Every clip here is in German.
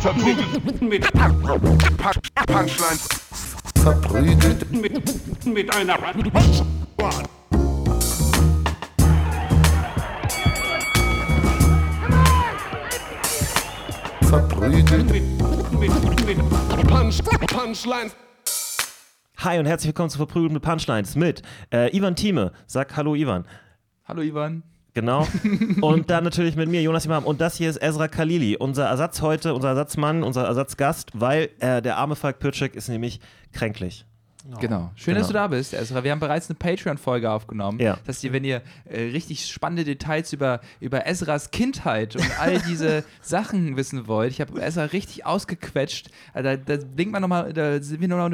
Verprügelt mit Punchlines. Verprügelt mit, mit einer Punchline. Verprügelt. Mit, mit, mit Punch, Punchlines. Hi und herzlich willkommen zu Verprügelt mit Punchlines mit äh, Ivan Thieme. Sag Hallo Ivan. Hallo Ivan. Genau. Und dann natürlich mit mir, Jonas Imam. Und das hier ist Ezra Khalili, unser Ersatz heute, unser Ersatzmann, unser Ersatzgast, weil äh, der arme Falk Pircek ist nämlich kränklich. Genau. Schön, Genau. dass du da bist, Ezra. Wir haben bereits eine Patreon-Folge aufgenommen. Ja. Das heißt, ihr, wenn ihr äh, richtig spannende Details über, über Ezras Kindheit und all diese Sachen wissen wollt, ich habe Ezra richtig ausgequetscht. Also, da, da blinkt man nochmal, da sind wir nochmal,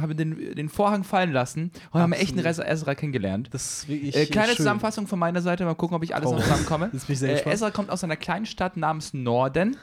haben den, den Vorhang fallen lassen und haben echt einen Ezra, kennengelernt. Das ist wirklich Äh, kleine schön. Zusammenfassung von meiner Seite, mal gucken, ob ich alles Oh. noch zusammenkomme. Jetzt bin ich sehr äh. Ezra kommt aus einer kleinen Stadt namens Norden.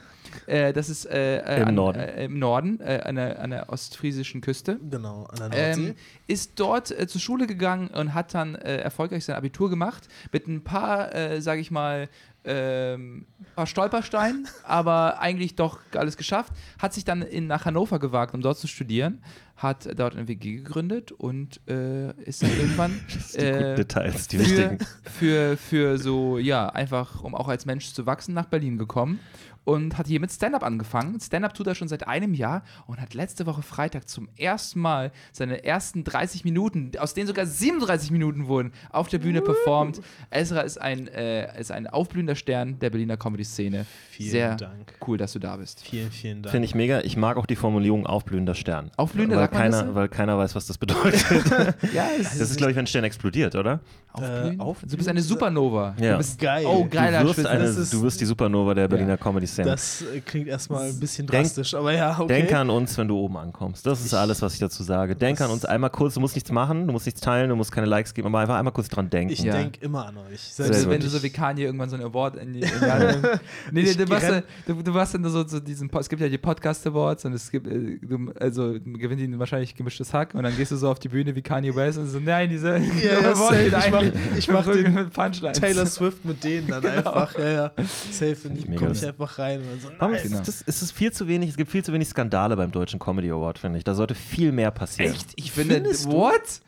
Äh, das ist äh, äh, Im an, Norden. Äh, im Norden, äh, an, der, an der ostfriesischen Küste. Genau, an der Nordsee. Ähm, ist dort äh, zur Schule gegangen und hat dann äh, erfolgreich sein Abitur gemacht mit ein paar, äh, sage ich mal, ähm, paar Stolpersteinen, aber eigentlich doch alles geschafft. Hat sich dann in, nach Hannover gewagt, um dort zu studieren, hat dort eine WG gegründet und äh, ist dann irgendwann Die äh, Details, die für, wichtigen. für, für so, ja, einfach, um auch als Mensch zu wachsen, nach Berlin gekommen und hat hier mit Stand-Up angefangen. Stand-Up tut er schon seit einem Jahr und hat letzte Woche Freitag zum ersten Mal seine ersten 30 Minuten, aus denen sogar 37 Minuten wurden, auf der Bühne performt. Ezra ist ein, äh, ist ein aufblühender Stern der Berliner Comedy-Szene. Vielen Sehr Dank. cool, dass du da bist. Vielen, vielen Dank. Finde ich mega. Ich mag auch die Formulierung aufblühender Stern. Aufblühender, weil sagt man keiner, das so? Weil keiner weiß, was das bedeutet. Ja, das ist, glaube ich, wenn ein Stern explodiert, oder? aufblühen. aufblühen? du bist eine Supernova. Ja. Du bist Geil. Oh, Du geiler du, wirst eine, das ist- du wirst die Supernova der Berliner Comedy-Szene. Das äh, klingt erstmal ein bisschen Denk- drastisch, aber ja, okay. Denk an uns, wenn du oben ankommst. Das ist alles, was ich dazu sage. Denk an uns einmal kurz. Du musst nichts machen, du musst nichts teilen, du musst keine Likes geben, aber einfach einmal kurz dran denken. ich Ja. denke immer an euch. Sehr Selbst gut. wenn du so wie Kanye irgendwann so ein Award in die. In die Hand nee, du, warst, du, du warst dann so, so diesen. Es gibt ja die Podcast Awards und es gibt. äh, Du, also gewinnt ihn wahrscheinlich gemischtes Hack und dann gehst du so auf die Bühne wie Kanye West und so, nein, diese. Ja, ja, Award safe. Ich mach- eigentlich ich mach den. Taylor Swift mit denen dann einfach, ja, ja. Safe, und ich komme ich einfach rein und so, nice. ist, Genau. das, ist es viel zu wenig? Es gibt viel zu wenig Skandale beim Deutschen Comedy Award, finde ich. Da sollte viel mehr passieren. Echt? Ich finde. Findest? What?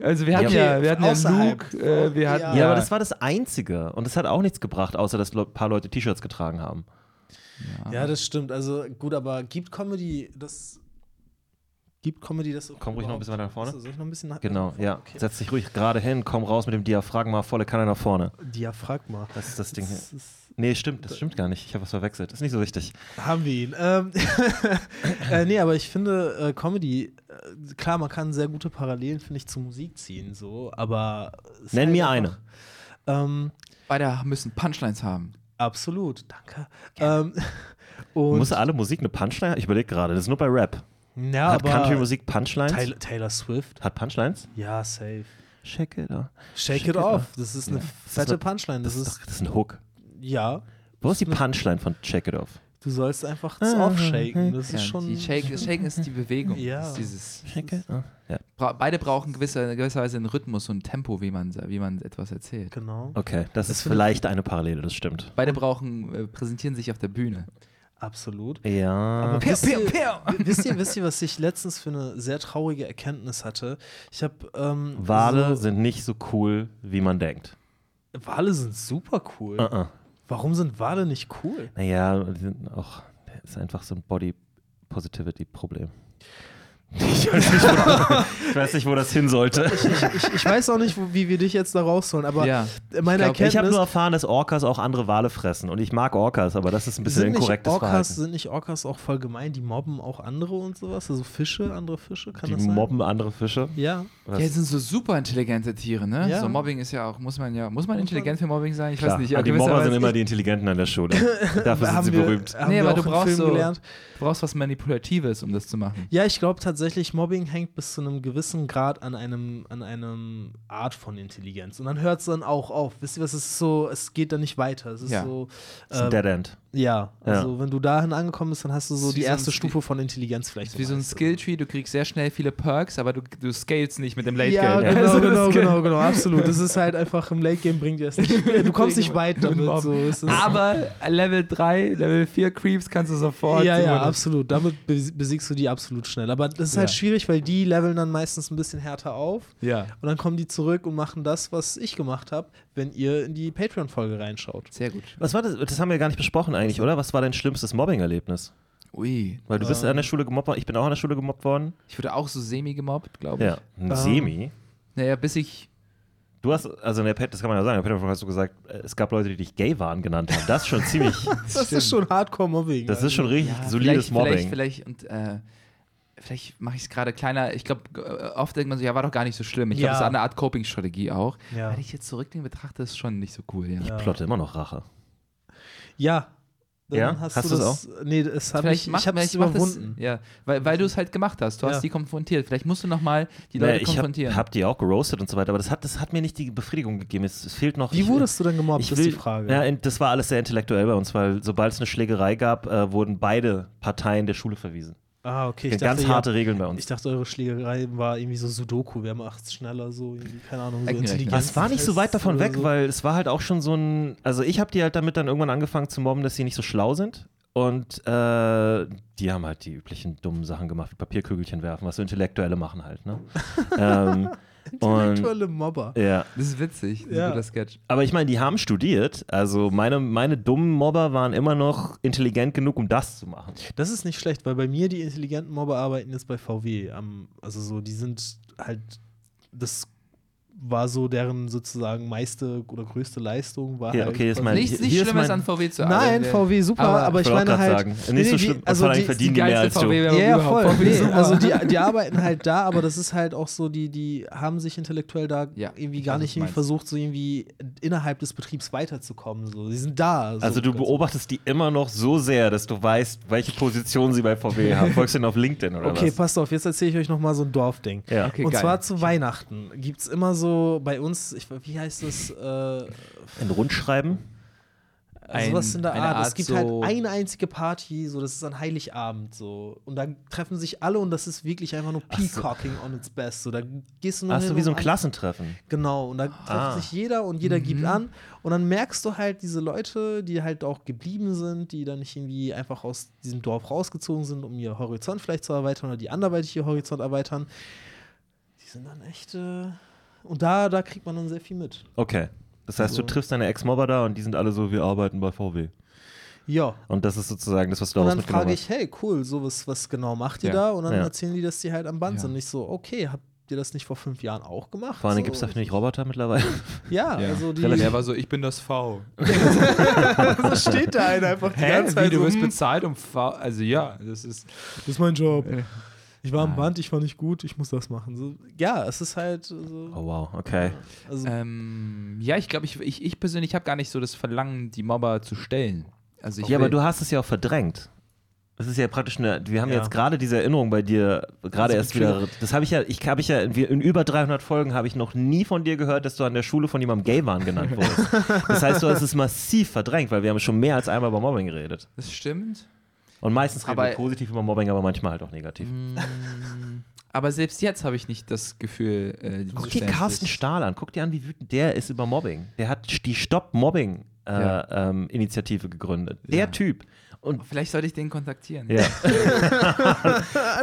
Also wir hatten Okay, ja, wir hatten ja. Luke, äh, wir hatten Ja. Ja, aber das war das Einzige. Und es hat auch nichts gebracht, außer dass ein paar Leute T-Shirts getragen haben. Ja, das stimmt. Also gut, aber gibt Comedy das. Gibt Comedy das. Komm ruhig noch ein bisschen weiter nach vorne. Soll ich noch ein bisschen nach Genau, nach vorne? ja. Okay. Setz dich ruhig gerade hin, komm raus mit dem Diaphragma, volle Kanne nach vorne. Diaphragma. Das ist das Ding hier. Das ist, Nee, stimmt, das stimmt gar nicht. Ich habe was verwechselt. Ist nicht so wichtig. haben wir ihn. Ähm, äh, nee, aber ich finde, äh, Comedy, äh, klar, man kann sehr gute Parallelen, finde ich, zur Musik ziehen, so, aber. es ist Nenn halt mir einfach- Ähm, Beide müssen Punchlines haben. absolut, danke. Ähm, Muss alle Musik eine Punchline? Ich überlege gerade, das ist nur bei Rap. Ja, Hat aber Country-Musik Punchlines? Taylor, Taylor Swift, Hat Punchlines? ja, safe. Shake it off. Shake, Shake it it off. off. Das ist eine Ja. fette Punchline. Das, Das ist, doch, das ist ein Hook. ja, Wo ist die Punchline von Shake It Off? du sollst einfach das Ah, aufshaken. Das Ja, ist schon. die Shake, das Shaken ist die Bewegung. Ja. Das ist dieses, Shake it off. Ja. Bra beide brauchen gewisser, gewisserweise einen Rhythmus und Tempo, wie man, wie man etwas erzählt. Genau. Okay, das, Das ist vielleicht eine Parallele, das stimmt. Beide brauchen, äh, präsentieren sich auf der Bühne. Absolut. Ja. Aber wisst, Pew, ihr, pew, wisst ihr, wisst ihr, was ich letztens für eine sehr traurige Erkenntnis hatte? Ich habe ähm, Wale so, sind nicht so cool, wie man denkt. Wale sind super cool. Uh -uh. Warum sind Wale nicht cool? Naja, die sind auch, das ist einfach so ein Body Positivity-Problem. Ich weiß, nicht, wo, ich weiß nicht, wo das hin sollte. Ich, ich, ich weiß auch nicht, wo, wie wir dich jetzt da rausholen, aber Ja. meine Ich glaub, Ich habe nur erfahren, dass Orcas auch andere Wale fressen. Und ich mag Orcas, aber das ist ein bisschen sind inkorrektes Orcas, Verhalten. sind nicht Orcas auch voll gemein? Die mobben auch andere und sowas? Also Fische, andere Fische? Kann Die das sein? mobben andere Fische. Ja. Was? Ja, sind so super intelligente Tiere, ne? Ja. So Mobbing ist ja auch, muss man ja, muss man intelligent für Mobbing sein? Ich Klar, weiß nicht. aber die Mobber sind immer die Intelligenten an der Schule. Dafür sind haben sie wir, berühmt. Haben Nee, wir aber auch du brauchst Film so- gelernt. Du brauchst was Manipulatives, um das zu machen. Ja, ich glaube tatsächlich, Mobbing hängt bis zu einem gewissen Grad an einem, an einem Art von Intelligenz. Und dann hört es dann auch auf. Wisst ihr was? Es ist so, es geht dann nicht weiter. Es ist Ja. so. Das ist ein äh, Dead End. Ja, Ja. also wenn du dahin angekommen bist, dann hast du so die so erste Skill- Stufe von Intelligenz vielleicht. wie so ein. Skilltree, du kriegst sehr schnell viele Perks, aber du, du scalest nicht mit dem Late Ja, Game. genau, Also, genau, das- genau, genau, absolut. Das ist halt einfach im Late Game bringt dir das nicht. Du kommst nicht weit damit. So. Aber Level 3, Level 4 Creeps kannst du sofort. ja, ja, so- absolut. Damit bes- besiegst du die absolut schnell. Aber das ist halt Ja. schwierig, weil die leveln dann meistens ein bisschen härter auf. Ja. Und dann kommen die zurück und machen das, was ich gemacht habe, wenn ihr in die Patreon-Folge reinschaut. Sehr gut. Was war das? Das haben wir gar nicht besprochen eigentlich, oder? Was war dein schlimmstes Mobbing-Erlebnis? Ui. Weil du bist Ähm. an der Schule gemobbt worden, ich bin auch an der Schule gemobbt worden. Ich wurde auch so semi gemobbt, glaube ich. Ja, Ähm. Semi. Naja, bis ich. Du hast, also in der Pet, das kann man ja sagen, in der Pet hast du gesagt, äh, es gab Leute, die dich gay waren genannt haben. Das ist schon ziemlich, Das ist schon Hardcore-Mobbing. das ist schon richtig Ja, solides vielleicht, Mobbing. Vielleicht, vielleicht, und, äh, vielleicht mache ich es gerade kleiner. Ich glaube, oft denkt man so, ja, war doch gar nicht so schlimm. Ich glaube, Ja. das ist eine Art Coping-Strategie auch. Ja. Wenn ich jetzt zurückdenke, betrachte, ist es schon nicht so cool. Ja. ich plotte immer noch Rache. Ja. Dann Ja? Hast, Hast du das? Nee, das hab Vielleicht ich, ich habe es mach das- überwunden. ja, weil, weil du es halt gemacht hast. Du Ja. hast die konfrontiert. Vielleicht musst du nochmal die Leute Naja, ich habe konfrontieren. hab die auch geroastet und so weiter, aber das hat, das hat mir nicht die Befriedigung gegeben. Es, es fehlt noch. Wie ich, wurdest du denn gemobbt, ich ist will, die Frage. Ja, das war alles sehr intellektuell bei uns, weil sobald es eine Schlägerei gab, äh, wurden beide Parteien der Schule verwiesen. Ah, okay. Ich ganz dachte, harte ihr, Regeln bei Ich uns. dachte, eure Schlägerei war irgendwie so Sudoku. Wer macht es schneller so? Irgendwie, keine Ahnung, so. Intelligenz. Es war nicht so weit davon weg, so. weil es war halt auch schon so ein. Also, ich habe die halt damit dann irgendwann angefangen zu mobben, dass sie nicht so schlau sind. Und äh, die haben halt die üblichen dummen Sachen gemacht, wie Papierkügelchen werfen, was so Intellektuelle machen halt. Ne? ähm, Intellektuelle Mobber. ja. das ist witzig. Das ist Ja. ein guter Sketch. Aber ich meine, die haben studiert. Also, meine, meine dummen Mobber waren immer noch intelligent genug, um das zu machen. Das ist nicht schlecht, weil bei mir die intelligenten Mobber arbeiten jetzt bei VW. Am, also so, die sind halt, das war so deren sozusagen meiste oder größte Leistung. War Ja, halt okay, das quasi- mein- Nichts hier nicht ist Schlimmes mein- an VW zu Nein, arbeiten. VW super, Aber- aber, Ich ich wollte meine halt. sagen, nicht so die- schlimm, also also die, verdienen die mehr als du. VW-Werbung Ja, voll. VW Nee, also die, die arbeiten halt da, aber das ist halt auch so, die, die haben sich intellektuell da Ja, irgendwie gar nicht du irgendwie versucht, so irgendwie innerhalb des Betriebs weiterzukommen. So. Die sind da. So Also, du beobachtest die immer noch so sehr, dass du weißt, welche Position sie bei VW haben. Folgst du denn auf LinkedIn oder Okay, was? passt auf, jetzt erzähle ich euch nochmal so ein Dorfding. Ja. Okay, Und geil. zwar zu Weihnachten gibt es immer so bei uns, ich, wie heißt das? Äh, Ein Rundschreiben? also Ein- was in der eine Art. es Art gibt so- halt eine einzige Party, so das ist an Heiligabend so. Und da treffen sich alle und das ist wirklich einfach nur Peacocking on its best. So, da gehst du nur Hast hin du wie so ein Klassentreffen? Genau, und da trifft Ah. sich jeder und jeder Mhm. gibt an. Und dann merkst du halt diese Leute, die halt auch geblieben sind, die dann nicht irgendwie einfach aus diesem Dorf rausgezogen sind, um ihr Horizont vielleicht zu erweitern oder die anderweitig ihr Horizont erweitern. Die sind dann echt. Äh, und da, da kriegt man dann sehr viel mit. Okay. Das heißt, So. du triffst deine Ex-Mobber da und die sind alle so, wir arbeiten bei VW. Ja. Und das ist sozusagen das, was du Und daraus dann mitgenommen frage hast. ich, hey, cool, so was, was genau macht ihr Ja. da? Und dann Ja. erzählen die, dass die halt am Band Ja. sind. Nicht so, okay, habt ihr das nicht vor fünf Jahren auch gemacht? Vor allem so, gibt es dafür nicht Roboter mittlerweile. Ja, also die. Der war so, ich bin das V. so steht da einer einfach die ganze Zeit. Wie, du wirst hm, bezahlt um V? Also ja, das ist... Das ist mein Job. Ich war am. Band, ich war nicht gut, ich muss das machen. So, ja, es ist halt so. Oh wow, okay. Also, Ähm, ja, ich glaube, ich, ich, ich persönlich habe gar nicht so das Verlangen, die Mobber zu stellen. Also ich Ja, aber du hast es ja auch verdrängt. Das ist ja praktisch eine, wir haben Ja. jetzt gerade diese Erinnerung bei dir, gerade Also erst wieder, das habe ich ja, ich habe ich ja, in, in über 300 Folgen habe ich noch nie von dir gehört, dass du an der Schule von jemandem gay waren genannt wurdest. Das heißt, du hast es massiv verdrängt, weil wir haben schon mehr als einmal über Mobbing geredet. Das stimmt. Und meistens reden Aber- wir positiv über Mobbing, aber manchmal halt auch negativ. Mm, aber selbst jetzt habe ich nicht das Gefühl, äh, Guck dir Carsten Stahl an, guck dir an, wie wütend der ist über Mobbing. Der hat die Stop-Mobbing-Initiative Ja. ähm, Initiative gegründet. Der Ja. Typ. Und Vielleicht sollte ich den kontaktieren. ja.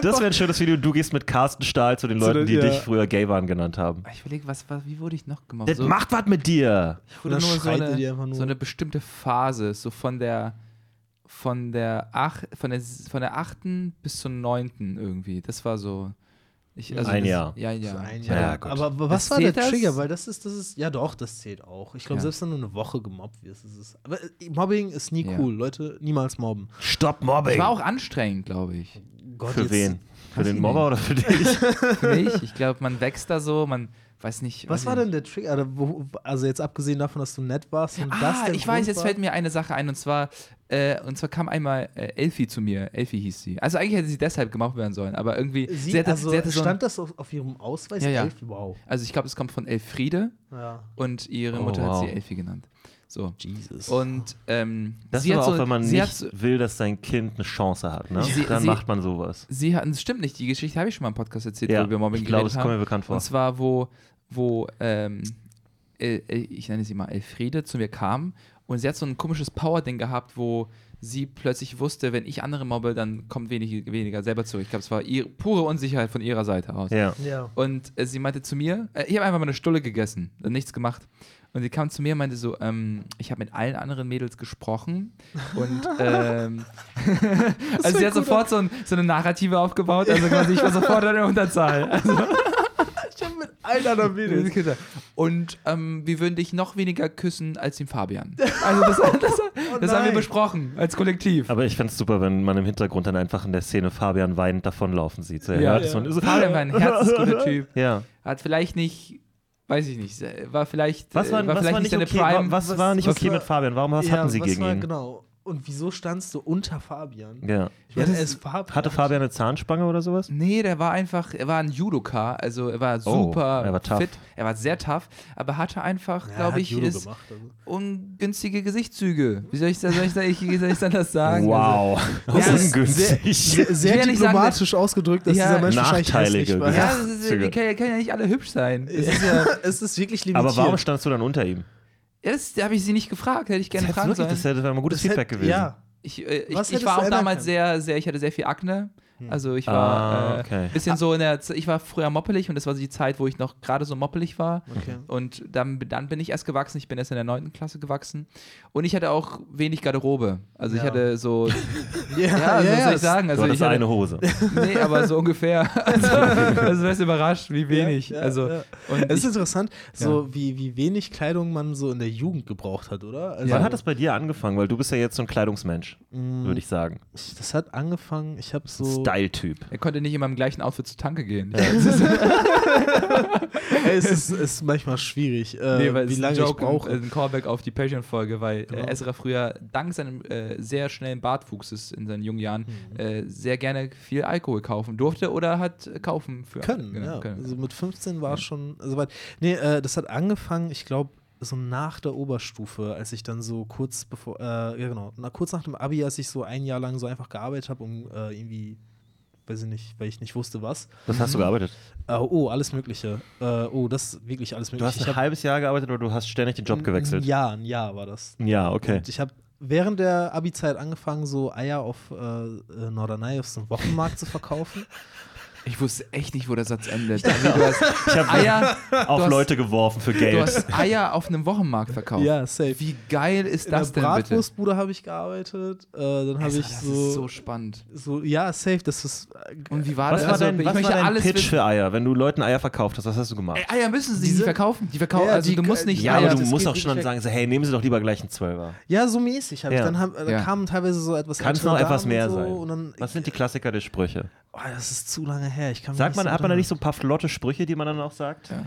das wäre ein schönes Video. Du gehst mit Carsten Stahl zu den Leuten, die ja. dich früher gay waren genannt haben. Ich überlege, was, was, wie wurde ich noch gemobbt? Das So- macht was mit dir. Ich wurde nur so eine, dir einfach nur? so eine bestimmte Phase, so von der von der ach, von der von der achten bis zur neunten irgendwie. Das war so. Ich, also Ein das, Jahr. Ja, so ja. ein Ja, Jahr. ja, gut. aber, aber Das was war der das? Trigger? Weil das ist, das ist, ja doch, das zählt auch. Ich glaube, Ja. selbst wenn du eine Woche gemobbt wirst, ist es. Aber äh, Mobbing ist nie Ja. cool. Leute, niemals mobben. Stopp Mobbing. Ich war auch anstrengend, glaube ich. Gott, für jetzt- wen? Für den Mobber nicht. oder für dich? Für mich. Ich glaube, man wächst da so, man weiß nicht. Was weiß war nicht. denn der Trigger? Also, wo, also jetzt abgesehen davon, dass du nett warst und das Ah, der ich weiß, jetzt war? fällt mir eine Sache ein und zwar, äh, und zwar kam einmal äh, Elfie zu mir. Elfie hieß sie. Also eigentlich hätte sie deshalb gemacht werden sollen, aber irgendwie. Sie, hatte, also, hatte so ein, stand das auf, auf ihrem Ausweis? Ja, ja. Elf? Wow. also ich glaube, es kommt von Elfriede Ja. und ihre Oh, Mutter wow. hat sie Elfie genannt. So. Jesus. Und ähm, Das ist aber auch, so, wenn man nicht hat so, will, dass sein Kind eine Chance hat, ne? Sie- Dann sie- macht man sowas. sie hatten, das stimmt nicht, die Geschichte habe ich schon mal im Podcast erzählt, Ja, wo wir Mobbing ich glaube, geredet das kommt mir haben. bekannt vor. Und zwar, wo, wo ähm, ich nenne sie mal Elfriede zu mir kam und sie hat so ein komisches Power-Ding gehabt, wo sie plötzlich wusste, wenn ich andere mobbe, dann kommt wenig, weniger selber zurück. Ich glaube, es war ihr, pure Unsicherheit von ihrer Seite aus. Ja. ja. Und äh, sie meinte zu mir, äh, ich habe einfach mal eine Stulle gegessen, nichts gemacht. Und sie kam zu mir und meinte so, ähm, ich habe mit allen anderen Mädels gesprochen und ähm, also sie hat sofort so, ein, so eine Narrative aufgebaut, also quasi ich war sofort in der Unterzahl. Also, Ich habe mit allen anderen Mädels. und ähm, wir würden dich noch weniger küssen als den Fabian. Also das, das, das, das haben wir besprochen als Kollektiv. Aber ich fände es super, wenn man im Hintergrund dann einfach in der Szene Fabian weinend davonlaufen sieht. So, Ja. und so, Fabian war ein herzensguter Typ. Ja. Hat vielleicht nicht, weiß ich nicht, war vielleicht, Was war, äh, was vielleicht war nicht okay, Prime. was, was- war nicht was okay war- mit Fabian? Warum, was ja, hatten sie was gegen war, ihn? Genau. Und wieso standst du unter Fabian? Ja. Ich meine, das Fabian. Hatte Fabian eine Zahnspange oder sowas? Nee, der war einfach, er war ein Judoka, also er war Oh, super er war tough. fit, er war sehr tough, aber hatte einfach, Ja, glaube hat ich, ist gemacht, also. ungünstige Gesichtszüge. Wie soll ich, soll ich, soll ich, soll ich dann das sagen? Wow. Ja, Ungünstig. Sehr, sehr ja nicht sagen, diplomatisch ausgedrückt, dass Ja, dieser Mensch wahrscheinlich nachteilige hässlich war. Also, ja, Ja, das ist, Züge. die können, ja- ja nicht alle hübsch sein. Es ist ist, ja, es ist wirklich limitiert. Aber warum standst du dann unter ihm? Ja, das habe ich sie nicht gefragt, hätte ich gerne Das, fragen wirklich, sollen. das wäre mal gutes Das Feedback hätte- gewesen. Ja, Ich, äh, ich, ich war auch damals können? sehr, sehr, ich hatte sehr viel Akne. Also ich Ah, war okay. äh, bisschen so in der, Z- ich war früher moppelig und das war so die Zeit, wo ich noch gerade so moppelig war. okay. Und dann, dann bin ich erst gewachsen, ich bin erst in der 9. Klasse gewachsen. Und ich hatte auch wenig Garderobe. Also ich Ja. hatte so, Ja, ja, was soll ich sagen? Du Also ich hattest hatte, eine Hose. Nee, aber so ungefähr. Also, also wärst überrascht, wie wenig. Ja, ja, also, ja. Und Es ist ich, interessant, so wie, wie wenig Kleidung man so in der Jugend gebraucht hat, oder? Also, Wann hat das bei dir angefangen? Weil du bist ja jetzt so ein Kleidungsmensch, Mm, würde ich sagen. ich- Das hat angefangen, ich habe so. Style-Typ. er konnte nicht immer im gleichen Outfit zur Tanke gehen. Ey, es ist, ist manchmal schwierig, äh, Nee, weil es wie ist lange ein ich Joke, brauche. ein, ein Callback auf die Patreon-Folge, weil Genau. äh, Ezra früher dank seinem äh, sehr schnellen Bartwuchses in seinen jungen Jahren Mhm. äh, sehr gerne viel Alkohol kaufen durfte oder hat äh, kaufen für können, genau, ja. können. Also mit 15 war es schon soweit. Nee, äh, das hat angefangen, ich glaube, so nach der Oberstufe, als ich dann so kurz bevor, äh, ja genau, na, kurz nach dem Abi, als ich so ein Jahr lang so einfach gearbeitet habe, um äh, irgendwie, weiß ich nicht, weil ich nicht wusste was. Das hast du gearbeitet. Äh, oh, alles Mögliche. Äh, oh, das ist wirklich alles Du Mögliche. hast Ich ein hab- halbes Jahr gearbeitet oder du hast ständig den Job gewechselt? Ein Jahr, ein Jahr war das. Ja, okay. Und ich habe während der Abi-Zeit angefangen, so Eier auf äh, äh, Norderney auf so einem Wochenmarkt zu verkaufen. Ich wusste echt nicht, wo der Satz endet. Also, du hast Ich habe Eier, auf du hast- Leute geworfen für du Geld. hast Eier auf einem Wochenmarkt verkauft. Ja, safe. Wie geil ist In das der denn bitte? Bratwurstbude habe ich gearbeitet. Äh, dann habe ich das so, ist so spannend. so, ja, safe. Das ist. äh, Und wie war was das? war Also, dein, ich was möchte war dein alles Pitch wissen. für Eier? Wenn du Leuten Eier verkauft hast, was hast du gemacht? Ey, Eier müssen sie Diese- nicht verkaufen. Die verkaufen, Ja, also die- du musst nicht ja, Eier. aber du das musst auch schon dann sagen, so, hey, nehmen Sie doch lieber gleich einen Zwölfer. ja, so mäßig. Hab Ja. ich dann hab, da Ja. kamen teilweise so etwas. Kann es noch etwas mehr sein? Dann, Was sind die Klassiker der Sprüche? Oh, das ist zu lange her. Ich kann Sagt nicht man, so hat man da nicht so ein paar flotte Sprüche, die man dann auch sagt? Ja.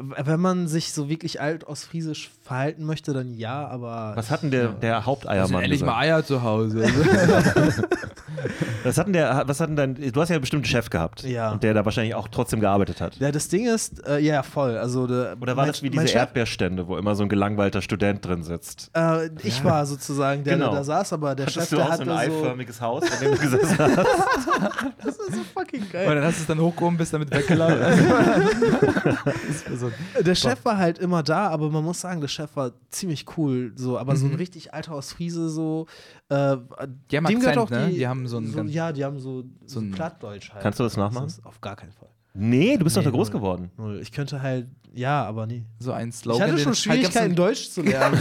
Wenn man sich so wirklich alt ostfriesisch verhalten möchte, dann ja, aber. Was hat denn der, der Also Haupteiermann endlich mal gesagt? Eier zu Hause. Was hat denn der, was hat denn dein, du hast ja bestimmt einen Chef gehabt. Ja. Und der da wahrscheinlich auch trotzdem gearbeitet hat. Ja, das Ding ist, äh, ja, voll. Also, der, Oder war mein- das wie diese Chef- Erdbeerstände, wo immer so ein gelangweilter Student drin sitzt? Äh, ich war sozusagen der, Genau. der da saß, aber der Chef, Hattest du der auch so hatte ein so. eiförmiges Haus, in dem du gesessen hast? Das ist so fucking Und geil. dann hast du es dann hochgehoben, bist damit weggelaufen. Also, das war so- Der Chef war halt immer da, aber man muss sagen, der Chef war ziemlich cool. So, aber so ein Mhm. richtig alter Ostfriese, so. Äh, Die haben Akzent, auch ne? die, Die haben so einen ganz- Ja, die haben so, so, so ein- Plattdeutsch halt. Kannst du das nachmachen? ist auf gar keinen Fall. Nee, du bist doch Nee, da groß null. geworden. Null. Ich könnte halt, ja, aber nie. so ein Ich Slogan. hatte den- schon Schwierigkeiten, Deutsch zu lernen.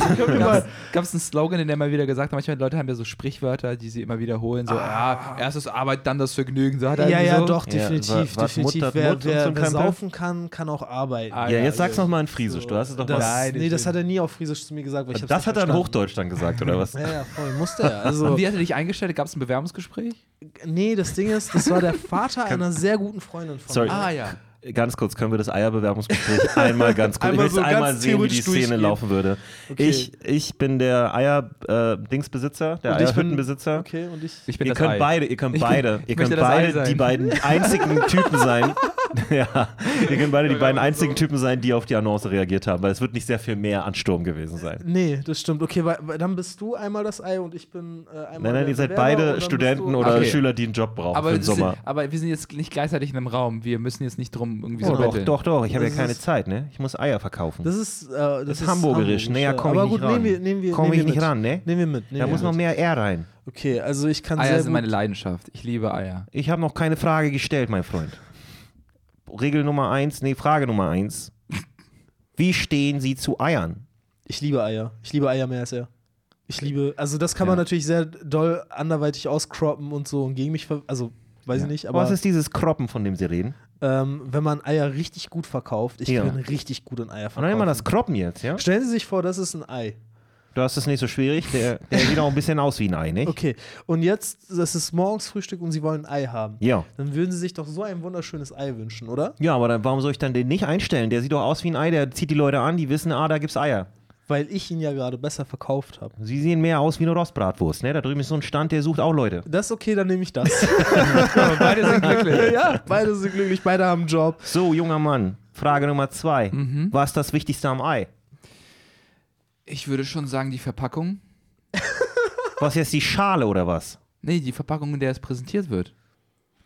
Gab es einen Slogan, den der mal wieder gesagt hat? Manchmal Leute haben ja so Sprichwörter, die sie immer wiederholen. So, ja, erst das Arbeit, dann das Vergnügen. So hat er Ja, ja, so. doch, Ja, definitiv. was definitiv. Mut hat wer Mut wer, wer saufen kann, kann auch arbeiten. Ah, Ja, ja, jetzt sag's ja. noch mal in Friesisch. Du hast es doch das, mal. Nein, nee, das ich- hat er nie auf Friesisch zu mir gesagt, weil ich hab's Das hat er in. Hochdeutsch dann gesagt, oder was? Ja, ja, voll, musste er. Also, Und wie hat er dich eingestellt? Gab es ein Bewerbungsgespräch? Nee, das Ding ist, das war der Vater einer sehr guten Freundin von Sorry. mir. Ah, ja. Ganz kurz, können wir das Eierbewerbungsgespräch einmal ganz kurz, Einmal ich so will einmal ganz sehen, wie die Szene laufen würde. Okay. Ich, ich bin der Eier-Dingsbesitzer, der Und ich bin- Eierhüttenbesitzer. Okay, und ich. Ich bin ihr das könnt Ei. beide, ihr könnt Ich- beide, ich ihr könnt beide die beiden einzigen Typen sein, ja, wir können beide die beiden einzigen Typen sein, die auf die Annonce reagiert haben, weil es wird nicht sehr viel mehr Ansturm gewesen sein. Nee, das stimmt. Okay, weil, weil dann bist du einmal das Ei und ich bin äh, einmal Nein, nein, der ihr seid beide Studenten oder Okay. Schüler, die einen Job brauchen Aber, für den es sind, Sommer. aber wir sind jetzt nicht gleichzeitig in einem Raum. Wir müssen jetzt nicht drum irgendwie Oh, so doch, doch, doch, ich habe ja keine ist- Zeit, ne? Ich muss Eier verkaufen. Das ist, äh, das Das ist hamburgerisch, näher komm Aber ich gut, nicht ran. nehmen wir, nehmen wir, Komme nehmen ich nicht mit. ran, ne? Nehmen wir mit. Nehmen Da wir muss noch mit. mehr R rein. Okay, also ich kann Eier sehr sind gut, meine Leidenschaft. Ich liebe Eier. Ich habe noch keine Frage gestellt, mein Freund. Regel Nummer eins, nee, Frage Nummer eins. Wie stehen Sie zu Eiern? Ich liebe Eier. Ich liebe Eier mehr als er. Ich liebe, also das kann man Ja. natürlich sehr doll anderweitig auscroppen und so und gegen mich, ver also weiß Ja. ich nicht, aber Was ist dieses Kroppen, von dem Sie reden? Ähm, wenn man Eier richtig gut verkauft, ich Ja. bin richtig gut in Eier Und dann immer verkaufen. das Kroppen jetzt, ja? Stellen Sie sich vor, das ist ein Ei. Du hast es nicht so schwierig. Der, der sieht auch ein bisschen aus wie ein Ei, nicht? Okay, und jetzt, das ist morgens Frühstück und Sie wollen ein Ei haben. Ja. Dann würden Sie sich doch so ein wunderschönes Ei wünschen, oder? Ja, aber dann, warum soll ich dann den nicht einstellen? Der sieht doch aus wie ein Ei, der zieht die Leute an, die wissen, ah, da gibt's Eier. Weil ich ihn ja gerade besser verkauft habe. Sie sehen mehr aus wie eine Rostbratwurst, ne? Da drüben ist so ein Stand, der sucht auch Leute. Das ist okay, dann nehme ich das. Beide sind glücklich. ja, beide sind glücklich, beide haben einen Job. So, junger Mann, Frage Nummer zwei. Mhm. Was ist das Wichtigste am Ei? Ich würde schon sagen, die Verpackung. Was jetzt die Schale oder was? Nee, die Verpackung, in der es präsentiert wird.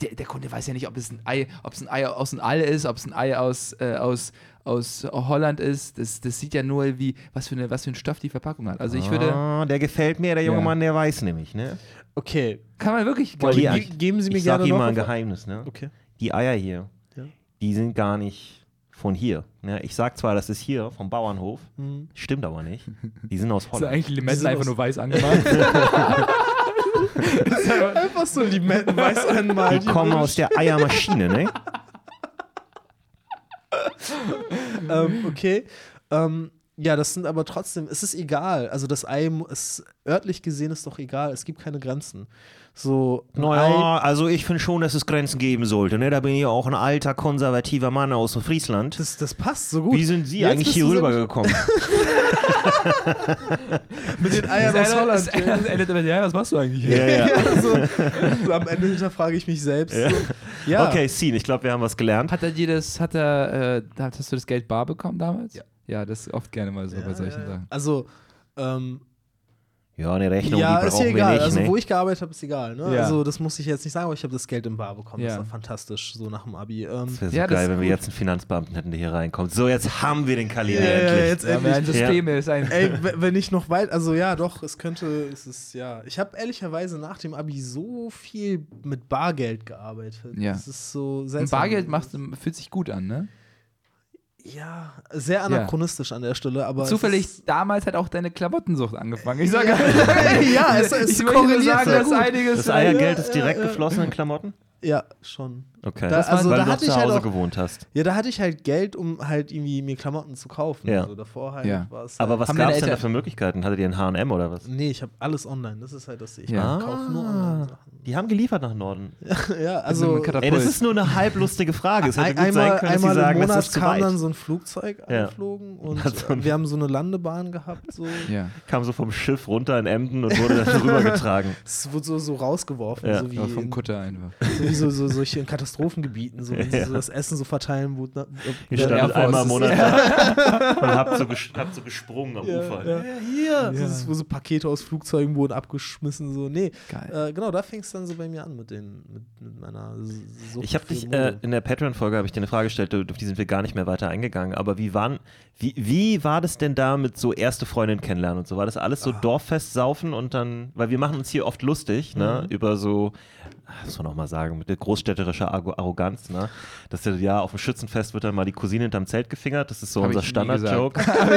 Der, der Kunde weiß ja nicht, ob es ein Ei, ob es ein Ei aus dem All ist, ob es ein Ei aus, äh, aus, aus Holland ist. Das, das sieht ja nur, wie, was für, eine, was für ein Stoff die Verpackung hat. Also ich würde. Ah, der gefällt mir, der junge Ja. Mann, der weiß nämlich, ne? Okay, Kann man wirklich. Ge die- ge geben Sie mir ich sag gerne Ihnen noch. mal ein Geheimnis, ne? Okay. Die Eier hier, Ja. die sind gar nicht von hier. Ne? Ich sag zwar, das ist hier vom Bauernhof, Mhm. stimmt aber nicht. Die sind aus Ist Holland. eigentlich Limetten sind einfach aus- nur weiß angemalt. Einfach so Limetten weiß einmal. Die kommen aus der Eiermaschine, ne? ähm, okay. Ähm, ja, das sind aber trotzdem, es ist egal. Also das Ei ist örtlich gesehen ist doch egal. Es gibt keine Grenzen. So, Naja, also ich finde schon, dass es Grenzen geben sollte. Ne? Da bin ich ja auch ein alter, konservativer Mann aus Friesland. das, das passt so gut. Wie sind Sie Jetzt eigentlich hier rübergekommen? Mit den Eiern aus Holland. Das endet damit, ja, was machst du eigentlich hier? ja, ja. ja, so, so am Ende hinterfrage ich mich selbst. Ja. So. Ja. Okay, Scene, ich glaube, wir haben was gelernt. Hat er dir das, hat er, äh, hast du das Geld bar bekommen damals? Ja. Ja, das ist oft gerne mal so Ja, bei solchen. Sachen. Also, ähm, Ja, eine Rechnung, ja, die ist ja wir egal. nicht. also, ne? wo ich gearbeitet habe, ist egal. Ne? Ja. Also, das muss ich jetzt nicht sagen, aber ich habe das Geld im Bar bekommen. Das Ja. war fantastisch, so nach dem Abi. Ähm, das wäre so Ja, das geil, wenn wir jetzt einen Finanzbeamten hätten, der hier reinkommt. So, jetzt haben wir den ja, endlich. jetzt Ja, aber ein endlich. System ist ein. Ey, wenn ich noch weit, also ja, doch, es könnte, es ist, ja. Ich habe ehrlicherweise nach dem Abi so viel mit Bargeld gearbeitet. Ja. Das ist so Ein seltsam. Bargeld macht, fühlt sich gut an, ne? Ja, sehr anachronistisch an der Stelle, aber. Zufällig damals hat auch deine Klamottensucht angefangen. Ich sage, ja, es, es ich korreliert sagen, dass einiges. Das Eiergeld ist Ja, direkt ja, ja. geflossen in Klamotten? Ja, schon. Okay. Da- also Weil da du hatte zu ich halt Hause auch- gewohnt hast. Ja, da hatte ich halt Geld, um halt irgendwie mir Klamotten zu kaufen. Ja. Also davor halt Ja. war es. Aber halt, was gab es denn da für Möglichkeiten? Hattet ihr ein H&M oder was? Nee, ich habe alles online. Das ist halt das. Ich Ja. kaufe nur online Die haben geliefert nach Norden. Sachen. Ja, Also also. Ey, das ist nur eine halblustige Frage. Es hätte Ein, gut einmal sein können, dass sie einmal sagen, im das Monat ist zu kam weit. dann so ein Flugzeug Ja. angeflogen und Hat so ein- äh, wir haben so eine Landebahn gehabt. So. Ja. Kam so vom Schiff runter in Emden und wurde dann rübergetragen. Es wurde so, so rausgeworfen, Ja. so wie, Ja, vom Kutter einfach. so, wie so, so solche in Katastrophengebieten, so, wenn sie Ja. so das Essen so verteilen, wo Ihr ja, standet einmal im ist- Monat da und habt so, ges habt so gesprungen am ja, Ufer. ja. hier, so, das- wo so Pakete aus Flugzeugen wurden abgeschmissen, so, nee. Geil. Äh, genau, da fing es dann so bei mir an mit, den, mit, mit meiner Sucht Ich habe dich äh, in der Patreon-Folge habe ich dir eine Frage gestellt, auf die sind wir gar nicht mehr weiter eingegangen. Aber wie waren, wie, wie war das denn da mit so erste Freundin kennenlernen und so? War das alles so Dorffest saufen und dann, weil wir machen uns hier oft lustig, ne, über so, ah, muss man auch mal sagen, mit der großstädterischer Arro- Arroganz, ne, dass der, ja auf dem Schützenfest wird dann mal die Cousine hinterm Zelt gefingert. Das ist so Hab unser ich Standard-Joke. Habe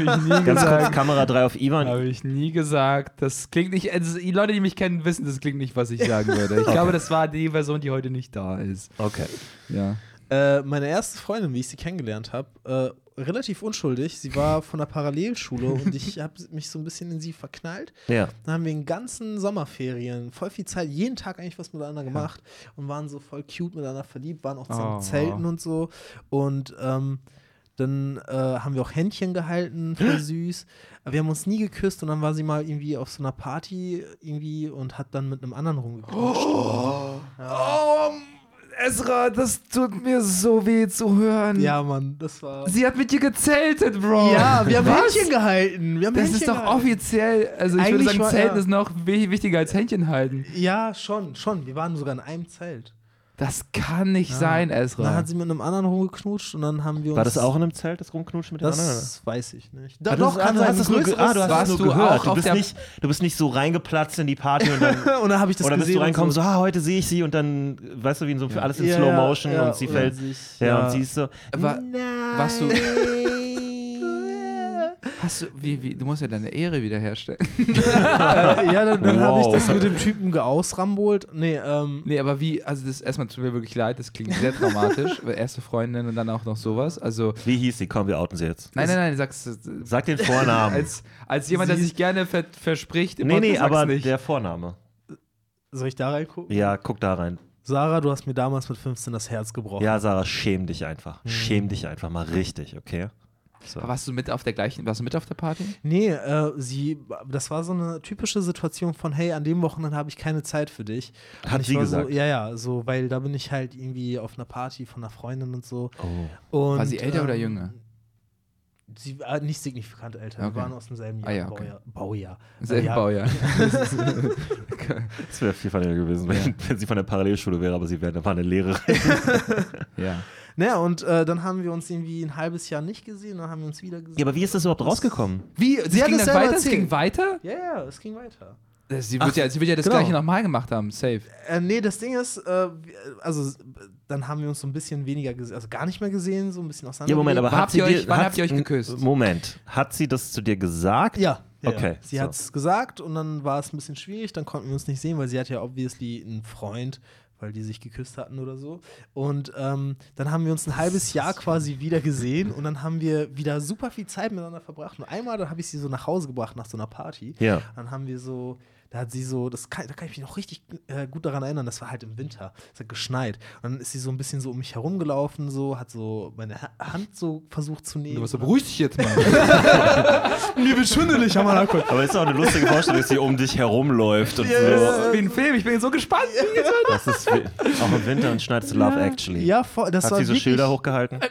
ich nie Ganz kurz gesagt. Kamera 3 auf Ivan. Habe ich nie gesagt. Das klingt nicht. Also die Leute, die mich kennen, wissen, das klingt nicht, was ich sagen würde. Ich glaube, das war die Person, die heute nicht da ist. Okay. Ja. Äh, meine erste Freundin, wie ich sie kennengelernt habe, äh, relativ unschuldig. Sie war von der Parallelschule und ich habe mich so ein bisschen in sie verknallt. Ja. Dann haben wir in ganzen Sommerferien voll viel Zeit, jeden Tag eigentlich was miteinander gemacht und waren so voll cute miteinander verliebt, waren auch zusammen Oh. Zelten und so. Und ähm, dann äh, haben wir auch Händchen gehalten, voll süß. Aber wir haben uns nie geküsst und dann war sie mal irgendwie auf so einer Party irgendwie und hat dann mit einem anderen rumgeknutscht. Oh, Ezra, das tut mir so weh zu hören. Ja, Mann, das war. Sie hat mit dir gezeltet, Bro. Ja, wir haben Was? Händchen gehalten. Wir haben Das Händchen ist doch gehalten. offiziell, also ich würde Eigentlich sagen, war- Zelten ja. ist noch wi- wichtiger als Händchen halten. Ja, schon, schon. Wir waren sogar in einem Zelt. Das kann nicht sein, Dann Ezra. hat sie mit einem anderen rumgeknutscht und dann haben wir uns. War das auch in einem Zelt, das Rumknutschen mit den anderen? Das weiß ich nicht. Da, doch, kann sein. hast nur, ah, du hast Warst es nur du gehört. auch Du bist, nicht, du bist nicht so reingeplatzt in die Party und dann. und dann habe ich das oder bist du reinkommst, und so, ah, heute sehe ich sie und dann, weißt du, wie in so für alles in Ja, Slow ja, Motion ja, und sie fällt. sich- ja, ja. und sie ist so. Wa- warst du- Nein. Hast du, wie, wie, du musst ja deine Ehre wiederherstellen. äh, ja, dann, dann habe ich Wow. das mit dem Typen geausrambolt. Nee, ähm, Nee, aber wie, also das erstmal tut mir wirklich leid, das klingt sehr traumatisch. weil erste Freundin und dann auch noch sowas. Also, Wie hieß sie? Komm, wir outen sie jetzt. nein, nein, nein, sagst du. Sag den Vornamen. Als, als jemand, der Sie- sich gerne ver verspricht, im nee, nee, Podcast, aber sag's nicht. der Vorname. soll ich da reingucken? Ja, guck da rein. Sarah, du hast mir damals mit 15 das Herz gebrochen. Ja, Sarah, schäm dich einfach. Hm. Schäm dich einfach mal richtig, okay? So. Warst du mit auf der gleichen, warst du mit auf der Party? Nee, äh, sie, das war so eine typische Situation von, hey, an dem Wochenende habe ich keine Zeit für dich. Und Hat ich sie war gesagt? So, ja, ja, so, weil da bin ich halt irgendwie auf einer Party von einer Freundin und so. Oh. Und, War sie älter oder ähm, jünger? Sie war nicht signifikant älter. Okay. Wir waren aus demselben Jahr, Ah, ja, okay. Baujahr. Baujahr. Selben ja. Baujahr. Das wäre viel funnier gewesen, wenn, Ja. wenn sie von der Parallelschule wäre, aber sie wäre war eine Lehrerin. ja. Naja, und äh, dann haben wir uns irgendwie ein halbes Jahr nicht gesehen, dann haben wir uns wieder gesehen. Ja, aber wie ist das überhaupt rausgekommen? Wie? Sie hat ging es das selber weiter? Es erzählt. ging weiter? Ja, ja, es ging weiter. Sie wird, ja, sie wird ja das genau. gleiche nochmal gemacht haben, safe. Äh, nee, das Ding ist, äh, also dann haben wir uns so ein bisschen weniger gesehen, also gar nicht mehr gesehen, so ein bisschen auseinander. Ja, Moment, aber Habt hat sie ihr euch- dir, wann hat, habt ihr euch geküsst? Moment, hat sie das zu dir gesagt? Ja. ja Okay, Ja. Sie so. hat es gesagt und dann war es ein bisschen schwierig, dann konnten wir uns nicht sehen, weil sie hat ja obviously einen Freund, weil die sich geküsst hatten oder so. Und ähm, dann haben wir uns ein halbes Jahr quasi wieder gesehen und dann haben wir wieder super viel Zeit miteinander verbracht. Und einmal, dann habe ich sie so nach Hause gebracht nach so einer Party. Ja. Dann haben wir so, da hat sie so, das kann, da kann ich mich noch richtig äh, gut daran erinnern, das war halt im Winter, es hat geschneit. Und dann ist sie so ein bisschen so um mich herumgelaufen, so, hat so meine Ha- Hand so versucht zu nehmen. Du warst so, beruhig dich jetzt mal. Mir wird schwindelig, am Anfang. Aber ist auch eine lustige Vorstellung, dass sie um dich herumläuft und Ja, so. ja, Wie ein Film, ich bin so gespannt. Das ist wie, auch im Winter und schneidest du Love Actually. Ja, voll, das Hat war sie so wirklich, Schilder hochgehalten? Äh,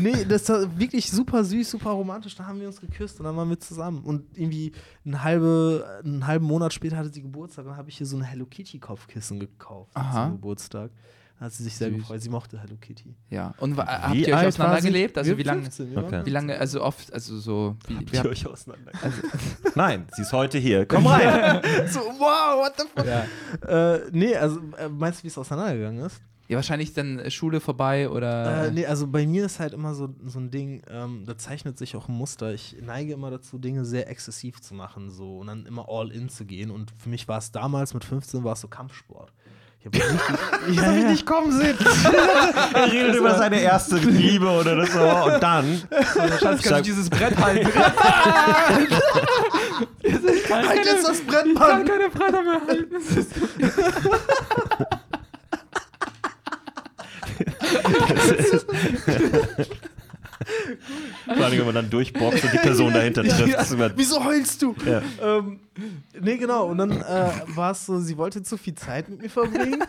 Nee, das war wirklich super süß, super romantisch. Da haben wir uns geküsst und dann waren wir zusammen. Und irgendwie eine halbe, einen halben Monat später hatte sie Geburtstag und dann habe ich ihr so ein Hello Kitty Kopfkissen gekauft Aha. zum Geburtstag. Da hat sie sich sehr Süß. gefreut. Sie mochte Hello Kitty. Ja, und wa- habt Wie ihr euch auseinandergelebt? Also wie lange? 15, wir waren Okay. Wie lange, also oft, also so, wie, wie Habt ihr habt, euch auseinander? Nein, sie ist heute hier. Komm rein. so, wow, what the fuck? ja. Äh, nee, also äh, meinst du, wie es auseinandergegangen ist? Ja, wahrscheinlich dann äh, Schule vorbei oder. Äh, nee, also bei mir ist halt immer so, so ein Ding, ähm, da zeichnet sich auch ein Muster. Ich neige immer dazu, Dinge sehr exzessiv zu machen so und dann immer all in zu gehen. Und für mich war es damals mit 15 war es so Kampfsport. Ich habe richtig, ja, ja. nicht kommen sehen. er redet über seine erste Liebe oder so und dann. Schatz, kannst du Sag- dieses Brett halten? halt jetzt das Brett, Ich kann Mann! keine Bretter mehr halten. Vor allem, wenn man dann durchboxt und die Person dahinter trifft. Ja, immer- Wieso heulst du? Ja. Ähm, nee, genau. Und dann äh, war es so, sie wollte zu viel Zeit mit mir verbringen.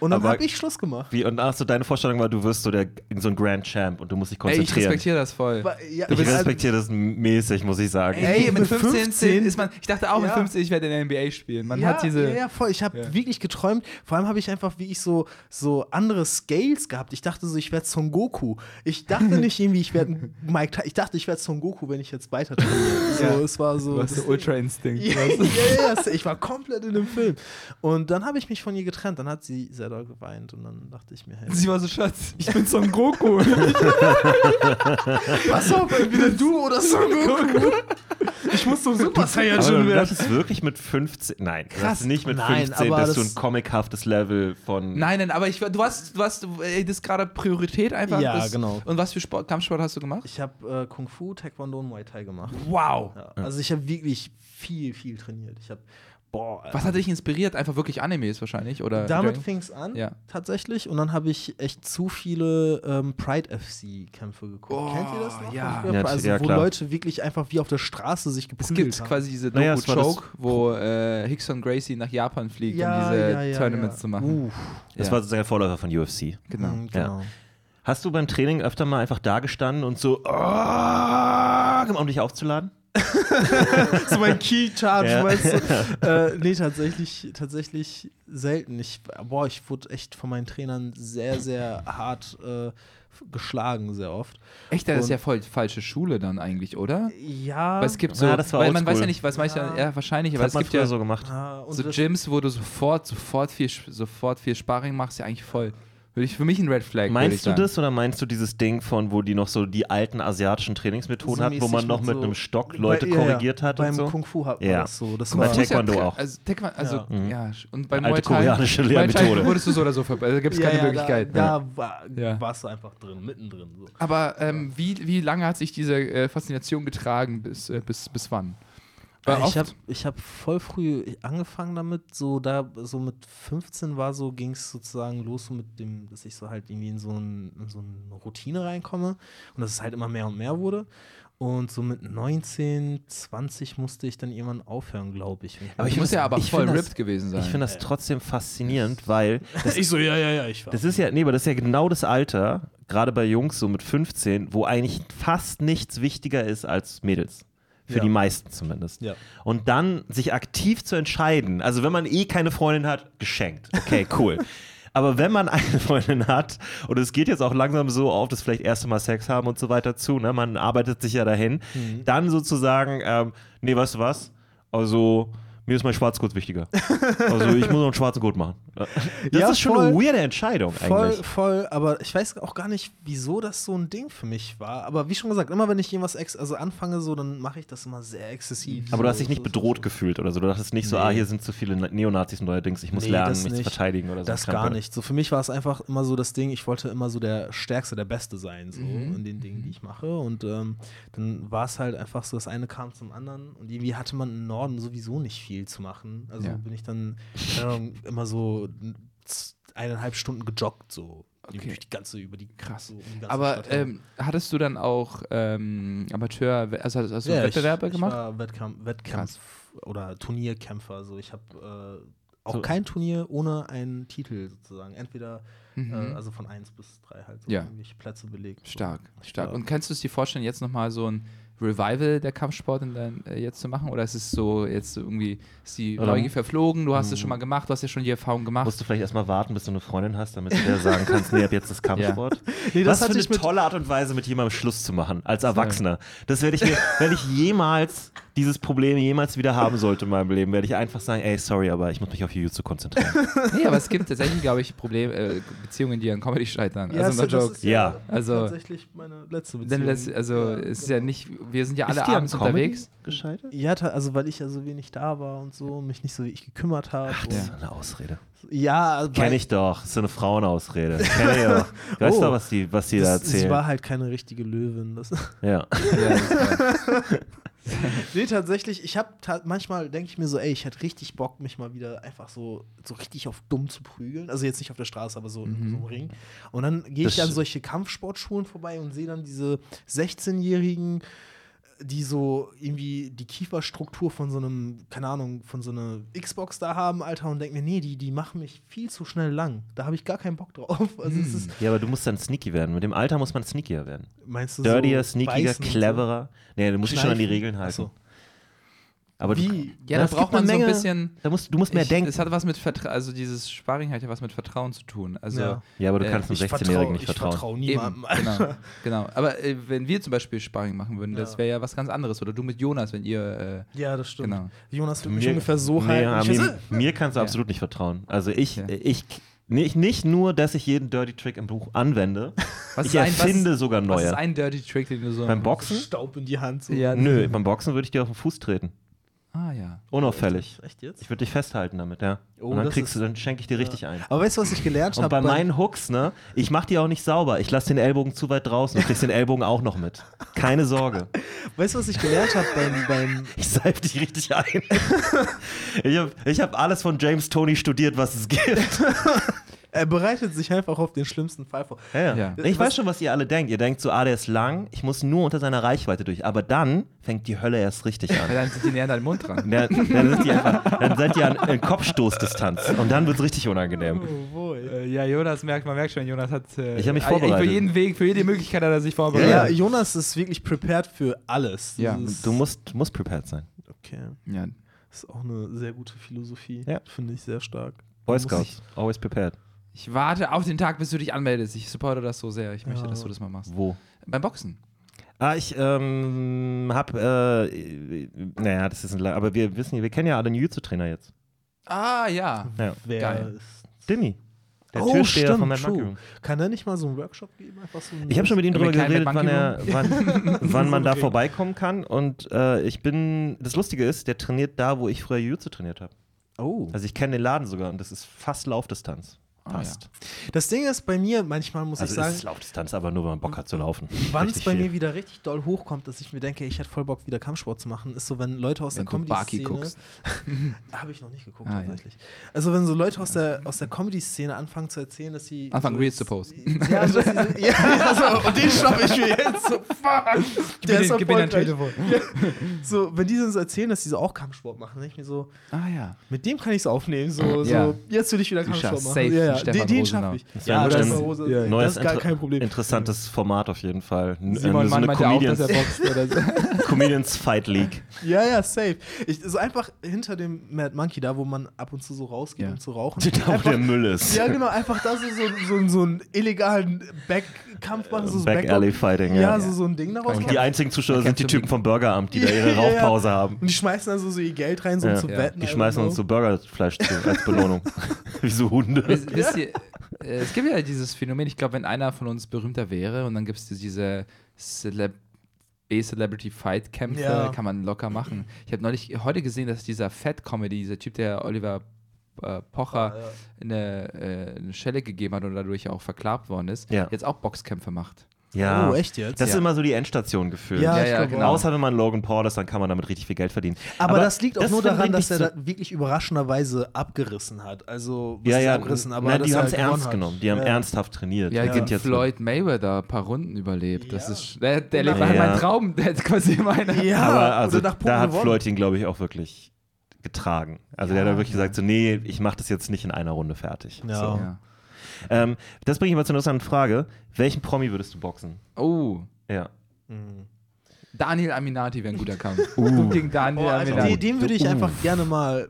Und dann habe ich Schluss gemacht. Wie, und ach so, deine Vorstellung war, du wirst so, der, so ein Grand Champ und du musst dich Ey, ich konzentrieren. respektiere das voll. Ja, ich also- respektiere das mäßig, muss ich sagen. Ey, mit mit 15, 15 ist man. Ich dachte auch mit Ja. 15, ich werde in der NBA spielen. Man ja, hat diese. ja, ja, voll. Ich habe Ja. wirklich geträumt. Vor allem habe ich einfach, wie ich so, so andere Scales gehabt. Ich dachte so, ich werde Son Goku. Ich dachte nicht irgendwie, ich werde Mike Ich dachte, ich werde Son Goku, wenn ich jetzt weiter trainiere. So, Ja. es war so. Du hast so das- Ultra Instinct. ja, ja, ich war komplett in dem Film. Und dann habe ich mich von ihr getrennt. Dann hat sie sehr doll geweint. Und dann dachte ich mir, hey, Sie war so, Schatz, ich bin Son Goku. pass auf, entweder du oder Son Goku. Ich muss zum Super Saiyajin du werden. dachtest wirklich mit 15. Nein, Krass. dachtest nicht mit Nein, 15 aber bist du das- ein comichaftes Level von. Nein, nein, aber ich, du hast, du hast ey, das ist gerade Priorität einfach. Ja, das, genau. Und was für Sport, Kampfsport hast du gemacht? Ich habe äh, Kung Fu, Taekwondo und Muay Thai gemacht. Wow. Ja, also ich habe wirklich viel, viel trainiert. Ich habe boah. Was hat dich inspiriert? Einfach wirklich Animes wahrscheinlich? Oder Damit fing es an, Ja. tatsächlich. Und dann habe ich echt zu viele ähm, Pride FC-Kämpfe geguckt. Oh, Kennt ihr das noch? ja. Ja, also, ja, wo. Leute wirklich einfach wie auf der Straße sich Es geprügelt gibt haben. quasi diese Naja, es Doku-Choke, wo äh, Hickson Gracie nach Japan fliegt, ja, um diese ja, ja, Tournaments ja. zu machen. Uh, Das Ja. war sozusagen der Vorläufer von UFC. Genau. mhm, genau. Hast du beim Training öfter mal einfach da gestanden und so, "Ah", um dich aufzuladen? so mein Key Charge, Ja. weißt du? äh, nee, tatsächlich, tatsächlich selten. Ich, boah, ich wurde echt von meinen Trainern sehr, sehr hart äh, geschlagen, sehr oft. Echt, das ist Und- ja voll falsche Schule dann eigentlich, oder? Ja. Weil es gibt so, Ja, das war weil man weiß ja nicht, was manche, Ja. ja, wahrscheinlich, aber hat es man gibt früher ja so gemacht. Ah, so Gyms, wo du sofort, sofort viel, sofort viel Sparring machst, ja eigentlich voll. Würde ich für mich ein Red Flag. Meinst du sagen. das oder meinst du dieses Ding von, wo die noch so die alten asiatischen Trainingsmethoden So hatten, wo man noch mit mit so- einem Stock Leute Bei- ja, ja. korrigiert hat Beim und so? Kung Fu hat man Ja. das so. Das Und war bei Taekwondo kr- auch. Also, Taekwondo, also Ja. Mhm. ja. Und beim Alte koreanische Lehrmethode. wurdest du so oder so vorbei. Da gibt es ja, keine ja, Möglichkeit. Da, da war, Ja. warst du einfach drin, mittendrin. So. Aber ähm, wie, wie lange hat sich diese äh, Faszination getragen? Bis, äh, bis, bis wann? Ich habe ich hab voll früh angefangen damit, so da, so mit 15 war so, ging es sozusagen los so mit dem, dass ich so halt irgendwie in so, ein, in so eine Routine reinkomme und dass es halt immer mehr und mehr wurde. Und so mit 19, 20 musste ich dann irgendwann aufhören, glaube ich. Aber ich muss ja aber ich voll find das- ripped gewesen sein. Ich finde das trotzdem faszinierend, weil das, ich so, ja, ja, ja, ich war. das ist ja, nee, aber das ist ja genau das Alter, gerade bei Jungs so mit 15, wo eigentlich fast nichts wichtiger ist als Mädels. Für Ja. die meisten zumindest. Ja. Und dann sich aktiv zu entscheiden, also wenn man eh keine Freundin hat, geschenkt. Okay, cool. Aber wenn man eine Freundin hat, und es geht jetzt auch langsam so auf das vielleicht erste Mal Sex haben und so weiter zu, ne? man arbeitet sich ja dahin, Mhm. dann sozusagen, ähm, nee, weißt du was? Also, mir ist mein Schwarzgurt wichtiger. Also, ich muss noch einen schwarzen Gurt machen. Das Ja, ist schon eine voll. weirde Entscheidung Voll, eigentlich. voll, aber ich weiß auch gar nicht, wieso das so ein Ding für mich war. Aber wie schon gesagt, immer wenn ich irgendwas ex also anfange, so, dann mache ich das immer sehr exzessiv. Aber so, du hast dich nicht so, bedroht so. gefühlt oder so. Du dachtest nicht so, Nee. ah, hier sind zu viele Neonazis und neuerdings, ich muss Nee, lernen, mich zu nicht. verteidigen oder so. Das gar nicht. So für mich war es einfach immer so das Ding, ich wollte immer so der Stärkste, der Beste sein, so Mhm. in den Dingen, die ich mache. Und ähm, dann war es halt einfach so, das eine kam zum anderen und irgendwie hatte man im Norden sowieso nicht viel zu machen. Also Ja. bin ich dann keine Ahnung, immer so eineinhalb Stunden gejoggt, so Okay. die ganze, über die Krass. so um die Aber ähm, hattest du dann auch ähm, Amateur, also hast, hast du Ja, Wettbewerbe ich, gemacht? Ich war Wettkampf, Wettkampf oder Turnierkämpfer. Also ich habe äh, auch So. kein Turnier ohne einen Titel sozusagen. Entweder Mhm. äh, also von 1 bis 3 halt so Ja. Plätze belegt. so. stark, stark. Ja. Und kannst du es dir vorstellen, jetzt nochmal so ein Revival der Kampfsport in dein, äh, jetzt zu machen? Oder ist es so, jetzt so irgendwie, ist die Oder- Neugier verflogen, du hast es schon mal gemacht, du hast ja schon die Erfahrung gemacht. Musst du vielleicht erstmal warten, bis du eine Freundin hast, damit du dir sagen kannst, nee, ab jetzt ist Kampfsport. Nee, das Was für hatte eine tolle Art und Weise, mit jemandem Schluss zu machen, als Erwachsener. Das werde ich mir, wenn ich jemals dieses Problem jemals wieder haben sollte in meinem Leben, werde ich einfach sagen, ey, sorry, aber ich muss mich auf Jiu-Jitsu konzentrieren. nee, aber es gibt tatsächlich, glaube ich, Problem, äh, Beziehungen, die an Comedy scheitern. Ja, also no das- das joke. ist Ja. Also- tatsächlich meine letzte Beziehung. das, also Ja, es ist genau. ja nicht, wir sind ja alle abends unterwegs. Gescheitert? Ja, also weil ich ja so wenig da war und so, mich nicht so wirklich gekümmert habe. Ach, das ist eine Ausrede. ja, weil- Kenn ich doch. Das ist eine Frauenausrede. Kenn ich auch. Weißt Oh. du, was die, was die da das, sie erzählen? war halt keine richtige Löwin. Das ja. Ja, das war- Nee, tatsächlich, ich habe ta manchmal denke ich mir so, ey, ich hätte richtig Bock, mich mal wieder einfach so, so richtig auf dumm zu prügeln. Also jetzt nicht auf der Straße, aber so in Mhm. so einem Ring. Und dann gehe ich Das- an solche Kampfsportschulen vorbei und sehe dann diese 16-Jährigen, die so irgendwie die Kieferstruktur von so einem, keine Ahnung, von so einer Xbox da haben, Alter, und denke mir, nee, die, die machen mich viel zu schnell lang. Da habe ich gar keinen Bock drauf. Also es ist, ja, aber du musst dann sneaky werden. Mit dem Alter muss man sneakier werden. meinst du Dirtier, so sneakiger, beißen und so? cleverer. Nee, du musst dich schon an die? Regeln halten. Achso. Aber du, Wie? ja, da braucht man so ein Menge- bisschen. Da musst, du musst mehr ich, denken. Es hat was mit Vertrauen, also dieses Sparring hat ja was mit Vertrauen zu tun. Also Ja. ja, aber du Äh, kannst einem Ich 16-Jährigen nicht ich vertrauen. vertraue Eben, niemandem. genau, genau. Aber äh, wenn wir zum Beispiel Sparring machen würden, das Ja. wäre ja was ganz anderes. Oder du mit Jonas, wenn ihr. Äh, Ja, das stimmt. Genau. Jonas wird mich ungefähr so nee, halten. Ich mir, mir kannst du Ja. absolut nicht vertrauen. Also ich, Ja. ich nicht, nicht nur, dass ich jeden Dirty Trick im Buch anwende, was ich ein- was erfinde ist- sogar Was ist neue. ein Dirty Trick, den du so. Beim Boxen? Staub in die Hand. So. Ja, Nö, beim Boxen würde ich dir auf den Fuß treten. Ah ja. Unauffällig. Echt jetzt? Ich würde dich festhalten damit, ja. Oh, und dann kriegst ist- du, dann schenke ich dir richtig ein. Aber weißt du, was ich gelernt Und habe? bei meinen Hooks, ne, ich mach die auch nicht sauber. Ich lasse den Ellbogen zu weit draußen. Du kriegst den Ellbogen auch noch mit. Keine Sorge. Weißt du, was ich gelernt habe beim, beim Ich salb dich richtig ein. ich habe ich hab alles von James Tony studiert, was es gibt. Er bereitet sich einfach auf den schlimmsten Fall vor. Ja, Ja. Ich weiß schon, was ihr alle denkt. Ihr denkt so, ah, der ist lang, ich muss nur unter seiner Reichweite durch. Aber dann fängt die Hölle erst richtig an. dann sind die näher an deinen Mund dran. Dann, dann, sind die einfach, dann seid ihr an, in Kopfstoßdistanz. Und dann wird es richtig unangenehm. Äh, ja, Jonas merkt, man merkt schon, Jonas hat. Äh, Ich hab mich äh, vorbereitet. Für jeden Weg, für jede Möglichkeit hat er sich vorbereitet. ja, Jonas ist wirklich prepared für alles. Ja, Du musst, musst prepared sein. Okay. Ja. Das ist auch eine sehr gute Philosophie. Ja. Finde ich sehr stark. Boy Scouts, always prepared. Ich warte auf den Tag, bis du dich anmeldest. Ich supporte das so sehr. Ich möchte, Ja. dass du das mal machst. Wo? Beim Boxen. Ah, ich ähm, hab, äh, naja, das ist ein, aber wir wissen, wir kennen ja alle einen Jiu-Jitsu-Trainer jetzt. Ah, ja. Ja. Wer Geil. ist. Dimmi. Der Oh, Türsteher stimmt, von Mad Room. Kann er nicht mal so einen Workshop geben? Einfach so ein Ich habe schon mit ihm drüber geredet, wann, er, wann, wann man da Okay. vorbeikommen kann. Und äh, ich bin, das Lustige ist, der trainiert da, wo ich früher Jiu-Jitsu trainiert habe. Oh. Also ich kenne den Laden sogar und das ist fast Laufdistanz. Ah, Fast. Das Ding ist bei mir, manchmal muss Also ich sagen, ist Laufdistanz, aber nur, wenn man Bock hat zu laufen. wann es bei viel. mir wieder richtig doll hochkommt, dass ich mir denke, ich hätte voll Bock, wieder Kampfsport zu machen, ist so, wenn Leute aus Wenn der Comedy-Szene. Habe ich noch nicht geguckt, Ah, ja. tatsächlich. Also, wenn so Leute aus der, aus der Comedy-Szene anfangen zu erzählen, dass sie. Anfangen so Reels zu posten. Ja, dass sie, so- ja also, und den stoppe ich mir jetzt. So, fuck. Der ist gib mir dein. Telefon. So, wenn die dann so erzählen, dass sie so auch Kampfsport machen, denke ich mir so, Ah, ja. mit dem kann ich es aufnehmen. So, Ja. so, jetzt will ich wieder Kampfsport machen. safe ja. Stefan Den, den schaffe ich. Das Ja, Stefan Rose, ja, Neues, das ist gar kein Problem. interessantes Format auf jeden Fall. Simon äh, so eine auch, Comedians, er oder so. Comedians Fight League. Ja, ja, safe. Ich, so einfach hinter dem Mad Monkey, da wo man ab und zu so rausgeht, Ja. um zu rauchen. Da, wo Einfach- der Müll ist. Ja, genau, einfach da so, so, so, so einen illegalen Backkampf machen, so Back Alley Fighting, Ja, ja. so, so ein Ding daraus Und machen. die einzigen Zuschauer sind die Typen vom Burgeramt, die da ihre. Rauchpause haben. Und die schmeißen dann so, ihr Geld rein, so um zu wetten. Die schmeißen uns so Burgerfleisch zu als Belohnung. Wie so Hunde. Wisst, ihr, äh, es gibt ja dieses Phänomen, ich glaube, wenn einer von uns berühmter wäre und dann gibt es diese Celeb B-Celebrity-Fight-Kämpfe, Ja. kann man locker machen. Ich habe neulich heute gesehen, dass dieser Fat-Comedy, dieser Typ, der Oliver äh, Pocher eine, äh, eine Schelle gegeben hat und dadurch auch verklagt worden ist, Ja. jetzt auch Boxkämpfe macht. Ja. Oh, echt jetzt? Das ist Ja. immer so die Endstation gefühlt. Ja, Ja, ich ja, glaube genau. auch. Außer wenn man Logan Paul ist, dann kann man damit richtig viel Geld verdienen. Aber, das liegt auch das nur finde daran, ich dass er so- da wirklich überraschenderweise abgerissen hat. Also, was Ja, ist ja, abgerissen, aber nein, dass die er haben es halt gewonnen ernst hat. genommen. Die haben ja. ernsthaft trainiert. Ja, sind jetzt Floyd Mayweather ein paar Runden überlebt. Das ist, der, der lebt Ja. halt meinen Traum. Der ist quasi meine. Ja, aber also oder nach Punkten da hat gewonnen. Floyd ihn, glaube ich, auch wirklich getragen. Also der hat da wirklich gesagt, so, nee, ich mache das jetzt nicht in einer Runde fertig. Ja. So. Ja. Ähm, das bringt mich mal zu einer interessanten Frage. Welchen Promi würdest du boxen? Oh, Ja. Mhm. Daniel Aminati wäre ein guter Kampf. Du gegen Daniel Oh, also Aminati. den, den würde ich Uh. einfach gerne mal.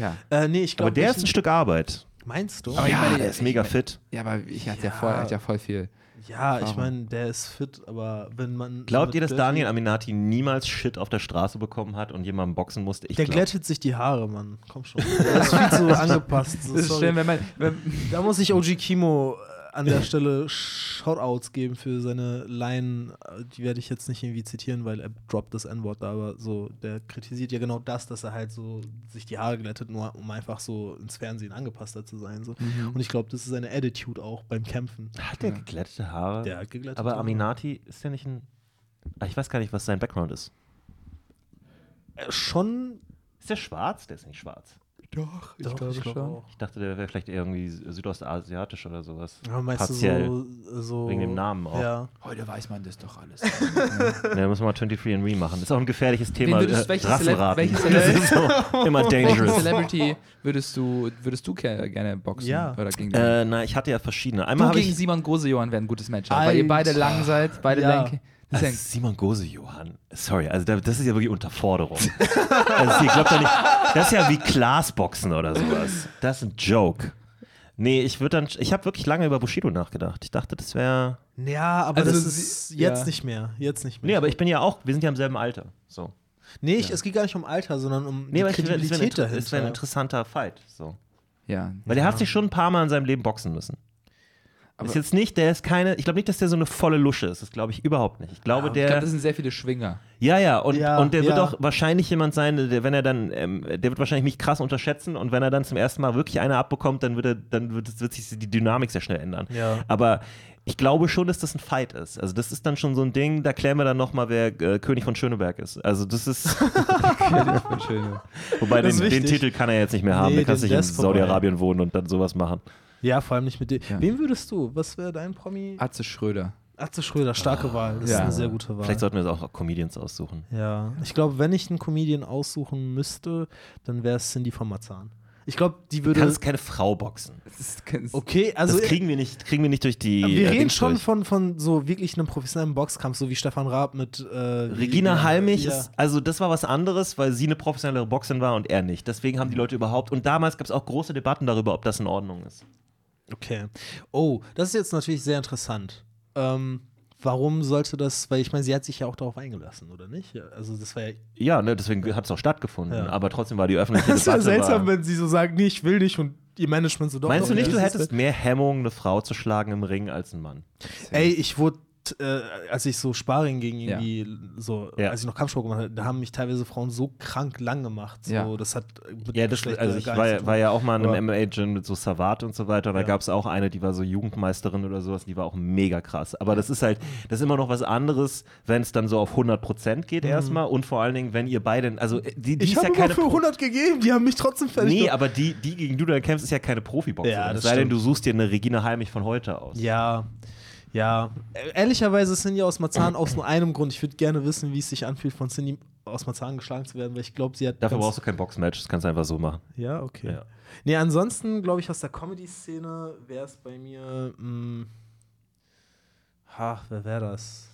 Ja. Äh, nee, ich Aber glaube. der ist ein Stück Arbeit. Meinst du? Aber ich ja, meine, der ist ich mega fit. ja, aber ich hatte ja, Ja. voll, hat ja voll viel. Ja, ich Warum? meine, der ist fit, aber wenn man. Glaubt ihr, dass Daniel Aminati niemals Shit auf der Straße bekommen hat und jemandem boxen musste? Ich Der glaub- glättet sich die Haare, Mann. Komm schon. Der ist viel zu angepasst. So, ist sorry. schön, wenn man. Wenn, Da muss ich OG Kimo an der Stelle Shoutouts geben für seine Line. Die werde ich jetzt nicht irgendwie zitieren, weil er droppt das N-Wort da, aber so, der kritisiert ja genau das, dass er halt so sich die Haare glättet, nur um einfach so ins Fernsehen angepasster zu sein. So. Mhm. Und ich glaube, das ist seine Attitude auch beim Kämpfen. Hat der geglättete Haare? Der hat geglättet. Aber Aminati ist der nicht ein. Ah, Ich weiß gar nicht, was sein Background ist. Äh, schon. Ist der schwarz? Der ist nicht schwarz. Doch, ich Doch, glaube glaub schon. auch. Ich dachte, der wäre vielleicht irgendwie südostasiatisch oder sowas. Aber meinst Partiell. du so, so. Wegen dem Namen auch. Ja. Heute weiß man das doch alles. Ja, muss man mal 23 and Re machen. Ist auch ein gefährliches Thema. würdest- äh, welche Rassenraten. Welche das so immer Welche dangerous. Celebrity würdest du, würdest du gerne boxen? Ja. Oder gegen? Äh, na, ich hatte ja verschiedene. du Einmal habe gegen ich. Simon Grosejohann wäre ein gutes Matchup, weil ihr beide lang seid, beide Ja. lenk. Also Simon Gose, Johann. Sorry, also da, das ist ja wirklich Unterforderung. also, ich glaub doch nicht, das ist ja wie Glasboxen oder sowas. Das ist ein Joke. Nee, ich würde dann. Ich habe wirklich lange über Bushido nachgedacht. Ich dachte, das wäre. Ja, aber Also das ist jetzt ja. nicht mehr. Jetzt nicht mehr. Nee, aber ich bin ja auch. Wir sind ja im selben Alter. So. Nee, ich, es geht gar nicht um Alter, sondern um Nee, die aber ich, das wäre Kredibilität ein, das wär ein dahinter. interessanter Fight. So. ja. Weil der hat sich schon ein paar Mal in seinem Leben boxen müssen. Ist jetzt nicht, der ist keine, ich glaube nicht, dass der so eine volle Lusche ist. Das glaube ich überhaupt nicht. Ich glaube, Ich der. glaube, das sind sehr viele Schwinger. Ja, ja, und, Ja, und der wird ja. auch wahrscheinlich jemand sein, der, wenn er dann, ähm, der wird wahrscheinlich mich krass unterschätzen und wenn er dann zum ersten Mal wirklich eine abbekommt, dann wird, er, dann wird, es- wird sich die Dynamik sehr schnell ändern. Ja. Aber ich glaube schon, dass das ein Fight ist. Also das ist dann schon so ein Ding, da klären wir dann nochmal, wer äh, König von Schöneberg ist. Also das ist, wobei Das den, ist den wichtig. Titel kann er jetzt nicht mehr haben, Nee, der kann den- sich in. Saudi-Arabien wohnen und dann sowas machen. Ja, vor allem nicht mit dir. Ja. Wen würdest du? Was wäre dein Promi? Atze Schröder. Atze Schröder, starke Wahl. Das ist Ja. eine sehr gute Wahl. Vielleicht sollten wir auch Comedians aussuchen. ja, ich glaube, wenn ich einen Comedian aussuchen müsste, dann wäre es Cindy von Marzahn. Ich glaube, die Du würde. kannst keine Frau boxen. Ist Okay, also das kriegen wir nicht, kriegen wir nicht durch die. wir äh, reden Dings schon durch. von, von so wirklich einem professionellen Boxkampf, so wie Stefan Raab mit äh, Regina Halmich ja. ist, also das war was anderes, weil sie eine professionelle Boxerin war und er nicht. Deswegen haben die Leute überhaupt, und damals gab es auch große Debatten darüber, ob das in Ordnung ist. Okay. Oh, das ist jetzt natürlich sehr interessant. Ähm, warum sollte das, weil ich meine, sie hat sich ja auch darauf eingelassen, oder nicht? Ja, Also das war ja Ja, ne, deswegen hat es auch stattgefunden. Ja. Aber trotzdem war die öffentliche Das ist ja Debatte. seltsam, wenn sie so sagen, nee, ich will nicht und ihr Management so doch. meinst doch, du nicht, du hättest mehr Hemmung, eine Frau zu schlagen im Ring als ein Mann? Ey, ich wurde, äh, als ich so Sparring gegen Ja. irgendwie so, Ja. als ich noch Kampfsport gemacht habe, da haben mich teilweise Frauen so krank lang gemacht. So, Ja. das hat Ja, das, also ich war, ja- war ja auch mal in einem MMA-Gym mit so Savat und so weiter. Da Ja. gab es auch eine, die war so Jugendmeisterin oder sowas, die war auch mega krass. Aber das ist halt, das ist immer noch was anderes, wenn es dann so auf 100% geht erstmal und vor allen Dingen, wenn ihr beide, also äh, die, die Mhm. Ich ist ja keine für 100 gegeben, die haben mich trotzdem fertig Nee, aber die, die, gegen du dann kämpfst, ist ja keine Profiboxerin. Ja, es das sei denn, stimmt. du suchst dir eine Regina Heimich von heute aus. Ja, ja. Ehrlicherweise ist Cindy aus Marzahn aus nur einem Grund. Ich würde gerne wissen, wie es sich anfühlt, von Cindy aus Marzahn geschlagen zu werden, weil ich glaube, sie hat. Dafür brauchst du kein Boxmatch, das kannst du einfach so machen. Ja, okay. Ja. Nee, ansonsten glaube ich, aus der Comedy-Szene wäre es bei mir. Mh, ha, wer wäre das?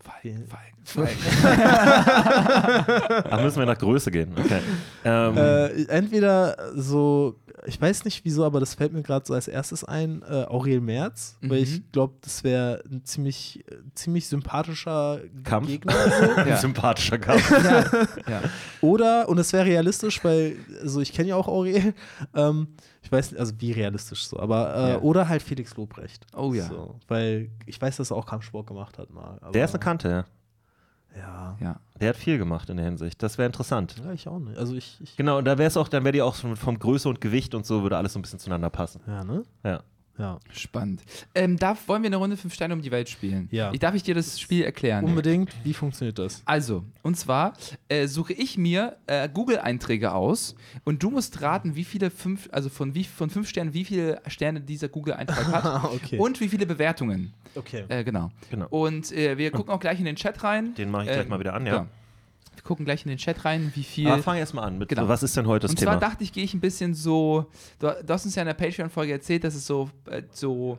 Falken, Falken, Ach, müssen wir nach Größe gehen. Okay. Ähm, Äh, entweder so, ich weiß nicht wieso, aber das fällt mir gerade so als erstes ein, äh, Aurel Merz, weil Mhm. ich glaube, das wäre ein ziemlich, äh, ziemlich sympathischer Kampf? Gegner. So. ein ja. sympathischer Kampf. ja. Oder, und es wäre realistisch, weil, also ich kenne ja auch Aurel, ähm, ich weiß nicht, also wie realistisch so, aber, äh, Ja. oder halt Felix Lobrecht. Oh ja. So, weil ich weiß, dass er auch Kampfsport gemacht hat mal. Aber, Der ist eine Kante, ja. Ja. ja. Der hat viel gemacht in der Hinsicht. Das wäre interessant. Ja, ich auch nicht. Also ich, ich Genau, und da wäre es auch, dann wäre die auch vom, vom Größe und Gewicht und so, würde alles so ein bisschen zueinander passen. ja, ne? Ja. Ja. Spannend. Ähm, darf, wollen wir eine Runde fünf Steine um die Welt spielen? Ja. Ich, darf ich dir das Spiel erklären? Unbedingt. Wie funktioniert das? Also, und zwar äh, suche ich mir äh, Google-Einträge aus und du musst raten, wie viele fünf, also von, wie, von fünf Sternen, wie viele Sterne dieser Google-Eintrag hat okay. und wie viele Bewertungen. okay. Äh, genau. Genau. Und äh, wir gucken auch gleich in den Chat rein. Den mache ich Äh, gleich mal wieder an, ja. Wir gucken gleich in den Chat rein, wie viel. Aber fang erst mal an. Mit, Genau. Was ist denn heute das und Thema? zwar dachte ich, gehe ich ein bisschen so. Du, du hast uns ja in der Patreon-Folge erzählt, dass es so, äh, so,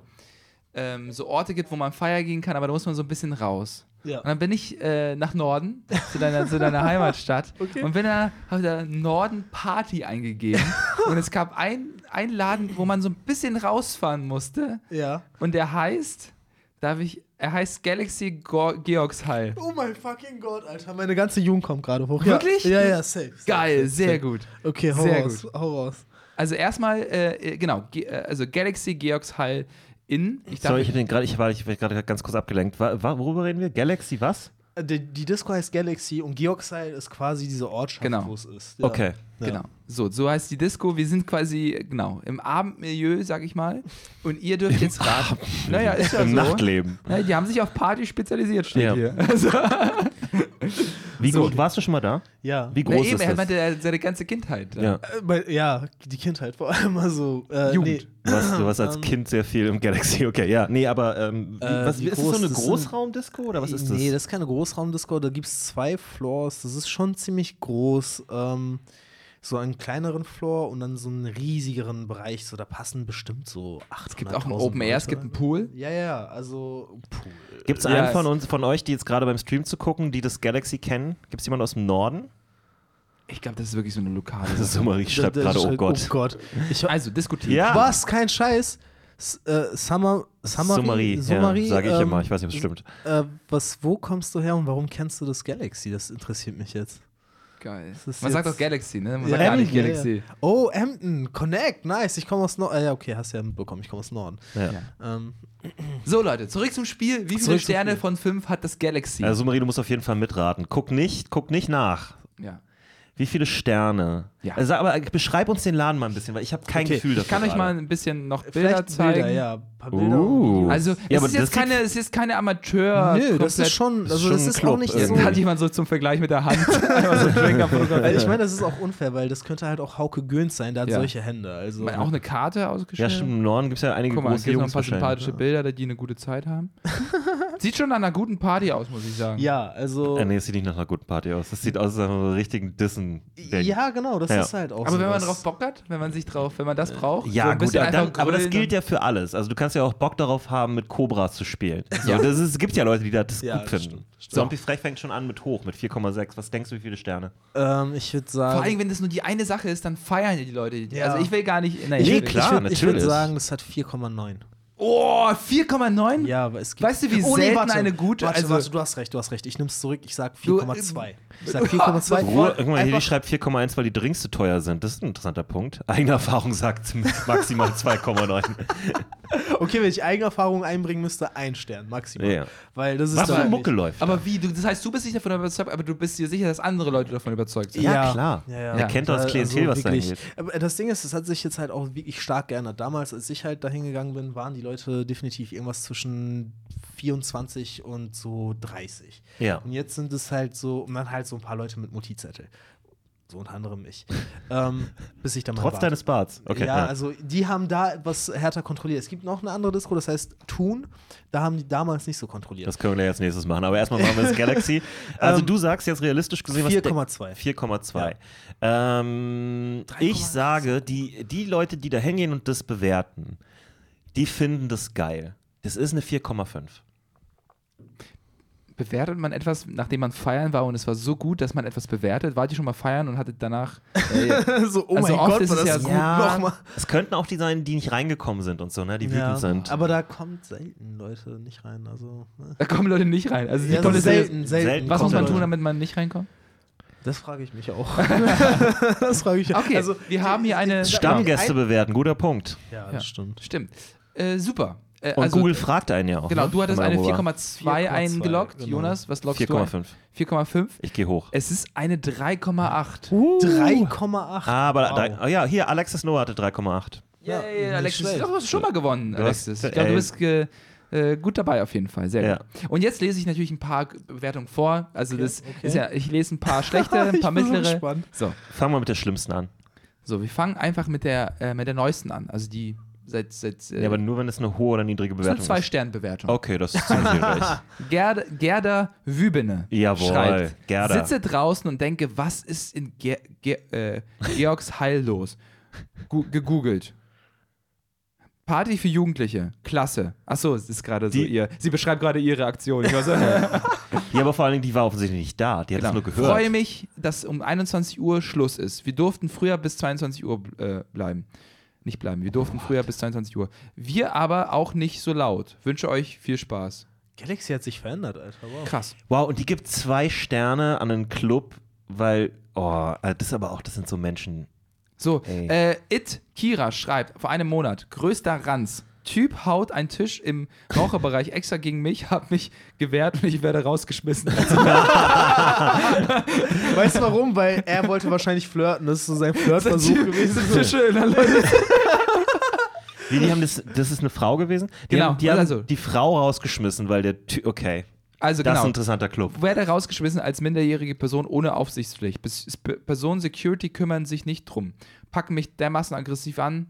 ähm, so Orte gibt, wo man feiern gehen kann, aber da muss man so ein bisschen raus. Ja. Und dann bin ich äh, nach Norden, zu deiner, zu deiner Heimatstadt. Okay. Und bin da, habe da Norden Party eingegeben. und es gab ein- einen Laden, wo man so ein bisschen rausfahren musste. Ja. Und der heißt, darf ich, er heißt Galaxy Go Georgshall. Oh mein fucking Gott, Alter. Meine ganze Jugend kommt gerade hoch. Wirklich? Ja, ja, ja safe. safe, Geil, safe, sehr safe. gut. Okay, hau Sehr raus. Hau raus. Also erstmal, äh, äh, genau, Ge äh, also Galaxy Georgshall in. Ich Sorry, ich, hab den grad, ich war, ich war gerade ganz kurz abgelenkt. Wa- wa- worüber reden wir? Galaxy was? Äh, Die, die Disco heißt Galaxy und Georgshall ist quasi diese Ortschaft, Genau. wo es ist. Ja. Okay. Ja. Genau. So, so heißt die Disco. Wir sind quasi, genau, im Abendmilieu, sag ich mal. Und ihr dürft jetzt raten. Naja, ist ja Im so. Nachtleben. Ja, die haben sich auf Party spezialisiert, steht Ja. hier. Also, Wie So. groß warst du schon mal da? Ja. Wie na groß eben, ist er das? meinte er- seine ganze Kindheit. Ja. Äh, ja, die Kindheit vor allem. Also, äh, Jugend. Nee, Du warst, du warst als Ähm, Kind sehr viel im Galaxy, okay, ja. Nee, aber ähm, wie, Äh, was, ist das so eine? Großraumdisco oder was ist das? Nee, das ist keine Großraumdisco. Da gibt es zwei Floors. Das ist schon ziemlich groß. Ähm, so einen kleineren Floor und dann so einen riesigeren Bereich. So, da passen bestimmt so 800 Es gibt auch ein Open Air, es gibt einen Pool. Ja, ja, also Pool. Gibt es Ja, einen es- von uns, von euch, die jetzt gerade beim Stream zu gucken, die das Galaxy kennen? Gibt es jemanden aus dem Norden? Ich glaube, das ist wirklich so eine lokale. Das ist so Da- da gerade, oh schreibt- Gott. Oh Gott. Ich, Also, diskutiert. Ja. Was? Kein Scheiß. S äh, Summer, Summery, Summery, Summery, ja, sage ich ähm, immer. Ich weiß nicht, ob es stimmt. Äh, was, wo kommst du her und warum kennst du das Galaxy? Das interessiert mich jetzt. Geil. Das ist Man sagt auch Galaxy, ne? Man Ja, sagt gar nicht ja, Galaxy. ja. Oh, Emden, Connect, nice. Ich komme aus Norden. Ja, okay, hast ja mitbekommen, ich komme aus Norden. Ja. Ähm, So, Leute, zurück zum Spiel. Wie viele Sterne von fünf hat das Galaxy? Also Marie, du musst auf jeden Fall mitraten. Guck nicht, guck nicht nach. ja. Wie viele Sterne? Ja. Also, aber beschreib uns den Laden mal ein bisschen, weil ich habe kein Okay, Gefühl dafür. Ich kann euch mal ein bisschen noch Bilder vielleicht zeigen. Bilder, ja. Ein paar Bilder. Uh. Also, Ja, es, ist jetzt keine, es ist keine Amateur. Nö, das ist schon, also das ist Club auch nicht irgendwie. so. Hat jemand so zum Vergleich mit der Hand. Weil ich meine, das ist auch unfair, weil das könnte halt auch Hauke Göns sein, der hat Ja. solche Hände. Also auch eine Karte Ja, ausgestellt. stimmt. Im Norden gibt es ja einige Guck mal, große sind noch ein Jungs paar sympathische. Bilder, die eine gute Zeit haben. Sieht schon nach einer guten Party aus, muss ich sagen. ja, also. Äh, nee, es sieht nicht nach einer guten Party aus. Das sieht aus als einem richtigen Dissen. ja, genau, das Ja. ist halt auch Aber wenn man drauf Bock hat, wenn man sich drauf, wenn man das braucht, Ja, so gut, dann, aber das gilt ja für alles. Also du kannst ja auch Bock darauf haben, mit Cobras zu spielen. So, Ja. das ist, es gibt ja Leute, die das Ja, gut das finden. stimmt. Zombie Frech fängt schon an mit hoch, mit 4,6. Was denkst du, wie viele Sterne? Ähm, ich würde sagen. Vor allem, wenn das nur die eine Sache ist, dann feiern ja die Leute. Ja. Also ich will gar nicht. Nein, ich Nee, will- würd- klar, ich würd, Ich würde natürlich. sagen, das hat 4,9. Oh, 4,9? Ja, aber es gibt. Weißt du, wie Oh, selten warte, eine gute- Warte, also- warte, du hast recht, du hast recht. Ich nehme es zurück. Ich sag Du, 4,2. Ich sag 4,2. Ruhe, guck mal, hier schreibt 4,1, weil die Drinks zu teuer sind. Das ist ein interessanter Punkt. Eigene Erfahrung sagt maximal 2,9. Okay, wenn ich Eigenerfahrung einbringen müsste, ein Stern maximal. Ja. Weil das ist Was für eine Mucke läuft. Aber wie? Du, das heißt, du bist nicht davon überzeugt, aber du bist dir sicher, dass andere Leute davon überzeugt sind. Ja, klar. Ja, ja. Er kennt doch das Also Klientel, was da wirklich. hingeht. Aber das Ding ist, es hat sich jetzt halt auch wirklich stark geändert. Damals, als ich halt dahin gegangen bin, waren die Leute definitiv irgendwas zwischen 24 und so 30. Ja. Und jetzt sind es halt so, und dann halt so ein paar Leute mit Multizettel. So unter anderem ich. ähm, bis ich dann mal Trotz warte. deines Barts. Okay. ja, also die haben da etwas härter kontrolliert. Es gibt noch eine andere Disco, das heißt Tun. Da haben die damals nicht so kontrolliert. Das können wir jetzt nächstes machen. Aber erstmal machen wir das Galaxy. Also Ähm, du sagst jetzt realistisch gesehen, was 4,2. 4,2. Ähm, 3,1. ich sage, die, die Leute, die da hingehen und das bewerten, die finden das geil. Das ist eine 4,5. Bewertet man etwas, nachdem man feiern war und es war so gut, dass man etwas bewertet? Wart ihr schon mal feiern und hattet danach. Äh, so, oh Also mein Gott, ist war es das ja gut. so- Nochmal. Es könnten auch die sein, die nicht reingekommen sind und so, ne? Die wütend Ja, sind. aber da kommt selten Leute nicht rein. Also, ne? da kommen Leute nicht rein. Also, die Ja, kommen so selten. selten, selten. Was muss kommen man tun, damit man nicht reinkommt? Das frage ich mich auch. das frage ich Okay, Also, wir haben hier eine. Stammgäste bewerten, guter Punkt. Ja, das Ja. stimmt. Stimmt. Äh, super. Äh, Und also, Google fragt einen ja auch. Genau, ne? du hattest eine irgendwo war. 4,2 4,2, eingeloggt. genau. Jonas, was loggst du ein? 4,5. 4,5. Ich gehe hoch. Es ist eine 3,8. 3,8. Ah, aber Wow. drei, oh ja, hier, Alexis Noah hatte 3,8. Ja, Yay, nicht Alexis, du hast schon mal gewonnen, Du hast- Alexis. Ich glaube, du bist ge, äh, gut dabei auf jeden Fall. Sehr Ja. gut. Und jetzt lese ich natürlich ein paar Bewertungen vor. Also das okay. ist ja, ich lese ein paar schlechte, ein paar Ich bin so mittlere. gespannt. So, Fangen wir mit der schlimmsten an. so, wir fangen einfach mit der, äh, mit der neuesten an. Also die seit, seit äh, Ja, aber nur wenn es eine hohe oder niedrige das ist eine Bewertung ist. Zwei-Stern-Bewertung. Okay, das ist ziemlich. Gerda, Gerda Wübene Jawohl, schreibt, Gerda. sitze draußen und denke, was ist in Ge Ge äh, Georgs Heil los? Gu gegoogelt. Party für Jugendliche, klasse. Achso, es ist gerade so ihr. Sie beschreibt gerade ihre Aktion. Ich weiß, Ja, aber vor allen Dingen, die war offensichtlich nicht da. Die hat es genau. nur gehört. Freue mich, dass um 21 Uhr Schluss ist. Wir durften früher bis 22 Uhr äh, bleiben. Nicht bleiben, wir durften früher bis 22 Uhr. Wir aber auch nicht so laut. Wünsche euch viel Spaß. Galaxy hat sich verändert, Alter. Wow. Krass. Wow, und die gibt zwei Sterne an einen Club, weil, oh, äh, das ist aber auch, das sind so Menschen. So, äh, It Kira schreibt vor einem Monat, größter Ranz. Typ haut einen Tisch im Raucherbereich extra gegen mich, hab mich gewehrt und ich werde rausgeschmissen. Weißt du warum? Weil er wollte wahrscheinlich flirten. Das ist so sein Flirtversuch gewesen. Tische in der Leute. Wie, die haben das, das ist eine Frau gewesen? Die Genau, haben, die haben also- die Frau rausgeschmissen, weil der Ty okay, Also das ist ein genau. interessanter Club. Werde rausgeschmissen als minderjährige Person ohne Aufsichtspflicht. Bis, P- Person Security kümmern sich nicht drum. Packen mich dermaßen aggressiv an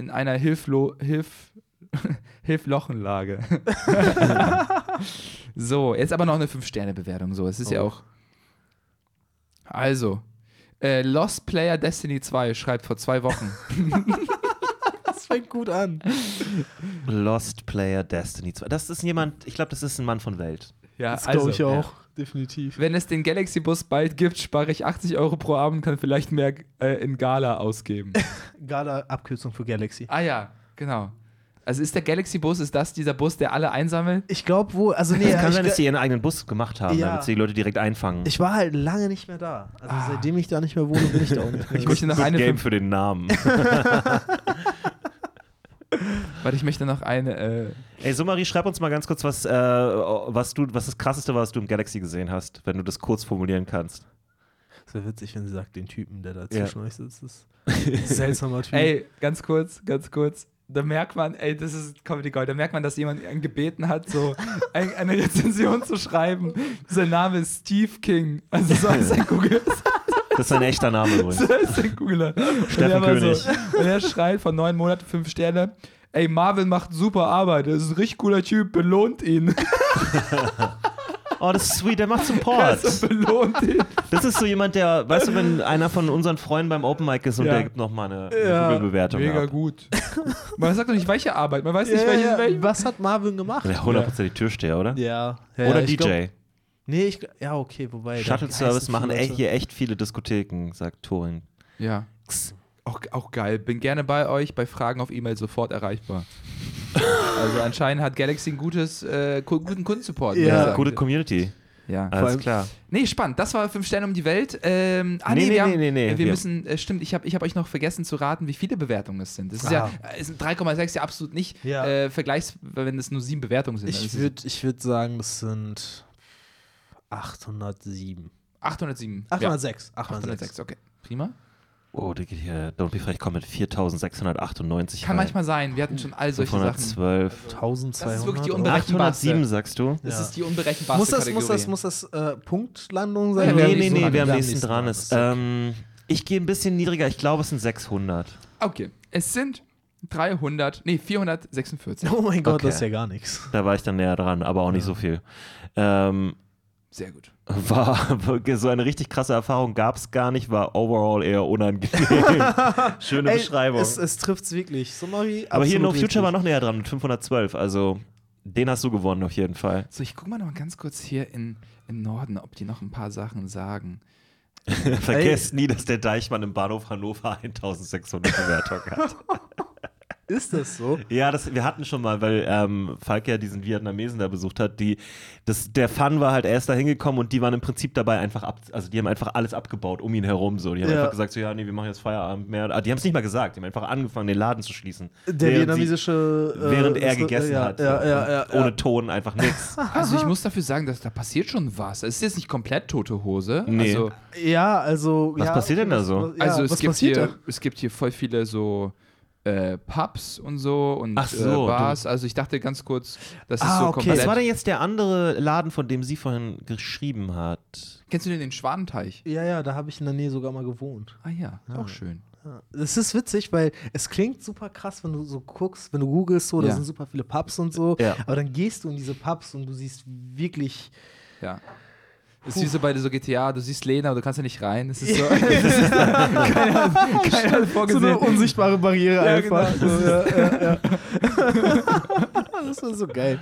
in einer Hilflo Hilf Hilflochenlage. so, jetzt aber noch eine 5-Sterne-Bewertung. So, es ist ja Oh. auch. Also, äh, Lost Player Destiny 2 schreibt vor zwei Wochen. Das fängt gut an. Lost Player Destiny 2. Das ist jemand, ich glaube, das ist ein Mann von Welt. ja, Das glaube ich auch. Definitiv. Wenn es den Galaxy Bus bald gibt, spare ich 80 Euro pro Abend und kann vielleicht mehr äh, in Gala ausgeben. Gala Abkürzung für Galaxy. ah ja, genau. Also ist der Galaxy-Bus, ist das dieser Bus, der alle einsammelt? Ich glaube wohl, also nee, Es kann ich, sein, dass sie ihren eigenen Bus gemacht haben, Ja. damit sie die Leute direkt einfangen. ich war halt lange nicht mehr da. Also seitdem ich da nicht mehr wohne, bin ich da auch nicht mehr. Ich möchte noch eine Game für den Namen. Warte, ich möchte noch eine. Äh, Ey, so Marie, schreib uns mal ganz kurz, was, äh, was, du, was das Krasseste war, was du im Galaxy gesehen hast, wenn du das kurz formulieren kannst. Es wäre witzig, wenn sie sagt, den Typen, der da Ja. zwischen euch sitzt, ist ein seltsamer Typ. ey, ganz kurz, ganz kurz. Da merkt man, ey, das ist Comedy Gold. Da merkt man, dass jemand ihn gebeten hat, so ein, eine Rezension zu schreiben. Sein Name ist Steve King. Also so ist sein Google. Das ist ein echter Name übrigens. So ist sein Googler. Und Steffen er König. So, und er schreit von neun Monaten fünf Sterne. Ey, Marvin macht super Arbeit. Das ist ein richtig cooler Typ. Belohnt ihn. Oh, das ist sweet, der macht Support. Belohnt ihn. Das ist so jemand, der, weißt du, wenn einer von unseren Freunden beim Open Mic ist und Ja. der gibt nochmal eine, eine Ja. Google-Bewertung Mega ab. gut. Man sagt doch nicht, welche Arbeit. Man weiß nicht, welche. welche. was hat Marvin gemacht? Ja, 100% Türsteher, oder? Ja. ja Oder ja, ich DJ. Glaub, nee, ich, ja, okay, wobei. da Shuttle Service heißen machen Leute- hier echt viele Diskotheken, sagt Torin. Ja. Auch, auch geil. Bin gerne bei euch. Bei Fragen auf E-Mail sofort erreichbar. also anscheinend hat Galaxy ein gutes, äh, guten Kundensupport. Ja. Gute Community. Ja. Alles allem- klar. Nee, spannend. Das war fünf Sterne um die Welt. Ähm, ah, Nee, nee, nee, wir, haben, nee, nee, nee. wir Wir- müssen, äh, stimmt, ich habe ich hab euch noch vergessen zu raten, wie viele Bewertungen es sind. Das ist ja, Ah. äh, es sind 3,6 ja absolut nicht Ja. äh, vergleichs, wenn es nur sieben Bewertungen sind. Ich es würde ich würd sagen, das sind 807. 807. 806. Ja. 806. 806, okay. Prima. Oh, der geht hier, Don't Be Frech kommt mit 4698 Kann rein. manchmal sein. Wir hatten schon all solche Sachen. 512. 1200. Das ist wirklich die? Unberechenbarste. 807 sagst du? Das Ja. ist die unberechenbarste Muss das, Kategorie. muss das, muss das äh, Punktlandung sein? nee, nee, nächsten nee, dran. wer am Wir haben nächsten dran dran, ist. Ähm, ich gehe ein bisschen niedriger, ich glaube, es sind 600. Okay, es sind 300, nee, 446. Oh mein Gott, Okay. das ist ja gar nichts. Da war ich dann näher dran, aber auch nicht so viel. Ähm, Sehr gut. war so eine richtig krasse Erfahrung gab es gar nicht, war overall eher unangenehm. Schöne Ey, Beschreibung. Es, es trifft es wirklich. Marie, aber hier No absolut Future war richtig. noch näher dran mit 512, also den hast du gewonnen auf jeden Fall. So, ich guck mal noch mal ganz kurz hier in, im Norden, ob die noch ein paar Sachen sagen. Vergesst nie, dass der Deichmann im Bahnhof Hannover 1600 Bewertungen hat. Ist das so? Ja, das, wir hatten schon mal, weil ähm, Falk ja diesen Vietnamesen da besucht hat, die, das, der Fun war halt, er ist da hingekommen und die waren im Prinzip dabei einfach ab, also die haben einfach alles abgebaut um ihn herum so. Die haben Ja. einfach gesagt, so ja, nee, wir machen jetzt Feierabend mehr. Ah, die haben es nicht mal gesagt, die haben einfach angefangen, den Laden zu schließen. Der Während vietnamesische. sie, äh, während er gegessen ja, hat. Ja, so. ja, ja, Und ja. Ohne Ton, einfach nichts. Also ich muss dafür sagen, dass da passiert schon was. Es ist jetzt nicht komplett tote Hose. Nee. Also, Ja, also. Was ja, passiert denn da so? Ja, also es, gibt hier, es gibt hier voll viele so äh, Pubs und so und Ach so, äh, Bars. Also ich dachte ganz kurz, das ist Ah, so okay. komplett. Was war denn jetzt der andere Laden, von dem sie vorhin geschrieben hat? Kennst du den, den Schwanenteich? Ja, ja, da habe ich in der Nähe sogar mal gewohnt. Ah ja, auch schön. Ja. Das ist witzig, weil es klingt super krass, wenn du so guckst, wenn du googelst, so, da Ja. sind super viele Pubs und so. Ja. Aber dann gehst du in diese Pubs und du siehst wirklich. Ja. Das ist wie so bei so GTA, du siehst Lena, aber du kannst ja nicht rein. Das ist so. das ist, keiner, keiner hat So vorgesehen. eine unsichtbare Barriere Ja, einfach. genau. So, ja, ja. das war so geil.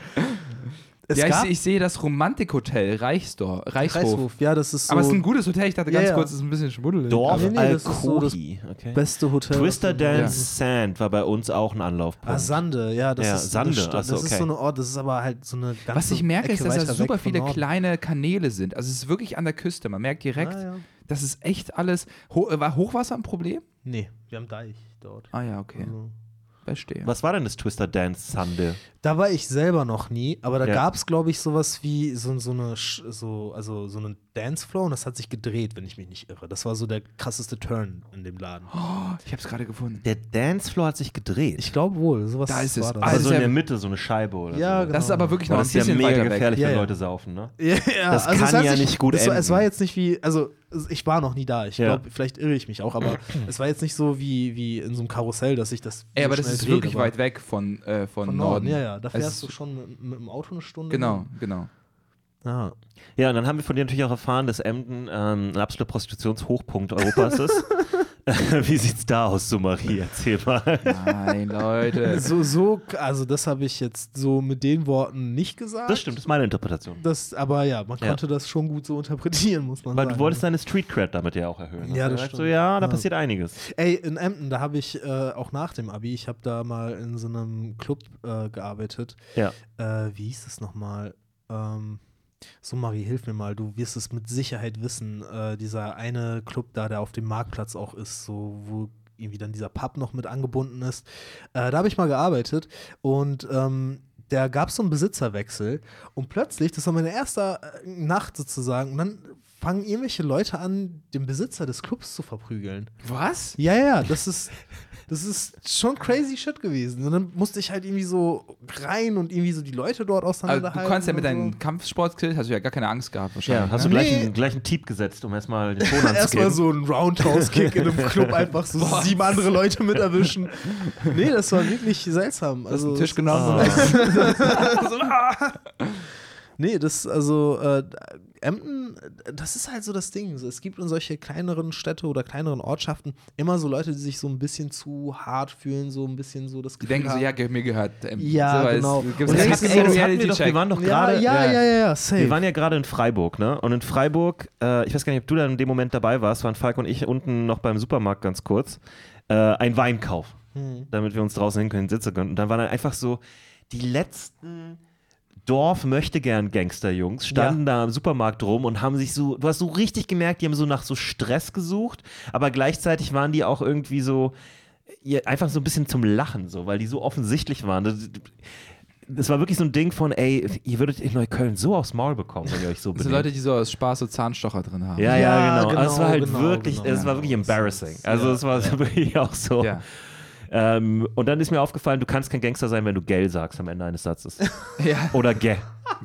Es ja, ich, ich sehe das Romantikhotel Reichsdorf, Reichshof. Reichshof, ja, das ist so Aber es ist ein gutes Hotel. Ich dachte ganz ja. kurz, es ist ein bisschen schmuddelig. Dorf nee, nee, das ist so das Alkohi. okay. beste Hotel. Twister Dance Sand war bei uns auch ein Anlaufpunkt. Ah, Sande, ja, das Ja, ist Sande, eine Stadt. so, Das ist okay. so eine Ort, das ist aber halt so eine ganze Was ich merke, ist, Ecke dass da super viele kleine Kanäle sind. Also es ist wirklich an der Küste. Man merkt direkt, Ah, ja. das ist echt alles. Ho äh, war Hochwasser ein Problem? Nee, wir haben Deich dort. Ah ja, okay. Also. Verstehe. Was war denn das Twister Dance Sunday? Da war ich selber noch nie, aber da Ja. gab es, glaube ich, sowas wie so, so eine so, also so einen Dancefloor und das hat sich gedreht, wenn ich mich nicht irre. Das war so der krasseste Turn in dem Laden. Oh, ich habe es gerade gefunden. Der Dancefloor hat sich gedreht. Ich glaube wohl, sowas Da ist es. war das. Ah, aber das so ist in der Mitte, so eine Scheibe oder Ja, so. genau. Das ist aber wirklich noch das ein ist ja bisschen mega weiter weg. gefährlich, Ja, wenn ja. Leute saufen, ne? Ja, ja, Das also kann ja sich- nicht gut es war, es war enden. jetzt nicht wie, also ich war noch nie da. Ich Ja. glaube, vielleicht irre ich mich auch, aber es war jetzt nicht so wie, wie in so einem Karussell, dass ich das. Ey, aber das ist drehe, wirklich weit weg von, äh, von, Von Norden. Norden, ja, ja. Da fährst ist- du schon mit, mit dem Auto eine Stunde. Genau, genau. Ja. Ja, und dann haben wir von dir natürlich auch erfahren, dass Emden ähm, ein absoluter Prostitutionshochpunkt Europas ist. Wie sieht's da aus, so Marie? Erzähl mal. Nein, Leute. So, so, also das habe ich jetzt so mit den Worten nicht gesagt. Das stimmt, das ist meine Interpretation. Das, aber ja, man Ja. konnte das schon gut so interpretieren, muss man Weil sagen. du wolltest deine Street Cred damit ja auch erhöhen. Ja, das gesagt, So, stimmt. ja, da Ja. passiert einiges. Ey, in Emden, da habe ich äh, auch nach dem Abi, ich habe da mal in so einem Club äh, gearbeitet. Ja. Äh, wie hieß es nochmal? Ähm, so, Marie, hilf mir mal, du wirst es mit Sicherheit wissen. Äh, dieser eine Club da, der auf dem Marktplatz auch ist, so, wo irgendwie dann dieser Pub noch mit angebunden ist. Äh, da habe ich mal gearbeitet und ähm, da gab es so einen Besitzerwechsel und plötzlich, das war meine erste äh, Nacht sozusagen, und dann fangen irgendwelche Leute an, den Besitzer des Clubs zu verprügeln. Was? Ja, ja, das ist, das ist schon crazy shit gewesen. Und dann musste ich halt irgendwie so rein und irgendwie so die Leute dort Also, auseinanderhalten. du kannst ja mit deinen Kampfsportskills, hast du ja gar keine Angst gehabt wahrscheinlich. Ja, hast du ne? gleich, Nee. einen, gleich einen Tiep gesetzt, um erstmal den Ton so. anzugeben. Erstmal so ein Roundhouse-Kick in einem Club, einfach so sieben andere Leute mit erwischen. Nee, das war wirklich seltsam. Du Also, einen Tisch genommen? Ah. Nee, das, also, äh, Emden, das ist halt so das Ding. So, Es gibt in solche kleineren Städte oder kleineren Ortschaften immer so Leute, die sich so ein bisschen zu hart fühlen, so ein bisschen so das Die Gefühl denken so, haben- ja, ge- mir gehört. ähm, Ja, so, genau. Es, Und gibt's ey, das hatten wir, doch, wir waren doch ja, gerade. ja, ja, ja, ja, safe. Wir waren ja gerade in Freiburg, ne? Und in Freiburg, äh, ich weiß gar nicht, ob du da in dem Moment dabei warst, waren Falk und ich unten noch beim Supermarkt ganz kurz, äh, ein Weinkauf, Hm. damit wir uns draußen hin können, sitzen können. Und dann waren dann einfach so die letzten Dorf möchte gern Gangsterjungs standen da im Supermarkt rum und haben sich so, du hast so richtig gemerkt, die haben so nach so Stress gesucht, aber gleichzeitig waren die auch irgendwie so ja, einfach so ein bisschen zum Lachen, so, weil die so offensichtlich waren. Das, das war wirklich so ein Ding von, ey, ihr würdet in Neukölln so aufs Maul bekommen, wenn ihr euch so Das sind benehmt. Leute, die so aus Spaß so Zahnstocher drin haben. Ja, ja, Ja, genau. Also es war halt genau, wirklich, genau. es war wirklich embarrassing. Also Ja, es war wirklich auch so. Ja. Ähm, und dann ist mir aufgefallen, du kannst kein Gangster sein, wenn du Gell sagst am Ende eines Satzes. Ja. Oder Gä.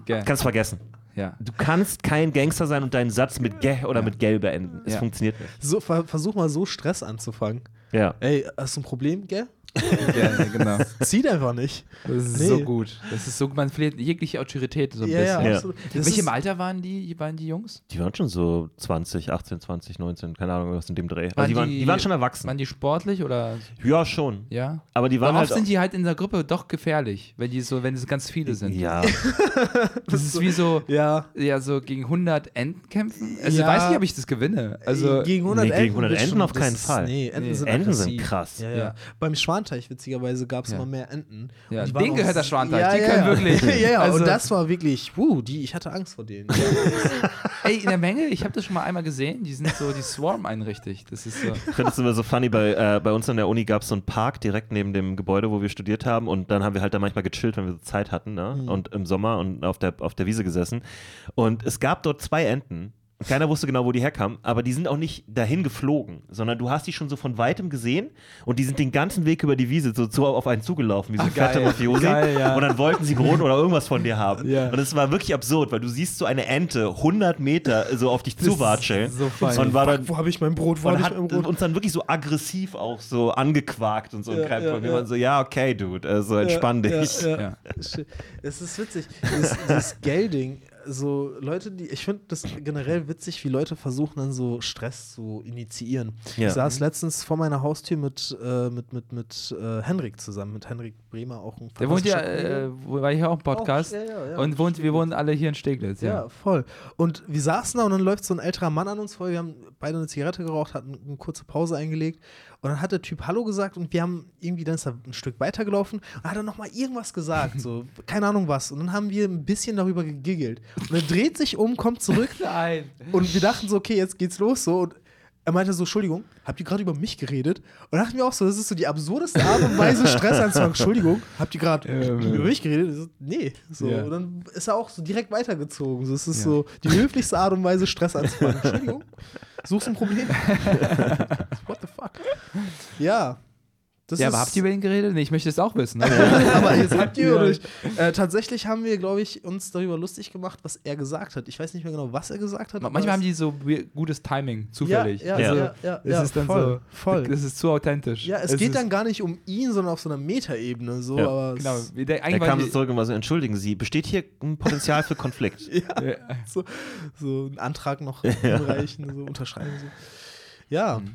Gell. Kannst vergessen. ja. Du kannst kein Gangster sein und deinen Satz mit Gä oder Ja. mit Gell beenden. Es Ja. funktioniert nicht. So, ver versuch mal so Stress anzufangen. Ja. Ey, hast du ein Problem, gell? ja, genau. Zieht einfach nicht. Das ist Nee. so gut. Das ist so, man verliert jegliche Autorität so ein ja, ja, bisschen. Ja. absolut. In welchem Alter waren die, waren die Jungs? Die waren schon so 20, 18, 20, 19, keine Ahnung, was in dem Dreh. Also Waren die, waren, die- die waren schon erwachsen. Waren die sportlich oder ja, schon. ja? Aber die waren Aber halt oft sind die halt in der Gruppe doch gefährlich, wenn die so, wenn es ganz viele sind. Ja, Das ist wie so, Ja. ja, so gegen 100 Enten kämpfen. Also Ja. ich weiß nicht, ob ich das gewinne. Also gegen 100 nee, gegen Enten, 100 wird Enten schon- auf keinen Fall. Nee, Enten Nee. sind Enten sind krass. Ja, ja. Ja. Beim Schwanteich, witzigerweise, gab es Ja. immer mehr Enten. Ja, Und die waren denen gehört der Schwanteich. Ja, Die ja, können ja. wirklich. ja, ja, Also- und das war wirklich, wuh, die, ich hatte Angst vor denen. ey, in der Menge, ich habe das schon mal einmal gesehen, die sind so, die swarm einen richtig. Das ist so. Ich finde es immer so funny, bei, äh, bei uns an der Uni gab es so einen Park direkt neben dem Gebäude, wo wir studiert haben und dann haben wir halt da manchmal gechillt, wenn wir so Zeit hatten ne? und im Sommer und auf der, auf der Wiese gesessen und es gab dort zwei Enten. Keiner wusste genau, wo die herkamen, aber die sind auch nicht dahin geflogen, sondern du hast die schon so von weitem gesehen und die sind den ganzen Weg über die Wiese so zu, auf einen zugelaufen, wie so Ach, geil. Mafiosi. Ja. Und dann wollten sie Brot oder irgendwas von dir haben. Ja. Und es war wirklich absurd, weil du siehst so eine Ente 100 Meter so auf dich zuwatscheln so funny. und war dann Wo habe ich mein Brot? Wo und hat Brot? uns dann wirklich so aggressiv auch so angequakt und so. Ja, und ja, mir ja. waren so, ja, okay, Dude, also entspann dich. Es ist witzig. Das, das Gelding, so Leute, die, ich finde das generell witzig, wie Leute versuchen dann so Stress zu initiieren. Ja. Ich saß letztens vor meiner Haustür mit, äh, mit, mit, mit äh, Henrik zusammen, mit Henrik Bremer, auch ein Der wohnt ja, äh, war hier auch im Podcast. Auch, ja, ja, und wohnt, wir wohnen alle hier in Steglitz, Ja, ja. voll. Und wir saßen da und dann läuft so ein älterer Mann an uns vor. Wir haben beide eine Zigarette geraucht, hatten eine kurze Pause eingelegt. Und dann hat der Typ Hallo gesagt und wir haben irgendwie, dann ist er ein Stück weitergelaufen und hat dann nochmal irgendwas gesagt, so, keine Ahnung was. Und dann haben wir ein bisschen darüber gegiggelt. Und er dreht sich um, kommt zurück Nein. und wir dachten so, okay, jetzt geht's los so. Und er meinte so, Entschuldigung, habt ihr gerade über mich geredet? Und dachten wir auch so, das ist so die absurdeste Art und Weise, Stress anzufangen. Entschuldigung, habt ihr gerade Ja, über mich geredet? So, nee. So, Ja. Und dann ist er auch so direkt weitergezogen. So, es ist Ja. so die höflichste Art und Weise, Stress anzufangen. Entschuldigung, suchst du ein Problem? What the fuck? Ja. Das Ja, aber habt ihr über ihn geredet? Nee, ich möchte es auch wissen. aber jetzt habt ihr Ja. oder nicht? Äh, tatsächlich haben wir, glaube ich, uns darüber lustig gemacht, was er gesagt hat. Ich weiß nicht mehr genau, was er gesagt hat. Manchmal haben es- die so gutes Timing, zufällig. Ja, Ja. ja, ja, ja, Es ja, ist dann voll, so, voll. das ist zu authentisch. Ja, es, geht ist, dann gar nicht um ihn, sondern auf so einer Metaebene. So, Ja, aber Genau, es, wie der, Er eigentlich kam so zurück und war so, entschuldigen Sie, besteht hier ein Potenzial für Konflikt? ja, Ja. so, so einen Antrag noch einreichen, so unterschreiben. So. Ja, Mhm.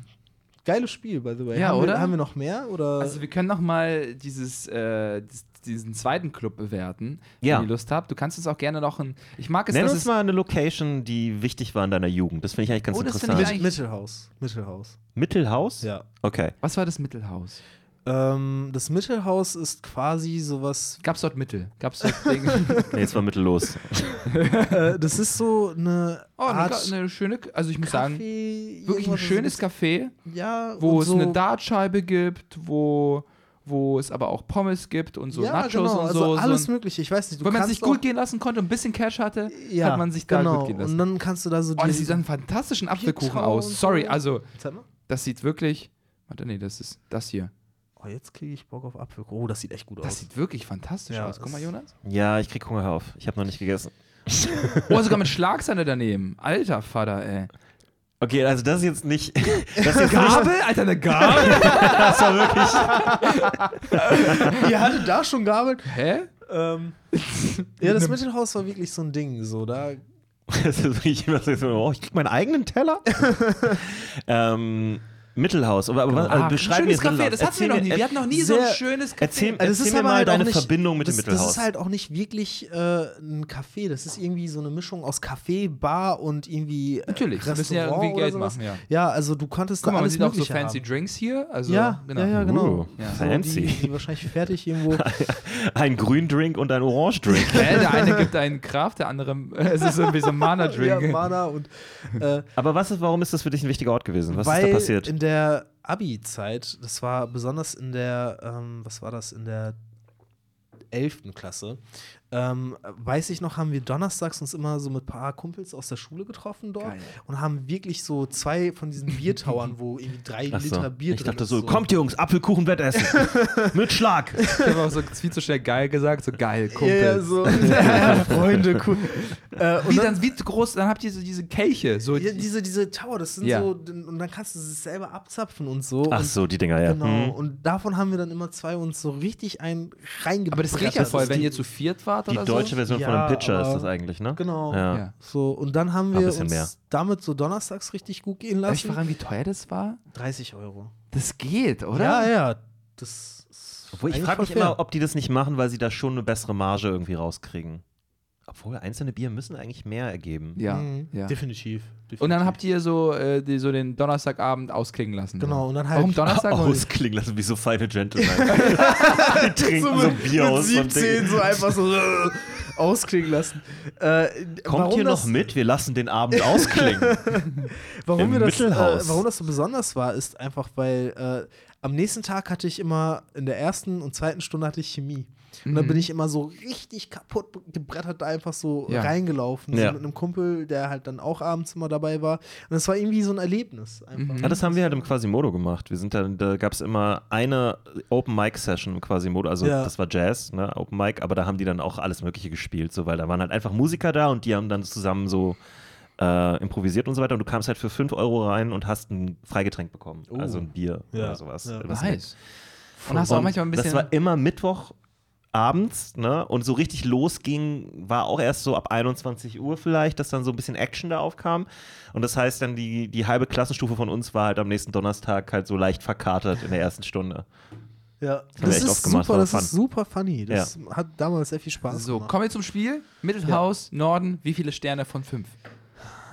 Geiles Spiel, by the way. Ja, haben oder? Wir, haben wir noch mehr? Oder? Also wir können noch mal dieses, äh, diesen zweiten Club bewerten, Ja. wenn ihr Lust habt. Du kannst uns auch gerne noch ein. Ich mag es, Nenn dass uns es. mal eine Location, die wichtig war in deiner Jugend. Das finde ich eigentlich ganz Oh, interessant. Mittelhaus. Mittelhaus. Mittelhaus? Ja. Okay. Was war das Mittelhaus? Ähm, das Mittelhaus ist quasi sowas. Gab es dort Mittel? Gab es dort Dinge? Nee, jetzt war mittellos. Äh, das ist so eine Oh, eine, eine schöne. Also ich muss sagen, Kaffee, wirklich ein schönes Café, Ja, wo es so, eine Dartscheibe gibt, wo, wo es aber auch Pommes gibt und so ja, Nachos genau, und also so. alles so Mögliche. Ich weiß nicht. Du wenn man sich gut gehen lassen konnte und ein bisschen Cash hatte, ja, hat man sich da genau. gut gehen lassen. Und dann kannst du da so Oh, das sieht einen fantastischen Apfelkuchen aus. Sorry, so. also das sieht wirklich. Warte, nee, das ist das hier. Oh, jetzt kriege ich Bock auf Apfelkuchen. Oh, das sieht echt gut Das aus. sieht wirklich fantastisch Ja, aus. Guck mal, Jonas. Ja, ich krieg Hunger hör auf. Ich habe noch nicht gegessen. Oh, sogar mit Schlagsahne daneben. Alter Vater, ey. Okay, also das ist jetzt nicht. Das ist jetzt Gabel? Alter, eine Gabel? das war wirklich. Ihr hattet da schon gearbeitet? Hä? Ähm, ja, das Mittelhaus war wirklich so ein Ding. So, da Das ist wirklich immer so, oh, ich krieg meinen eigenen Teller. ähm, Mittelhaus. Aber, aber was- also Ah, beschreib ein mir schönes Café, Mittelhaus. das hatten wir Erzähl noch mir- nie. Wir hatten noch nie so ein schönes Café. Erzähl, Also das erzähl ist mir mal halt deine nicht- Verbindung mit das, dem Mittelhaus. Das ist halt auch nicht wirklich äh, ein Café. Das ist irgendwie so eine Mischung aus Café, Bar und irgendwie. Äh, Natürlich, wir müssen ja Restaurant irgendwie oder Geld sowas. machen, ja. Ja, also du konntest Guck da mal, man alles sieht auch so fancy haben. Drinks hier. Also, ja, genau. ja, ja, genau. Uh, Ja. Fancy. Die, die wahrscheinlich fertig irgendwo. ein Gründrink und ein Orange-Drink. Der eine gibt einen Kraft, der andere, es ist irgendwie so ein ja, Mana-Drink. Mana und äh, Aber was ist, warum ist das für dich ein wichtiger Ort gewesen? Was ist da passiert? Der Abi-Zeit, das war besonders in der, ähm, was war das, in der 11. Klasse, ähm, weiß ich noch, haben wir donnerstags uns immer so mit ein paar Kumpels aus der Schule getroffen dort Geil. und haben wirklich so zwei von diesen Biertauern, wo irgendwie drei Ach so. Liter Bier ich drin dachte ist. so, kommt Jungs, Apfelkuchenwettessen. Mit Schlag. Ich habe auch so viel zu schnell geil gesagt, so geil, Kumpel. ja, so, ja, Freunde, cool. Äh, und Wie, dann, dann, wie groß, dann habt ihr so diese Kelche. So, ja, diese, diese Tower, das sind Ja. so, und dann kannst du es selber abzapfen und so. Ach und, so, die Dinger, ja. Genau, Hm. und davon haben wir dann immer zwei uns so richtig ein reingebracht. aber das riecht ja voll, wenn ihr zu viert wart Die oder deutsche so. Version von Ja, einem Pitcher ist das eigentlich, ne? Genau. Ja. Ja. So, und dann haben ein wir bisschen uns mehr. damit so donnerstags richtig gut gehen Darf ich lassen. fragen, wie teuer das war? 30 Euro. Das geht, oder? Ja, ja. Das ist Obwohl, ich frage mich fair. immer, ob die das nicht machen, weil sie da schon eine bessere Marge irgendwie rauskriegen. Obwohl, einzelne Bier müssen eigentlich mehr ergeben. Ja, Mhm. ja. Definitiv, definitiv. Und dann habt ihr so, äh, die, so den Donnerstagabend ausklingen lassen. Genau, und dann halt. Warum Donnerstag? Ausklingen lassen wie so feine Gentlemen. die trinken so, Bier mit aus. und 17 denken, so einfach so äh, ausklingen lassen. Äh, Kommt warum hier noch mit? Wir lassen den Abend ausklingen. Warum, Im wir das, äh, Mittelhaus. warum das so besonders war, ist einfach, weil äh, am nächsten Tag hatte ich immer, in der ersten und zweiten Stunde hatte ich Chemie. Und dann Mhm. bin ich immer so richtig kaputt gebrettert da einfach so Ja. reingelaufen. Ja. So mit einem Kumpel, der halt dann auch abends immer dabei war. Und das war irgendwie so ein Erlebnis. Einfach. Mhm. Ja, das haben wir halt im Quasimodo gemacht. Wir sind dann, da gab es immer eine Open Mic Session im Quasimodo, also Ja. das war Jazz, ne, Open Mic, aber da haben die dann auch alles Mögliche gespielt, so, weil da waren halt einfach Musiker da und die haben dann zusammen so äh, improvisiert und so weiter und du kamst halt für 5 Euro rein und hast ein Freigetränk bekommen, Oh. also ein Bier Ja. oder sowas. Ja. Was Nice. Und hast du auch manchmal ein bisschen. Das war immer Mittwoch abends, ne? Und so richtig losging, war auch erst so ab 21 Uhr vielleicht, dass dann so ein bisschen Action da aufkam. Und das heißt dann, die, die halbe Klassenstufe von uns war halt am nächsten Donnerstag halt so leicht verkatert in der ersten Stunde. Ja, das echt ist oft gemacht, super, war das fun. ist super funny. Das hat damals sehr viel Spaß so, gemacht. kommen wir zum Spiel. Mittelhaus, Norden, wie viele Sterne von fünf?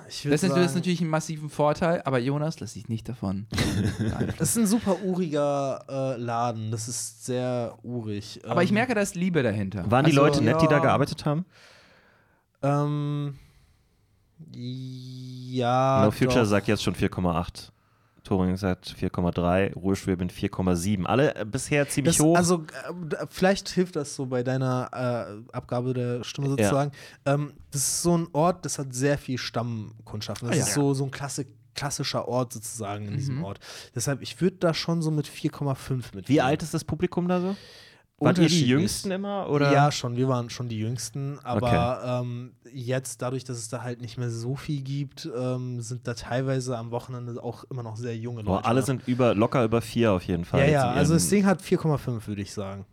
Ich Das ist, das ist natürlich einen massiven Vorteil, aber Jonas, lass dich nicht davon. Das ist ein super uriger äh, Laden. Das ist sehr urig. aber ich Ähm, merke, da ist Liebe dahinter. Waren die Also, Leute nett, die da ja. gearbeitet haben? Ähm, ja. no Future doch. sagt jetzt schon 4,8. Turing sagt 4,3, Ruheschwäbin 4,7. Alle äh, bisher ziemlich Das, hoch. also, äh, vielleicht hilft das so bei deiner äh, Abgabe der Stimme sozusagen. Ähm, das ist so ein Ort, das hat sehr viel Stammkundschaft. Das Ah, ja. ist so, so ein Klassik klassischer Ort sozusagen in diesem Mhm. Ort. Deshalb, ich würde da schon so mit 4,5 mit. Wie alt ist das Publikum da so? Wart ihr die. Jüngsten immer? Oder? Ja, schon. Wir waren schon die Jüngsten. Aber ähm, jetzt, dadurch, dass es da halt nicht mehr so viel gibt, ähm, sind da teilweise am Wochenende auch immer noch sehr junge Leute. Boah, alle sind über, locker über 4 auf jeden Fall. Ja, ja. Also das Ding hat 4,5, würde ich sagen.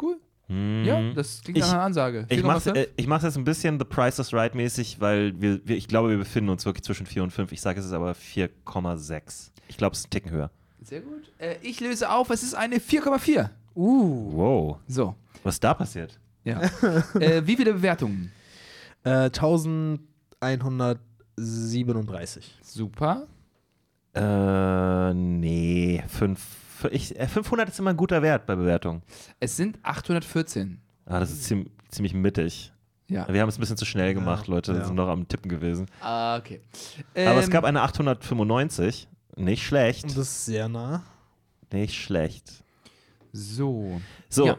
Cool. Mhm. Ja, das klingt Ich- nach einer Ansage. Ich 4,5? mache äh, ich mach's jetzt ein bisschen The Price is Right mäßig, weil wir, wir, ich glaube, wir befinden uns wirklich zwischen 4 und 5. Ich sage, es ist aber 4,6. Ich glaube, es ist ein Ticken höher. Sehr gut. Äh, ich löse auf, es ist eine 4,4. Uh. Wow. So. Was ist da passiert? Ja. äh, wie viele Bewertungen? Äh, 1137. Super. Äh, nee. Fünf, ich, äh, 500 ist immer ein guter Wert bei Bewertungen. Es sind 814. Ah, das ist ziem, ziemlich mittig. Ja. Wir haben es ein bisschen zu schnell gemacht, Leute. ja. sind noch am Tippen gewesen. Ah, okay. Aber es Ähm, gab eine 895. Nicht schlecht. Das ist sehr nah. Nicht schlecht. So. So. Ja.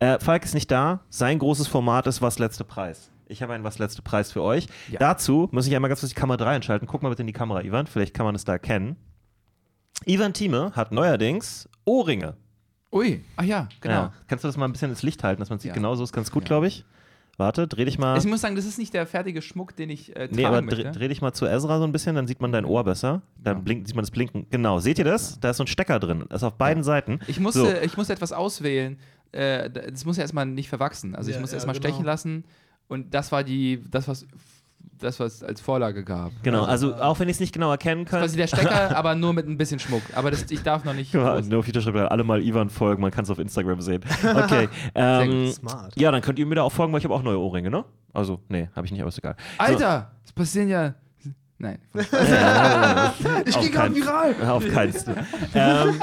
Äh, Falk ist nicht da. Sein großes Format ist Was letzte Preis. Ich habe einen Was letzte Preis für euch. Ja. Dazu muss ich einmal ganz kurz die Kamera 3 einschalten. Guck mal bitte in die Kamera, Ivan. Vielleicht kann man es da erkennen. Ivan Thieme hat neuerdings Ohrringe. Ui, ach ja, genau. Ja. Kannst du das mal ein bisschen ins Licht halten, dass man sieht? Ja. Genau so ist ganz gut, Ja. glaube ich. Warte, dreh dich mal. Ich muss sagen, das ist nicht der fertige Schmuck, den ich äh, tragen Nee, aber möchte. dreh, dreh dich mal zu Ezra so ein bisschen, dann sieht man dein Ohr besser. Dann Ja. blinkt, sieht man das Blinken. Genau, seht ihr das? Da ist so ein Stecker drin. Das ist auf beiden Seiten. Ich musste, So. ich musste etwas auswählen. Äh, das muss ja erstmal nicht verwachsen. Also ich Ja, musste ja, erstmal genau. stechen lassen. Und das war die, das, was das, was es als Vorlage gab. Genau, also auch wenn ich es nicht genau erkennen kann. Quasi der Stecker, aber nur mit ein bisschen Schmuck. Aber das, ich darf noch nicht. Groß. No Future schreibt alle mal Ivan folgen, man kann es auf Instagram sehen. Okay. ähm, Smart. ja, dann könnt ihr mir da auch folgen, weil ich habe auch neue Ohrringe, ne? Also, nee, habe ich nicht, aber ist egal. Alter, es passieren ja. Nein. So, Ich gehe gerade viral. Auf keinen Fall. ähm,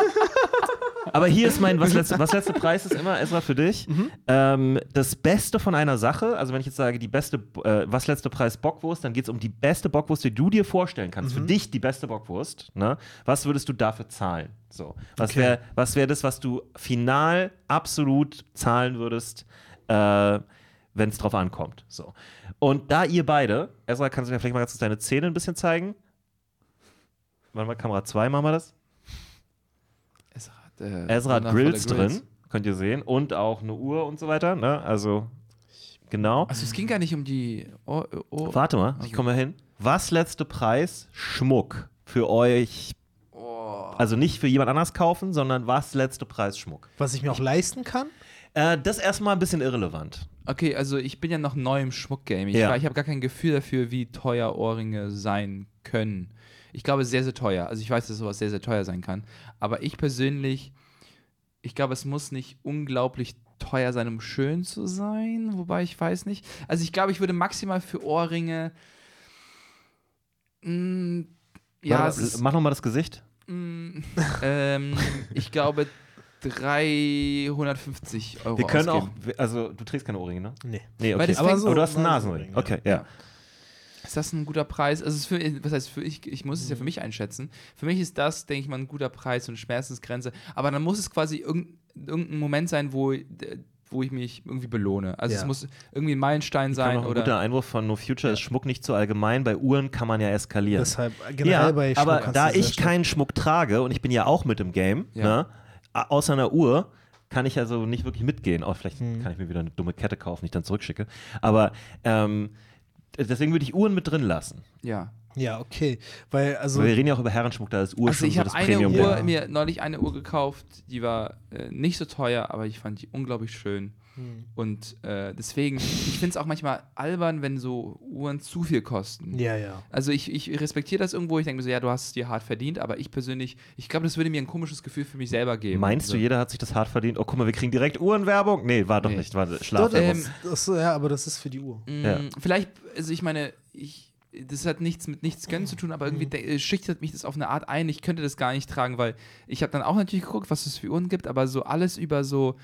aber hier ist mein, was letzte, was letzte Preis ist immer, Ezra, für dich. Ähm, das Beste von einer Sache, also wenn ich jetzt sage, die beste, äh, was letzte Preis Bockwurst, dann geht es um die beste Bockwurst, die du dir vorstellen kannst. Für dich die beste Bockwurst. Ne? Was würdest du dafür zahlen? So. Was Okay. wäre was wär das, was du final absolut zahlen würdest, äh, wenn es drauf ankommt? So. Und da ihr beide, Ezra, kannst du mir vielleicht mal ganz kurz deine Zähne ein bisschen zeigen? Warte mal, Kamera 2 machen wir das. Ezra hat, äh, Ezra hat Grills drin, könnt ihr sehen. Und auch eine Uhr und so weiter. Ne? Also, genau. Also es ging gar nicht um die. Oh, oh, Warte mal, ich Okay. komme mal hin. Was letzte Preis? Schmuck. Für euch. oh. Also nicht für jemand anders kaufen, sondern was letzte Preis Schmuck. Was ich mir auch leisten kann? Äh, das erstmal ein bisschen irrelevant. Okay, also ich bin ja noch neu im Schmuckgame. Ich, Ja. ich habe gar kein Gefühl dafür, wie teuer Ohrringe sein können. Ich glaube, sehr, sehr teuer. Also ich weiß, dass sowas sehr, sehr teuer sein kann. Aber ich persönlich, ich glaube, es muss nicht unglaublich teuer sein, um schön zu sein. Wobei ich weiß nicht. Also ich glaube, ich würde maximal für Ohrringe. Mh, ja, Warte, es ist, mach nochmal das Gesicht. mh, ähm, ich glaube 350 Euro. Wir können auch, ausgeben. also du trägst keine Ohrringe, ne? Nee. Nee, okay. Aber, so du hast einen Nasenring. Nasenring, Okay, ja. Ist das ein guter Preis? Also, für, was heißt für ich, ich muss es Mhm. ja für mich einschätzen. Für mich ist das, denke ich mal, ein guter Preis und eine Schmerzensgrenze. Aber dann muss es quasi irgendein, irgendein Moment sein, wo, äh, wo ich mich irgendwie belohne. Also, Ja. es muss irgendwie ein Meilenstein Kann sein noch ein oder. guter Einwurf von No Future ist Schmuck nicht zu allgeneral. Bei Uhren kann man ja eskalieren. Deshalb generell ja, bei Schmuck aber da ich keinen Schmuck trage und ich bin ja auch mit im Game, Ja. ne, außer einer Uhr, kann ich also nicht wirklich mitgehen. Oh, vielleicht Hm. kann ich mir wieder eine dumme Kette kaufen, die ich dann zurückschicke. Aber ähm, deswegen würde ich Uhren mit drin lassen. Ja. Ja, okay. Weil, also. Weil wir reden ja auch über Herrenschmuck, da ist Uhr Also, schon ich so habe das eine Premium. Uhr, Ja. mir neulich eine Uhr gekauft, die war äh, nicht so teuer, aber ich fand die unglaublich schön. Hm. Und äh, deswegen, ich finde es auch manchmal albern, wenn so Uhren zu viel kosten. Ja, ja. Also ich, ich respektiere das irgendwo, ich denke mir so, ja, du hast es dir hart verdient, aber ich persönlich, ich glaube, das würde mir ein komisches Gefühl für mich selber geben. Meinst so. du, jeder hat sich das hart verdient? Oh, guck mal, wir kriegen direkt Uhrenwerbung? Nee, war doch Nee. nicht. War Schlafwerbung. ähm, ja, aber das ist für die Uhr. Mm, Ja. Vielleicht, also ich meine, ich, das hat nichts mit nichts gönnen zu tun, aber Mhm. irgendwie de- äh, schüchtert mich das auf eine Art ein. Ich könnte das gar nicht tragen, weil ich habe dann auch natürlich geguckt, was es für Uhren gibt, aber so alles über so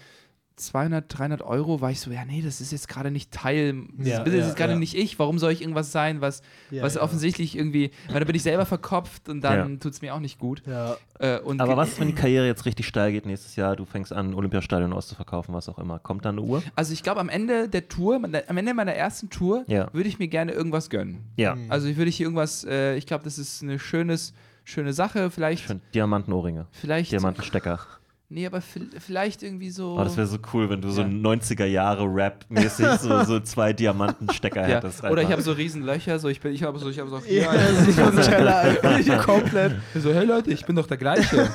200, 300 Euro war ich so, ja, nee, das ist jetzt gerade nicht Teil, das, Ja, ist, ja, ist gerade ja. nicht ich. Warum soll ich irgendwas sein, was, Ja, was ja. offensichtlich irgendwie, weil da bin ich selber verkopft und dann Ja. tut es mir auch nicht gut. Ja, Äh, und Aber was ist, wenn die Karriere jetzt richtig steil geht nächstes Jahr? Du fängst an, Olympiastadion auszuverkaufen, was auch immer. Kommt dann eine Uhr? Also ich glaube, am Ende der Tour, am Ende meiner ersten Tour, Ja. würde ich mir gerne irgendwas gönnen. Ja. Also ich würde hier irgendwas, äh, ich glaube, das ist eine schönes, schöne Sache. Vielleicht, Schön. Diamantenohrringe. vielleicht, Diamantenstecker. Nee, aber vi- vielleicht irgendwie so. Oh, das wäre so cool, wenn du so Ja. 90er Jahre Rap-mäßig so, so zwei Diamantenstecker ja. hättest. Oder ich einfach. habe so riesen Löcher, so ich bin, ich habe so, ich habe so hier, ja Teller eigentlich komplett. so, hey Leute, ich bin doch der gleiche.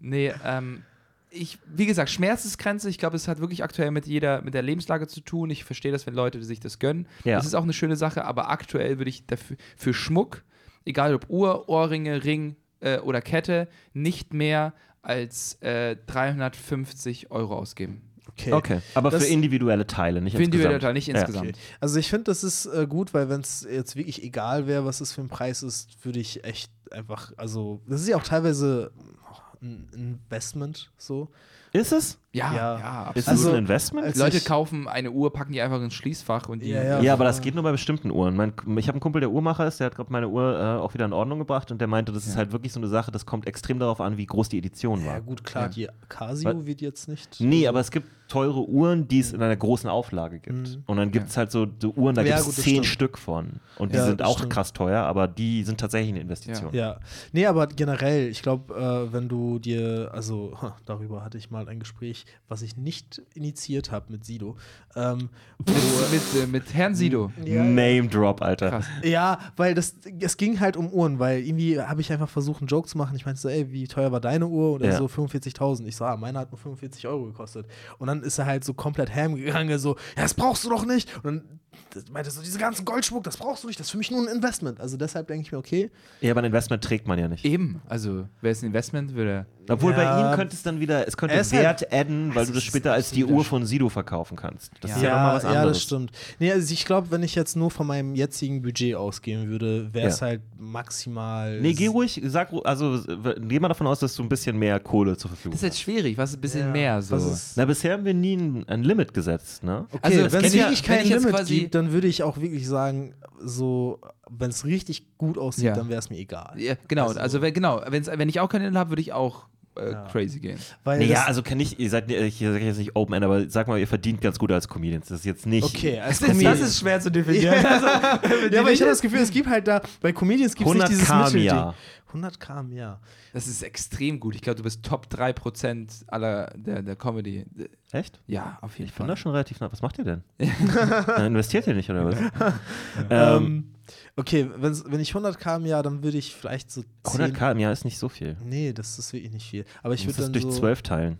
nee, ähm, ich, wie gesagt, Schmerzensgrenze, ich glaube, es hat wirklich aktuell mit jeder, mit der Lebenslage zu tun. Ich verstehe das, wenn Leute sich das gönnen. Ja. Das ist auch eine schöne Sache, aber aktuell würde ich dafür für Schmuck, egal ob Uhr, Ohrringe, Ring, äh, oder Kette nicht mehr als äh, 350 Euro ausgeben. Okay. Okay, aber Das- für individuelle Teile, nicht Für individuelle insgesamt. Teile, nicht Ja. insgesamt. Okay. Also ich finde, das ist äh, gut, weil wenn es jetzt wirklich egal wäre, was es für ein Preis ist, würde ich echt einfach, also das ist ja auch teilweise ein Investment so. Ist es? Ja, Ja. ja, absolut. Ist Also, es ein Investment? Leute ich- kaufen eine Uhr, packen die einfach ins Schließfach und die. Ja, ja. Ja, aber das geht nur bei bestimmten Uhren. Mein, ich habe einen Kumpel, der Uhrmacher ist, der hat gerade meine Uhr äh, auch wieder in Ordnung gebracht und der meinte, das ist Ja. halt wirklich so eine Sache, das kommt extrem darauf an, wie groß die Edition Ja war. gut, klar, Ja. die Casio wird jetzt nicht. Nee, aber es gibt teure Uhren, die es in einer großen Auflage gibt. Mhm. Und dann gibt es halt so, so Uhren, da Ja, gibt es zehn stimmt. Stück von. Und die Ja, sind auch stimmt. krass teuer, aber die sind tatsächlich eine Investition. Ja, nee, aber generell, ich glaube, äh, wenn du dir, also darüber hatte ich mal ein Gespräch, was ich nicht initiiert habe mit Sido. Ähm, Mit, mit, äh, mit Herrn Sido. ja, Name Drop, Alter. Krass. Ja, weil das, es ging halt um Uhren, weil irgendwie habe ich einfach versucht, einen Joke zu machen. Ich meinte so, ey, wie teuer war deine Uhr? Und er Ja. so 45.000. Ich so, ah, meine hat nur 45 Euro gekostet. Und dann ist er halt so komplett ham gegangen, so, ja, das brauchst du doch nicht. Und dann meinte er so, diese ganzen Goldschmuck, das brauchst du nicht, das ist für mich nur ein Investment. Also deshalb denke ich mir, okay, Ja, aber ein Investment trägt man ja nicht. Eben. Also, wäre es ein Investment, würde. Obwohl bei Ja. ihm könnte es dann wieder, es könnte ist halt- Wert adden, weil Es du das später als die Uhr von Sido verkaufen kannst. Das Ja. ist ja nochmal was ja, anderes. das stimmt. Nee, also ich glaube, wenn ich jetzt nur von meinem jetzigen Budget ausgehen würde, wäre es Ja. halt maximal. Nee, geh ruhig, sag, also geh mal davon aus, dass du ein bisschen mehr Kohle zur Verfügung Das ist jetzt hast. schwierig. Was ist ein bisschen Ja, mehr so? was ist- Na, bisher haben wir nie ein, ein Limit gesetzt, ne? Okay, Also, wenn es ja- wirklich kein Limit quasi- gibt, dann würde ich auch wirklich sagen, so, wenn es richtig gut aussieht, Ja. dann wäre es mir egal. ja, genau. Also- Also, wenn, genau. Wenn's, wenn ich auch keinen Inhalt habe, würde ich auch äh, Ja. crazy gehen. Weil Naja, also kann ich, ihr seid, ich sage jetzt nicht Open End, aber sag mal, ihr verdient ganz gut als Comedians. Das ist jetzt nicht. okay, als Das das ist schwer zu definieren. Also, ja, aber ich habe das Gefühl, es gibt halt da, bei Comedians gibt es nicht 100 dieses Mittelding. Jahr. 100 K im Jahr. Das ist extrem gut. Ich glaube, du bist Top 3% aller der, der Comedy. Echt? Ja, auf jeden Ich bin Fall. da schon relativ nah. Was macht ihr denn? Na, investiert ihr nicht, oder was? ähm, Ähm, okay, wenn's, wenn ich 100 K im Jahr, dann würde ich vielleicht so 10, 100k im Jahr ist nicht so viel. Nee, das ist wirklich nicht viel. Aber ich würde das dann durch so. 12 teilen.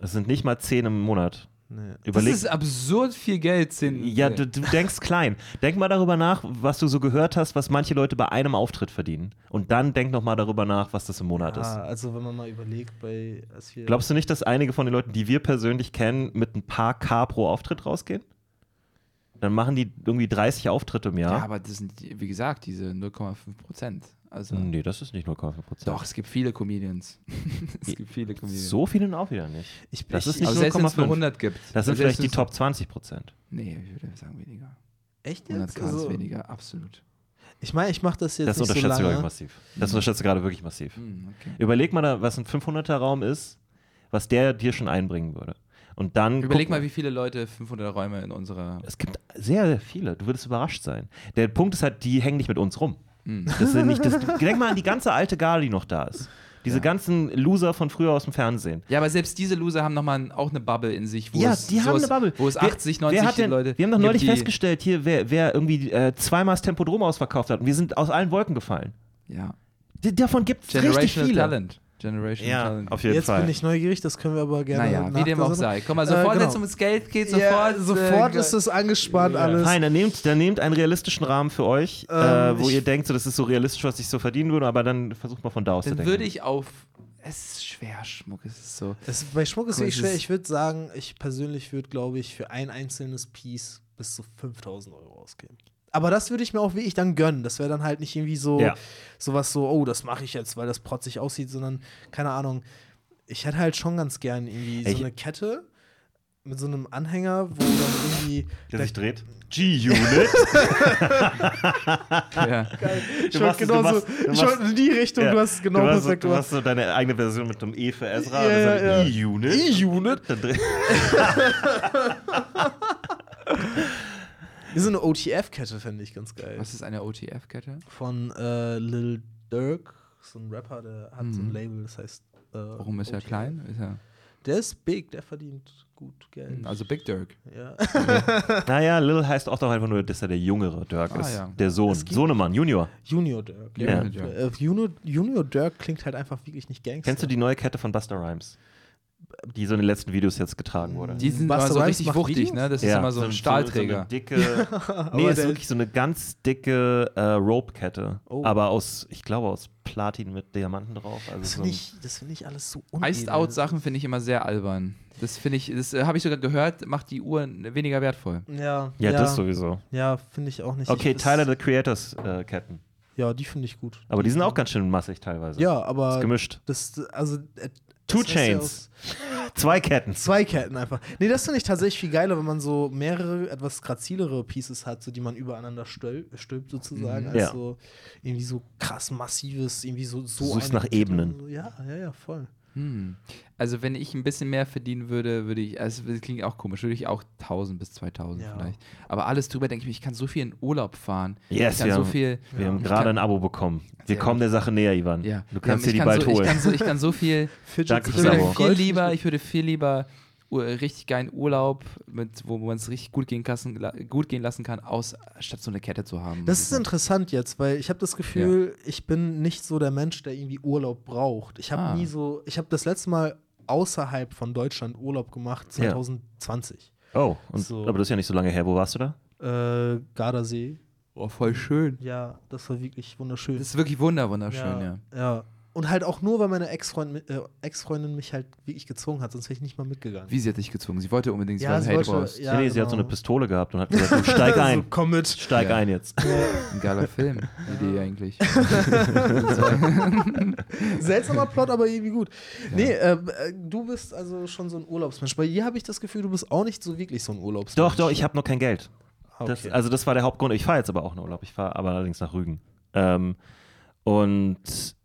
Das sind nicht mal 10 im Monat. Nee. Das Überleg. ist absurd viel Geld. Sind, Ja, du, du denkst klein. Denk mal darüber nach, was du so gehört hast, was manche Leute bei einem Auftritt verdienen. Und dann denk noch mal darüber nach, was das im Monat ist. Ah, also wenn man mal überlegt, bei Glaubst du nicht, dass einige von den Leuten, die wir persönlich kennen, mit ein paar K pro Auftritt rausgehen? Dann machen die irgendwie 30 Auftritte im ja. Jahr. aber das sind, wie gesagt, diese 0,5 Prozent. Also, nee, das ist nicht nur 0,5 Prozent. doch, es gibt viele Comedians. es gibt viele Comedians. So viele auch wieder nicht. ich, das ist nicht 0,5. 100 gibt. Das sind vielleicht die Top 20 Prozent. Nee, ich würde sagen weniger. echt 100 jetzt? K ist Also, weniger, absolut. ich meine, ich mache das jetzt Das nicht so unterschätzt du gerade lange. massiv. Das unterschätzt du gerade wirklich massiv. Hm, okay. Überleg mal, da, was ein 500er Raum ist, was der dir schon einbringen würde. Und dann. Überleg mal, wie viele Leute 500 Räume in unserer. Es gibt sehr, sehr viele. Du würdest überrascht sein. Der Punkt ist halt, die hängen nicht mit uns rum. Hm. Das sind nicht, das, denk mal an die ganze alte Garde, die noch da ist. Diese Ja. ganzen Loser von früher aus dem Fernsehen. Ja, aber selbst diese Loser haben nochmal auch eine Bubble in sich, wo ja, es, die so haben eine Bubble. wo es Wer- 80, 90 wer hat denn, Leute Wir haben doch neulich festgestellt, hier, wer, wer irgendwie äh, zweimal das Tempodrom ausverkauft hat und wir sind aus allen Wolken gefallen. Ja. D davon gibt es richtig viele. Talent. Generational Ja, Talent. auf jeden Jetzt Fall. bin ich neugierig, das können wir aber gerne. Naja, nach wie dem auch sei. Komm mal, Äh, sofort, wenn genau. es ums Geld geht, Ja, sofort. sofort äh, ist es angespannt Ja. alles. Nein, dann nehmt, dann nehmt einen realistischen Rahmen für euch, Ähm, äh, wo ihr denkt, so, das ist so realistisch, was ich so verdienen würde, aber dann versucht mal von da aus zu Dann denken. würde ich auf. Es ist schwer, Schmuck. Es ist so. Es, bei Schmuck ist mal, wirklich es schwer. Ich würde sagen, ich persönlich würde, glaube ich, für ein einzelnes Piece bis zu 5000 Euro ausgeben. Aber das würde ich mir auch wirklich dann gönnen. Das wäre dann halt nicht irgendwie so Ja. sowas so, oh, das mache ich jetzt, weil das protzig aussieht, sondern, keine Ahnung, ich hätte halt schon ganz gern irgendwie Ich- so eine Kette mit so einem Anhänger, wo dann irgendwie. Der sich dreht. G-Unit. Ja. Ich Du wollte genau so, machst- ich machst- wollte in die Richtung, du hast es genau du hast, perfekt so, du hast so deine eigene Version mit dem E für Ezra. Ja, ja, ja. E-Unit. E-Unit? So eine OTF-Kette fände ich ganz geil. Was ist eine OTF-Kette? Von äh, Lil Durk, so ein Rapper, der hat so ein Mhm. Label, das heißt. Äh, Warum ist er OTF. klein? Ist er, Der ist big, der verdient gut Geld. also Big Dirk. ja. naja, Lil heißt auch doch einfach nur, dass er der jüngere Dirk Ah, ist. ja. Der Sohn. Sohnemann, Junior. Junior Dirk. Ja, Ja. ja. Äh, Junior, Junior Dirk klingt halt einfach wirklich nicht Gangster. Kennst du die neue Kette von Buster Rhymes? Die so in den letzten Videos jetzt getragen wurde. Die sind immer so richtig wuchtig, Videos? ne? Das ist immer so ein So Stahlträger. eine dicke, nee, ist wirklich so eine ganz dicke äh, Rope-Kette. Oh. Aber aus, ich glaube, aus Platin mit Diamanten drauf. Also Das so finde ich, das find ich alles so unedel. Iced Out Sachen finde ich immer sehr albern. Das finde ich, das äh, habe ich sogar gehört, macht die Uhr weniger wertvoll. Ja, ja, das sowieso. Ja, finde ich auch nicht. Okay, ich, Tyler the Creators äh, Ketten. Ja, die finde ich gut. Aber die sind auch ganz schön massig teilweise. Ja, Ist aber gemischt. das, also äh, Two Chains. Zwei Ketten. Zwei Ketten einfach. Nee, das finde ich tatsächlich viel geiler, wenn man so mehrere, etwas grazilere Pieces hat, so die man übereinander stülpt, stülpt sozusagen, als Ja. so irgendwie so krass massives, irgendwie so so. Suchst nach Ebenen. So. Ja, ja, ja, voll. Hm. Also wenn ich ein bisschen mehr verdienen würde, würde ich, also das klingt auch komisch, würde ich auch 1000 bis 2000 Ja. vielleicht. Aber alles drüber denke ich mir, ich kann so viel in Urlaub fahren. Yes, ich kann wir so haben- viel. Wir haben ich gerade kann- ein Abo bekommen. Wir kommen der Sache näher, Ivan. Ja. Du kannst ja, dir die ich kann bald so, Ich holen. kann, so, ich kann so viel. Danke Ich fürs würde Abo. viel lieber, ich würde viel lieber richtig geilen Urlaub, mit, wo man es richtig gut gehen, lassen, gut gehen lassen kann, aus, statt so eine Kette zu haben. Das ist interessant jetzt, weil ich habe das Gefühl, ich bin nicht so der Mensch, der irgendwie Urlaub braucht. Ich habe Ah. nie so, ich habe das letzte Mal außerhalb von Deutschland Urlaub gemacht, Ja. 2020. Oh, und, So. aber das ist ja nicht so lange her. Wo warst du da? Äh, Gardasee. oh, voll schön. Ja, das war wirklich wunderschön. Das ist wirklich wunder, wunderschön, ja. ja. Und halt auch nur, weil meine äh, Ex-Freundin mich halt wirklich gezwungen hat, sonst wäre ich nicht mal mitgegangen. Wie sie hat dich gezwungen? Sie wollte unbedingt, sie Ja, war sie hey, du wollte- brauchst ja. nee, sie hat so eine genau. Pistole gehabt und hat gesagt, du steig ein. so, komm mit. Steig Ja. ein jetzt. ein geiler Film. Idee eigentlich. Seltsamer Plot, aber irgendwie gut. Nee, äh, äh, du bist also schon so ein Urlaubsmensch. Bei dir habe ich das Gefühl, du bist auch nicht so wirklich so ein Urlaubsmensch. Doch, doch, ich habe noch kein Geld. Ah, Das, okay. also das war der Hauptgrund. Ich fahre jetzt aber auch in Urlaub. Ich fahre aber allerdings nach Rügen. Ähm, und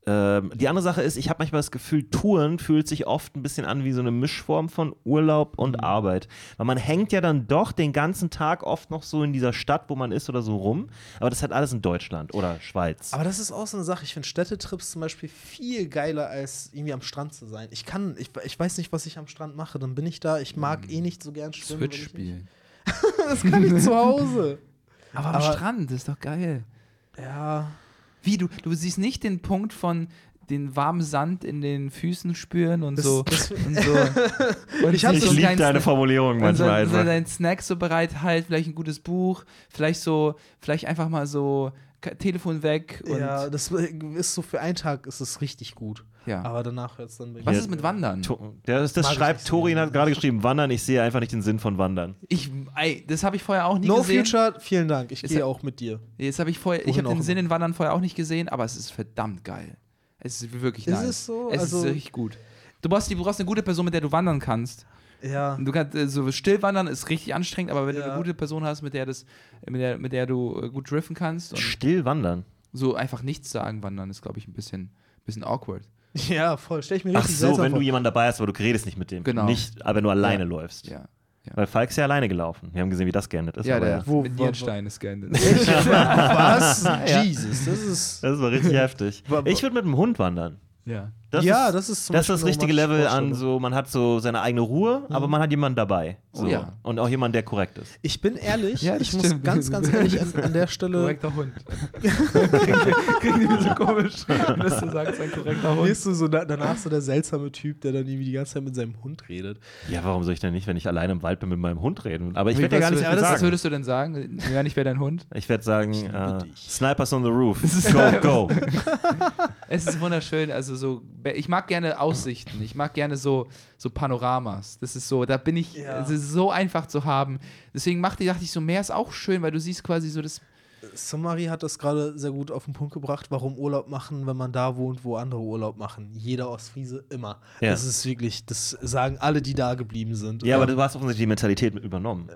ähm, die andere Sache ist, ich habe manchmal das Gefühl, Touren fühlt sich oft ein bisschen an wie so eine Mischform von Urlaub und Mhm. Arbeit. Weil man hängt ja dann doch den ganzen Tag oft noch so in dieser Stadt, wo man ist oder so rum. Aber das hat alles in Deutschland oder Schweiz. Aber das ist auch so eine Sache. Ich finde Städtetrips zum Beispiel viel geiler, als irgendwie am Strand zu sein. Ich kann, ich, ich weiß nicht, was ich am Strand mache. Dann bin ich da. Ich mag eh nicht so gern schwimmen. Switch spielen. Das kann ich zu Hause. Aber am Aber- Strand, das ist doch geil. Ja. Wie, du, du siehst nicht den Punkt von den warmen Sand in den Füßen spüren und Das- so. das- und so. Und Ich ich so liebe deine Formulierung und so, manchmal so deinen Snack so bereit halt, vielleicht ein gutes Buch, vielleicht so, vielleicht einfach mal so Telefon weg und ja, das ist so für einen Tag ist es richtig gut. ja. Aber danach hört es dann bei Was ist mit Wandern? To- Der, das das ich schreibt, nicht Torin hat gerade geschrieben, Wandern, ich sehe einfach nicht den Sinn von Wandern. Ich, ey, das habe ich vorher auch nie No gesehen. Future, vielen Dank. Ich Ist gehe ja- auch mit dir. Jetzt habe ich vorher, ich Wohin habe den auch Sinn in Wandern vorher auch nicht gesehen, aber es ist verdammt geil. Es ist wirklich Ist nice. es so? Es Also- ist richtig gut. Du brauchst, du brauchst eine gute Person, mit der du wandern kannst. Ja. Du kannst äh, so still wandern ist richtig anstrengend, aber wenn du Ja. eine gute Person hast, mit der das, mit der, mit der du äh, gut driften kannst und Still wandern. so einfach nichts sagen wandern ist, glaube ich, ein bisschen, bisschen awkward. Ja, voll. Stell ich mir Ach richtig so, seltsam wenn du vor. jemanden dabei hast, aber du redest nicht mit dem. Genau. Nicht, aber wenn du alleine Ja. läufst. Ja. Weil Falk ist ja alleine gelaufen. Wir haben gesehen, wie das geendet ist. Ja, aber der Wo- mit Nierenstein ist geendet. Was? Ja. Jesus, das ist. Das war richtig heftig. Ich würde mit dem Hund wandern. ja. Das ja, ist, das ist zum das ist das richtige Level an so, man hat so seine eigene Ruhe, aber man hat jemanden dabei. So. Oh ja. Und auch jemanden, der korrekt ist. Ich bin ehrlich, Ja, ich muss stimmt. ganz, ganz ehrlich an, an der Stelle. Korrekter Hund. Kriegen die mir so komisch, wenn du so sagst, ein korrekter Hund. Wirst du so da, danach so der seltsame Typ, der dann irgendwie die ganze Zeit mit seinem Hund redet? Ja, warum soll ich denn nicht, wenn ich alleine im Wald bin, mit meinem Hund reden? Aber ich werde ja gar was nicht wür- viel Was sagen. würdest du denn sagen? Ja, nicht wer dein Hund? Ich werde sagen, liebe äh. Snipers on the Roof. Go, go. Es ist wunderschön, also so, ich mag gerne Aussichten, ich mag gerne so, so Panoramas. Das ist so, da bin ich, Ja. es ist so einfach zu haben. Deswegen machte, dachte ich so, Meer ist auch schön, weil du siehst quasi so das, Samari hat das gerade sehr gut auf den Punkt gebracht, warum Urlaub machen, wenn man da wohnt, wo andere Urlaub machen. Jeder Ostfriese immer. Ja. Das ist wirklich, das sagen alle, die da geblieben sind. Ja, aber Ähm, du hast offensichtlich die Mentalität mit übernommen.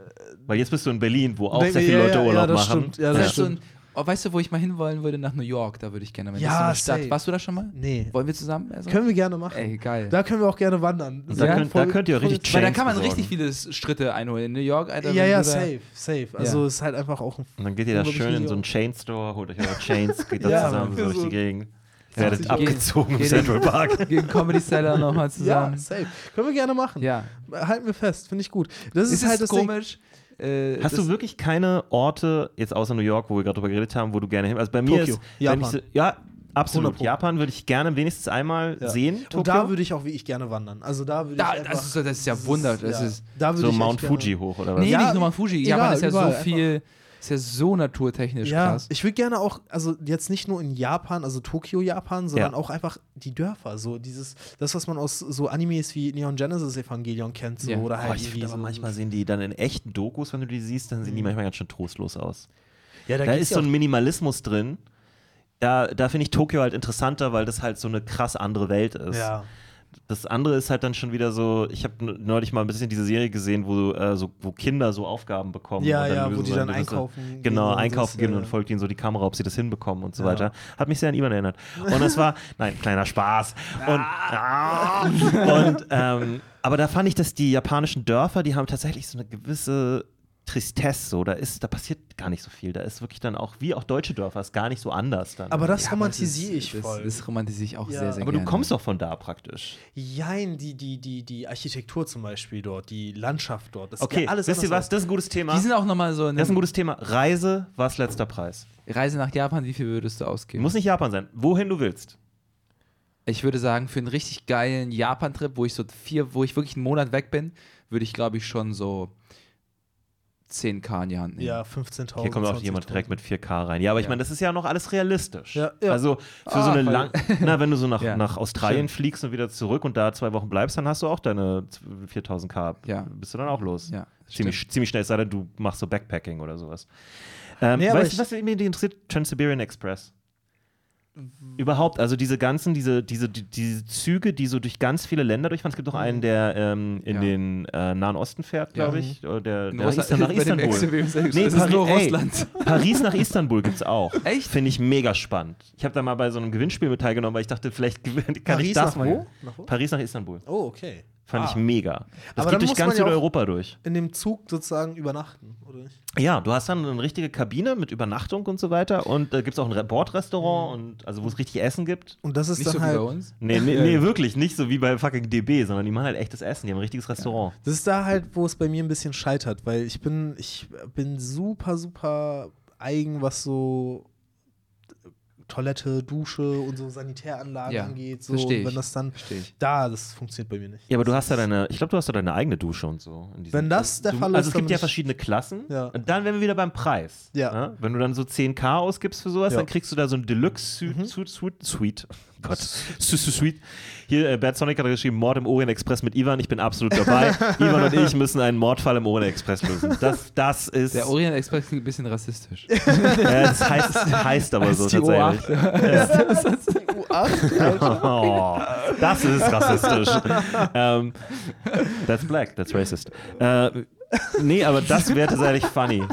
Weil jetzt bist du in Berlin, wo auch Nee, sehr viele ja, Leute ja, ja, Urlaub das machen. stimmt. Ja, das das ist so stimmt. Oh, weißt du, wo ich mal hinwollen würde? Nach New York, da würde ich gerne mal. Das Ja, ist so eine Stadt. Warst du da schon mal? Nee. Wollen wir zusammen? Also? Können wir gerne machen. Ey, geil. Da können wir auch gerne wandern. Da, Ja, könnt, voll- da könnt ihr richtig weil da kann man besorgen. richtig viele Schritte einholen. In New York, Alter. Ja, ja, safe, safe. Also es ist halt einfach auch ein Und dann geht ihr da schön in so einen Chain-Store, holt euch eure Chains, geht da Ja, zusammen so für durch so die Gegend. 20 Werdet abgezogen im Central Park. Gegen Comedy Seller nochmal Ja, zusammen. safe. Können wir gerne machen. Ja. Halten wir fest, finde ich gut. Das ist, Es halt ist das Ding. Äh, Hast du wirklich keine Orte, jetzt außer New York, wo wir gerade drüber geredet haben, wo du gerne hin Also bei mir Tokio, ist, wenn ich Japan. so, ja, Absolut. 100 Pro. Japan würde ich gerne wenigstens einmal Ja. sehen. Und da würde ich auch wie ich gerne wandern. Also da würde Da, ich einfach, das, ist, das ist ja Wunder. Das ja, ist, da so ich Mount Fuji hoch oder was? nee, Ja, nicht nur mal Fuji. egal, Japan ist ja überall, so viel, ist ja so naturtechnisch Ja, krass. ich würde gerne auch, also jetzt nicht nur in Japan, also Tokio, Japan, sondern Ja. auch einfach die Dörfer. So dieses, das, was man aus so Animes wie Neon Genesis Evangelion kennt, so Ja. oder Oh, halt ich irgendwie finde aber so. manchmal sehen die dann in echten Dokus, wenn du die siehst, dann sehen die manchmal ganz schön trostlos aus. ja, Da geht's ist ja so ein Minimalismus drin. Da, da finde ich Tokio halt interessanter, weil das halt so eine krass andere Welt ist. ja. Das andere ist halt dann schon wieder so, ich habe neulich mal ein bisschen diese Serie gesehen, wo, äh, so, wo Kinder so Aufgaben bekommen. Ja, und dann ja, wo die so dann eine gewisse- einkaufen Genau, einkaufen das, gehen äh, und folgt ihnen so die Kamera, ob sie das hinbekommen und so Ja. weiter. Hat mich sehr an Ivan erinnert. Und es war, nein, kleiner Spaß. Und, ah, und ähm, aber da fand ich, dass die japanischen Dörfer, die haben tatsächlich so eine gewisse Tristesse, so, da ist, da passiert gar nicht so viel. Da ist wirklich dann auch, wie auch deutsche Dörfer, ist gar nicht so anders dann. Aber das Ja, romantisiere ich voll. Das, das romantisiere ich auch Ja. sehr, sehr aber gerne. du kommst doch von da praktisch. Jein, die, die, die, die Architektur zum Beispiel dort, die Landschaft dort. Das Okay, ja alles wisst ihr was? Das ist ein gutes Thema. Die sind auch nochmal so Das ist ein gutes Thema. Reise, was letzter Preis? Reise nach Japan, wie viel würdest du ausgeben? Muss nicht Japan sein. Wohin du willst. Ich würde sagen, für einen richtig geilen Japan-Trip, wo ich so vier, wo ich wirklich einen Monat weg bin, würde ich, glaube ich, schon so 10k in die Hand nehmen. Ja, 15.000. Hier kommt auch jemand 20.000. direkt mit 4K rein. Ja, aber ich Ja. meine, das ist ja noch alles realistisch. Ja, ja. Also für Ah, so eine lang, na, wenn du so nach, Ja. nach Australien Stimmt. fliegst und wieder zurück und da zwei Wochen bleibst, dann hast du auch deine 4000K. Ja. Bist du dann auch los. Ja, ziemlich, ziemlich schnell, es sei denn, du machst so Backpacking oder sowas. Ähm, Nee, aber weißt du, ich- was mich interessiert? Trans-Siberian Express. Überhaupt, also diese ganzen, diese, diese, die, diese Züge, die so durch ganz viele Länder durchfahren. Es gibt noch einen, der ähm, in Ja. den äh, Nahen Osten fährt, glaube Ja. ich. Oder der, der nach, Russland- nach Istanbul. Nee, ist Pari- nur ey, Russland. Paris nach Istanbul gibt es auch. Echt? Finde ich mega spannend. Ich habe da mal bei so einem Gewinnspiel mit teilgenommen, weil ich dachte, vielleicht kann ich Paris das nach mal. wo? Nach wo? Paris nach Istanbul. Oh, okay. Fand Ah. ich mega. Das Aber geht durch ganz ja Südeuropa durch. In dem Zug sozusagen übernachten, oder nicht? Ja, du hast dann eine richtige Kabine mit Übernachtung und so weiter. Und da gibt es auch ein Re- Bordrestaurant, und, also wo es richtig Essen gibt. Und das ist Nicht dann so wie halt. bei uns. Nee, nee, nee, wirklich. Nicht so wie bei fucking DB, sondern die machen halt echtes Essen. Die haben ein richtiges Restaurant. Das ist da halt, wo es bei mir ein bisschen scheitert, weil ich bin, ich bin super, super eigen, was so Toilette, Dusche und so Sanitäranlagen Ja, angeht. So, und wenn das dann da, das funktioniert bei mir nicht. Ja, aber du hast ja deine, ich glaube, du hast ja deine eigene Dusche und so. in diesem- Wenn das der du, Fall Also ist, es dann gibt ja verschiedene Klassen. Ja. Und dann wären wir wieder beim Preis. Ja. Ne? Wenn du dann so 10k ausgibst für sowas, Ja. dann kriegst du da so ein Deluxe Mhm. Suite. Suite, Suite. Gott. Su- Su- Suite. Hier, äh, Bert Sonic hat geschrieben, Mord im Orient Express mit Ivan. Ich bin absolut dabei. Ivan und ich müssen einen Mordfall im Orient Express lösen. Das, das ist. Der Orient Express klingt ein bisschen rassistisch. äh, das heißt, heißt aber so tatsächlich. U8, Oh, das ist rassistisch. ähm, that's black, that's racist. Äh, nee, aber das wäre tatsächlich funny.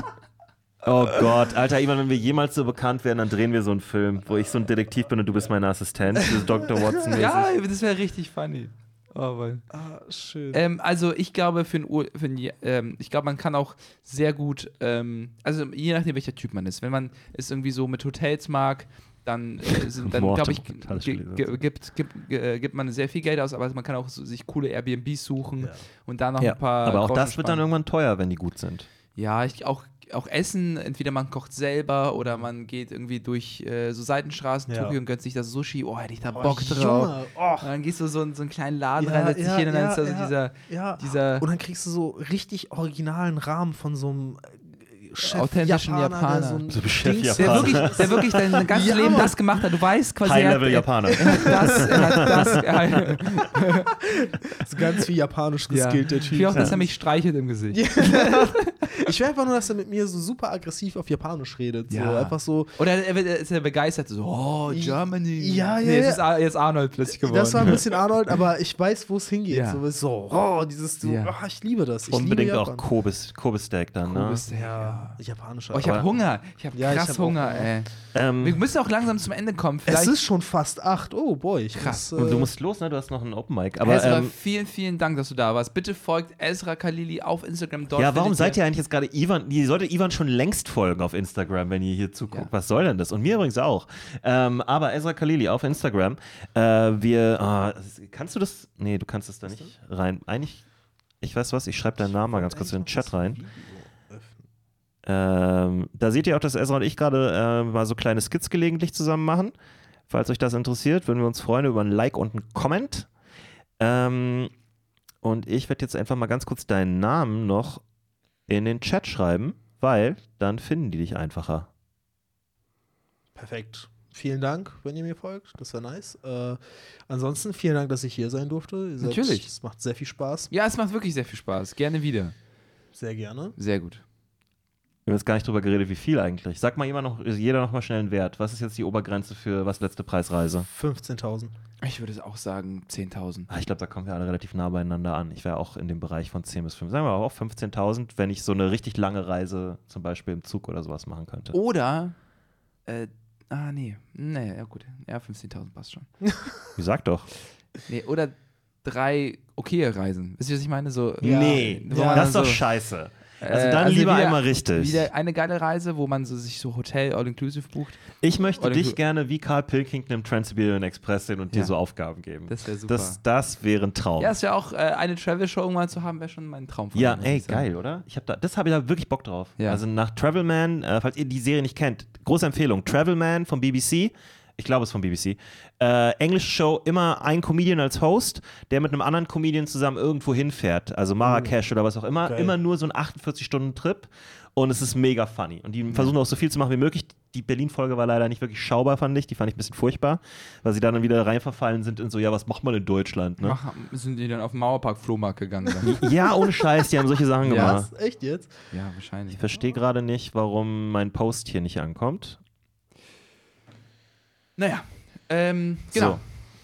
Oh Gott, Alter, Ivan, wenn wir jemals so bekannt werden, dann drehen wir so einen Film, wo ich so ein Detektiv bin und du bist mein Assistent. Das ist Dr. Watson. -mäßig. ja, das wäre richtig funny. Oh, Mann. ah, schön. Ähm, also ich glaube, für ein, für ein ähm, ich glaube, man kann auch sehr gut, ähm, also je nachdem, welcher Typ man ist. Wenn man es irgendwie so mit Hotels mag, dann, äh, sind, dann glaube ich, gibt, gibt, äh, gibt man sehr viel Geld aus, aber man kann auch so, sich coole Airbnbs suchen Ja. und da noch Ja, ein paar. aber auch das wird dann irgendwann teuer, wenn die gut sind. Ja, ich, auch, auch Essen, entweder man kocht selber oder man geht irgendwie durch äh, so Seitenstraßen Ja. Tokio und gönnt sich das Sushi. Oh, hätte ich da Oh, Bock drauf. Junge, oh. Und dann gehst du so in so einen kleinen Laden Ja, rein, setzt dich ja, hin und dann ist da so dieser, dieser Und dann kriegst du so richtig originalen Rahmen von so einem Chef Authentischen Japaner, der so Japaner. ein So Chef Dings- Der Japaner. wirklich, der wirklich dein ganzes Ja, Leben das gemacht hat. Du weißt quasi, er hat, High-Level er, Japaner. hat das, er hat das. Er ganz viel japanisch ja. geskillt, der Typ. Wie auch, dass er mich streichelt im Gesicht. Ich will einfach nur, dass er mit mir so super aggressiv auf Japanisch redet. So Ja. einfach so. Oder er, er ist ja begeistert, so, oh, Germany. Ja, ja, Nee, jetzt ja. ist, jetzt Arnold plötzlich geworden. Das war ein bisschen Arnold, aber ich weiß, wo es hingeht. Ja. So, so, oh, dieses, so, Ja. ah, ich liebe das. Ich Unbedingt liebe auch Japan. Kobe, Kobe Steak dann, ne? Kobis, ja. Ja, japanischer. Oh, ich habe Hunger. Ich habe Ja, ich krass hab auch Hunger, Hunger. ey. Wir Ähm, müssen auch langsam zum Ende kommen. es Vielleicht. ist schon fast acht. Oh, boy. Ich Krass. Muss, äh, und du musst los, ne? Du hast noch einen Open Mic. Aber Ezra, ähm, vielen, vielen Dank, dass du da warst. Bitte folgt Ezra Khalili auf Instagram. Dort ja, warum seid ihr eigentlich jetzt gerade Ivan? Ihr solltet Ivan schon längst folgen auf Instagram, wenn ihr hier zuguckt. Ja. Was soll denn das? Und mir übrigens auch. Ähm, aber Ezra Khalili auf Instagram. Äh, wir, das- kannst du das? Nee, du kannst es da nicht rein. Eigentlich, ich weiß was, ich schreibe deinen Namen mal ganz kurz in den Chat rein. Ähm, da seht ihr auch, dass Ezra und ich gerade äh, mal so kleine Skits gelegentlich zusammen machen. Falls euch das interessiert, würden wir uns freuen über ein Like und einen Comment. Ähm, und ich werde jetzt einfach mal ganz kurz deinen Namen noch in den Chat schreiben, weil dann finden die dich einfacher. Perfekt. Vielen Dank, wenn ihr mir folgt. Das wäre nice. Äh, ansonsten vielen Dank, dass ich hier sein durfte. Ihr seid- Natürlich. Es macht sehr viel Spaß. Ja, es macht wirklich sehr viel Spaß. Gerne wieder. Sehr gerne. Sehr gut. Wir haben jetzt gar nicht drüber geredet, wie viel eigentlich. Sag mal jemand noch, jeder noch mal schnell einen Wert. Was ist jetzt die Obergrenze für was letzte Preisreise? 15.000. Ich würde auch sagen 10.000. Ah, ich glaube, da kommen wir alle relativ nah beieinander an. Ich wäre auch in dem Bereich von 10 bis 5. Sagen wir aber auch 15.000, wenn ich so eine richtig lange Reise zum Beispiel im Zug oder sowas machen könnte. Oder, äh, ah, nee. Nee, ja gut. Ja, 15.000 passt schon. Wie sag doch. Nee, oder drei okay Reisen. Wisst ihr, was ich meine? So, nee, ja, das ist doch so, scheiße. Äh, Also dann lieber wieder, einmal richtig. Wieder eine geile Reise, wo man so, sich so Hotel all-inclusive bucht. Ich möchte dich gerne wie Carl Pilkington im Trans-Siberian Express sehen und dir Ja. so Aufgaben geben. Das wäre super. das, das wäre ein Traum. ja, ist ja auch äh, eine Travel-Show irgendwann zu haben, wäre schon mein Traum. von Ja, mir, ey, geil, oder? Ich hab da, das habe ich da wirklich Bock drauf. Ja. Also nach Travelman, äh, falls ihr die Serie nicht kennt, große Empfehlung. Travelman vom BBC. Ich glaube, es ist vom BBC. Äh, englische Show, immer ein Comedian als Host, der mit einem anderen Comedian zusammen irgendwo hinfährt. Also Marrakesch oder was auch immer. Geil. Immer nur so ein 48-Stunden-Trip. Und es ist mega funny. Und die versuchen auch so viel zu machen wie möglich. Die Berlin-Folge war leider nicht wirklich schaubar, fand ich. Die fand ich ein bisschen furchtbar, weil sie dann wieder reinverfallen sind in so, ja, was macht man in Deutschland? Ne? Mach, sind die dann auf den Mauerpark-Flohmarkt gegangen? Dann? Ja, ohne Scheiß, die haben solche Sachen Ja. gemacht. Was? Echt jetzt? ja, wahrscheinlich. Ich verstehe gerade nicht, warum mein Post hier nicht ankommt. Naja, ähm, genau.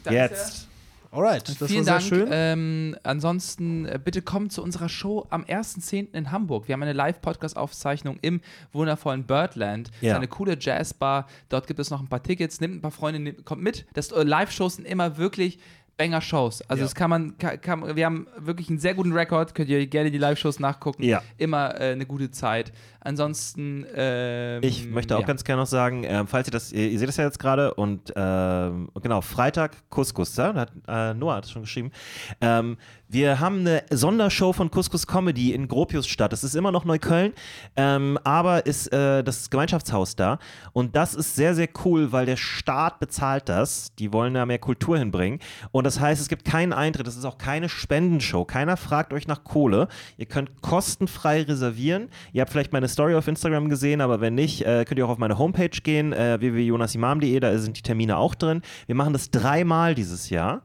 So, jetzt. Alright, das Vielen war Dank. sehr schön. Ähm, ansonsten äh, bitte kommt zu unserer Show am 1.10. in Hamburg. Wir haben eine Live-Podcast-Aufzeichnung im wundervollen Birdland. Das ist Ja. eine coole Jazzbar. Dort gibt es noch ein paar Tickets. Nehmt ein paar Freunde, kommt mit. Das äh, Live-Shows sind immer wirklich Banger-Shows. Also Ja. das kann man, kann, kann, wir haben wirklich einen sehr guten Rekord. Könnt ihr gerne die Live-Shows nachgucken. Ja. Immer äh, eine gute Zeit. Ansonsten ähm, Ich möchte auch ja. ganz gerne noch sagen, ähm, falls ihr das, ihr, ihr seht das ja jetzt gerade und ähm, genau, Freitag Couscous, ja? da hat, äh, Noah hat es schon geschrieben. Ähm, wir haben eine Sondershow von Couscous Comedy in Gropiusstadt. Das ist immer noch Neukölln, ähm, aber ist äh, das Gemeinschaftshaus da. Und das ist sehr, sehr cool, weil der Staat bezahlt das. Die wollen da mehr Kultur hinbringen. Und das heißt, es gibt keinen Eintritt. Es ist auch keine Spendenshow. Keiner fragt euch nach Kohle. Ihr könnt kostenfrei reservieren. Ihr habt vielleicht meine Story auf Instagram gesehen, aber wenn nicht, äh, könnt ihr auch auf meine Homepage gehen, äh, www.jonasimam.de, da sind die Termine auch drin. Wir machen das dreimal dieses Jahr.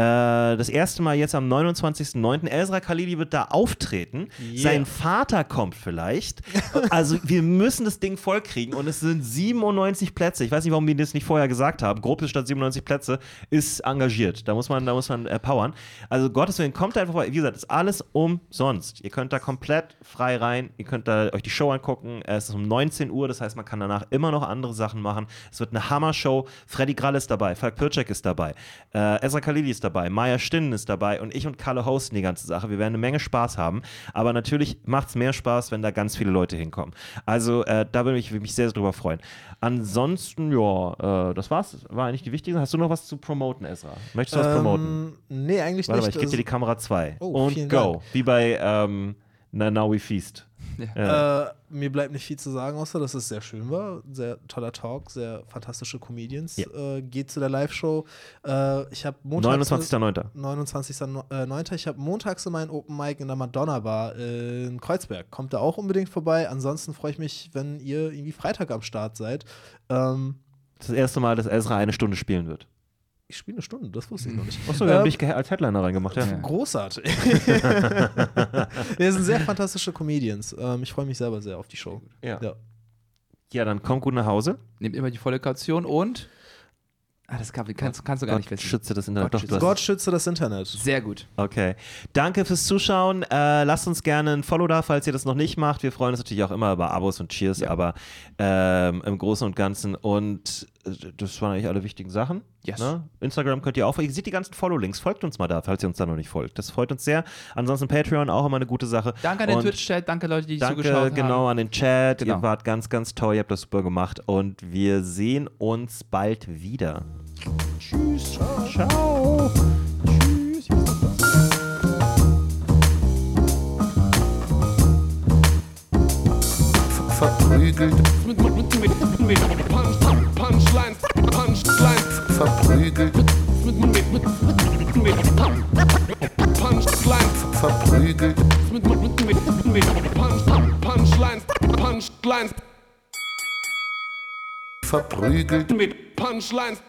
Äh, das erste Mal jetzt am 29.09. Ezra Khalili wird da auftreten. Yeah. Sein Vater kommt vielleicht. Also wir müssen das Ding vollkriegen und es sind 97 Plätze. Ich weiß nicht, warum wir das nicht vorher gesagt haben. Gruppe statt 97 Plätze ist engagiert. Da muss man, da muss man äh, powern. Also Gottes Willen, kommt einfach vorbei. Wie gesagt, ist alles umsonst. Ihr könnt da komplett frei rein. Ihr könnt da euch die Show angucken. Es ist um 19 Uhr, das heißt, man kann danach immer noch andere Sachen machen. Es wird eine Hammer-Show. Freddy Grall ist dabei, Falk Pircek ist dabei, äh, Ezra Khalili ist dabei, Maya Stinnen ist dabei und ich und Kalle hosten die ganze Sache. Wir werden eine Menge Spaß haben. Aber natürlich macht es mehr Spaß, wenn da ganz viele Leute hinkommen. Also äh, da würde ich mich sehr, sehr drüber freuen. Ansonsten, ja, äh, das war's. War eigentlich die wichtigste. Hast du noch was zu promoten, Ezra? Möchtest du was promoten? Ähm, nee, eigentlich Warte mal, nicht. ich gebe dir die Kamera 2. Oh, und go. Dank. Wie bei ähm, Na Now We Feast. Ja. äh, mir bleibt nicht viel zu sagen, außer dass es sehr schön war. Sehr toller Talk, sehr fantastische Comedians. Ja. Äh, geht zu der Live-Show. Äh, ich habe montags. 29.09. 29.09. Ich habe montags in meinen Open Mic in der Madonna Bar in Kreuzberg. Kommt da auch unbedingt vorbei. Ansonsten freue ich mich, wenn ihr irgendwie Freitag am Start seid. Ähm, das erste Mal, dass Ezra eine Stunde spielen wird. Ich spiele eine Stunde, das wusste ich noch nicht. Achso, haben Ähm, dich ge- als Headliner reingemacht, ja. Großartig. Wir sind sehr fantastische Comedians. Ähm, ich freue mich selber sehr auf die Show. Ja. Ja. Ja, dann komm gut nach Hause. Nehmt immer die volle Kaution und. Ah, das kann, kannst, kannst du gar nicht Gott wissen. schütze das Internet. Gott Doch, hast Gott schütze das Internet. Sehr gut. Okay. Danke fürs Zuschauen. Äh, lasst uns gerne ein Follow da, falls ihr das noch nicht macht. Wir freuen uns natürlich auch immer über Abos und Cheers, Ja. aber ähm, im Großen und Ganzen. Und das waren eigentlich alle wichtigen Sachen. Yes. Ne? Instagram könnt ihr auch. Ihr seht die ganzen Follow-Links. Folgt uns mal da, falls ihr uns da noch nicht folgt. Das freut uns sehr. Ansonsten Patreon auch immer eine gute Sache. Danke an den Twitch-Chat, danke Leute, die Danke zugeschaut genau haben. an den Chat. Genau. Ihr wart ganz, ganz toll. Ihr habt das super gemacht. Und wir sehen uns bald wieder. Tschüss. Ciao. Tschüss. verprügelt Punchlines, Punchlines. verprügelt, Punchlines, verprügelt, Punchlines, Punchlines, verprügelt. mit Punchlines.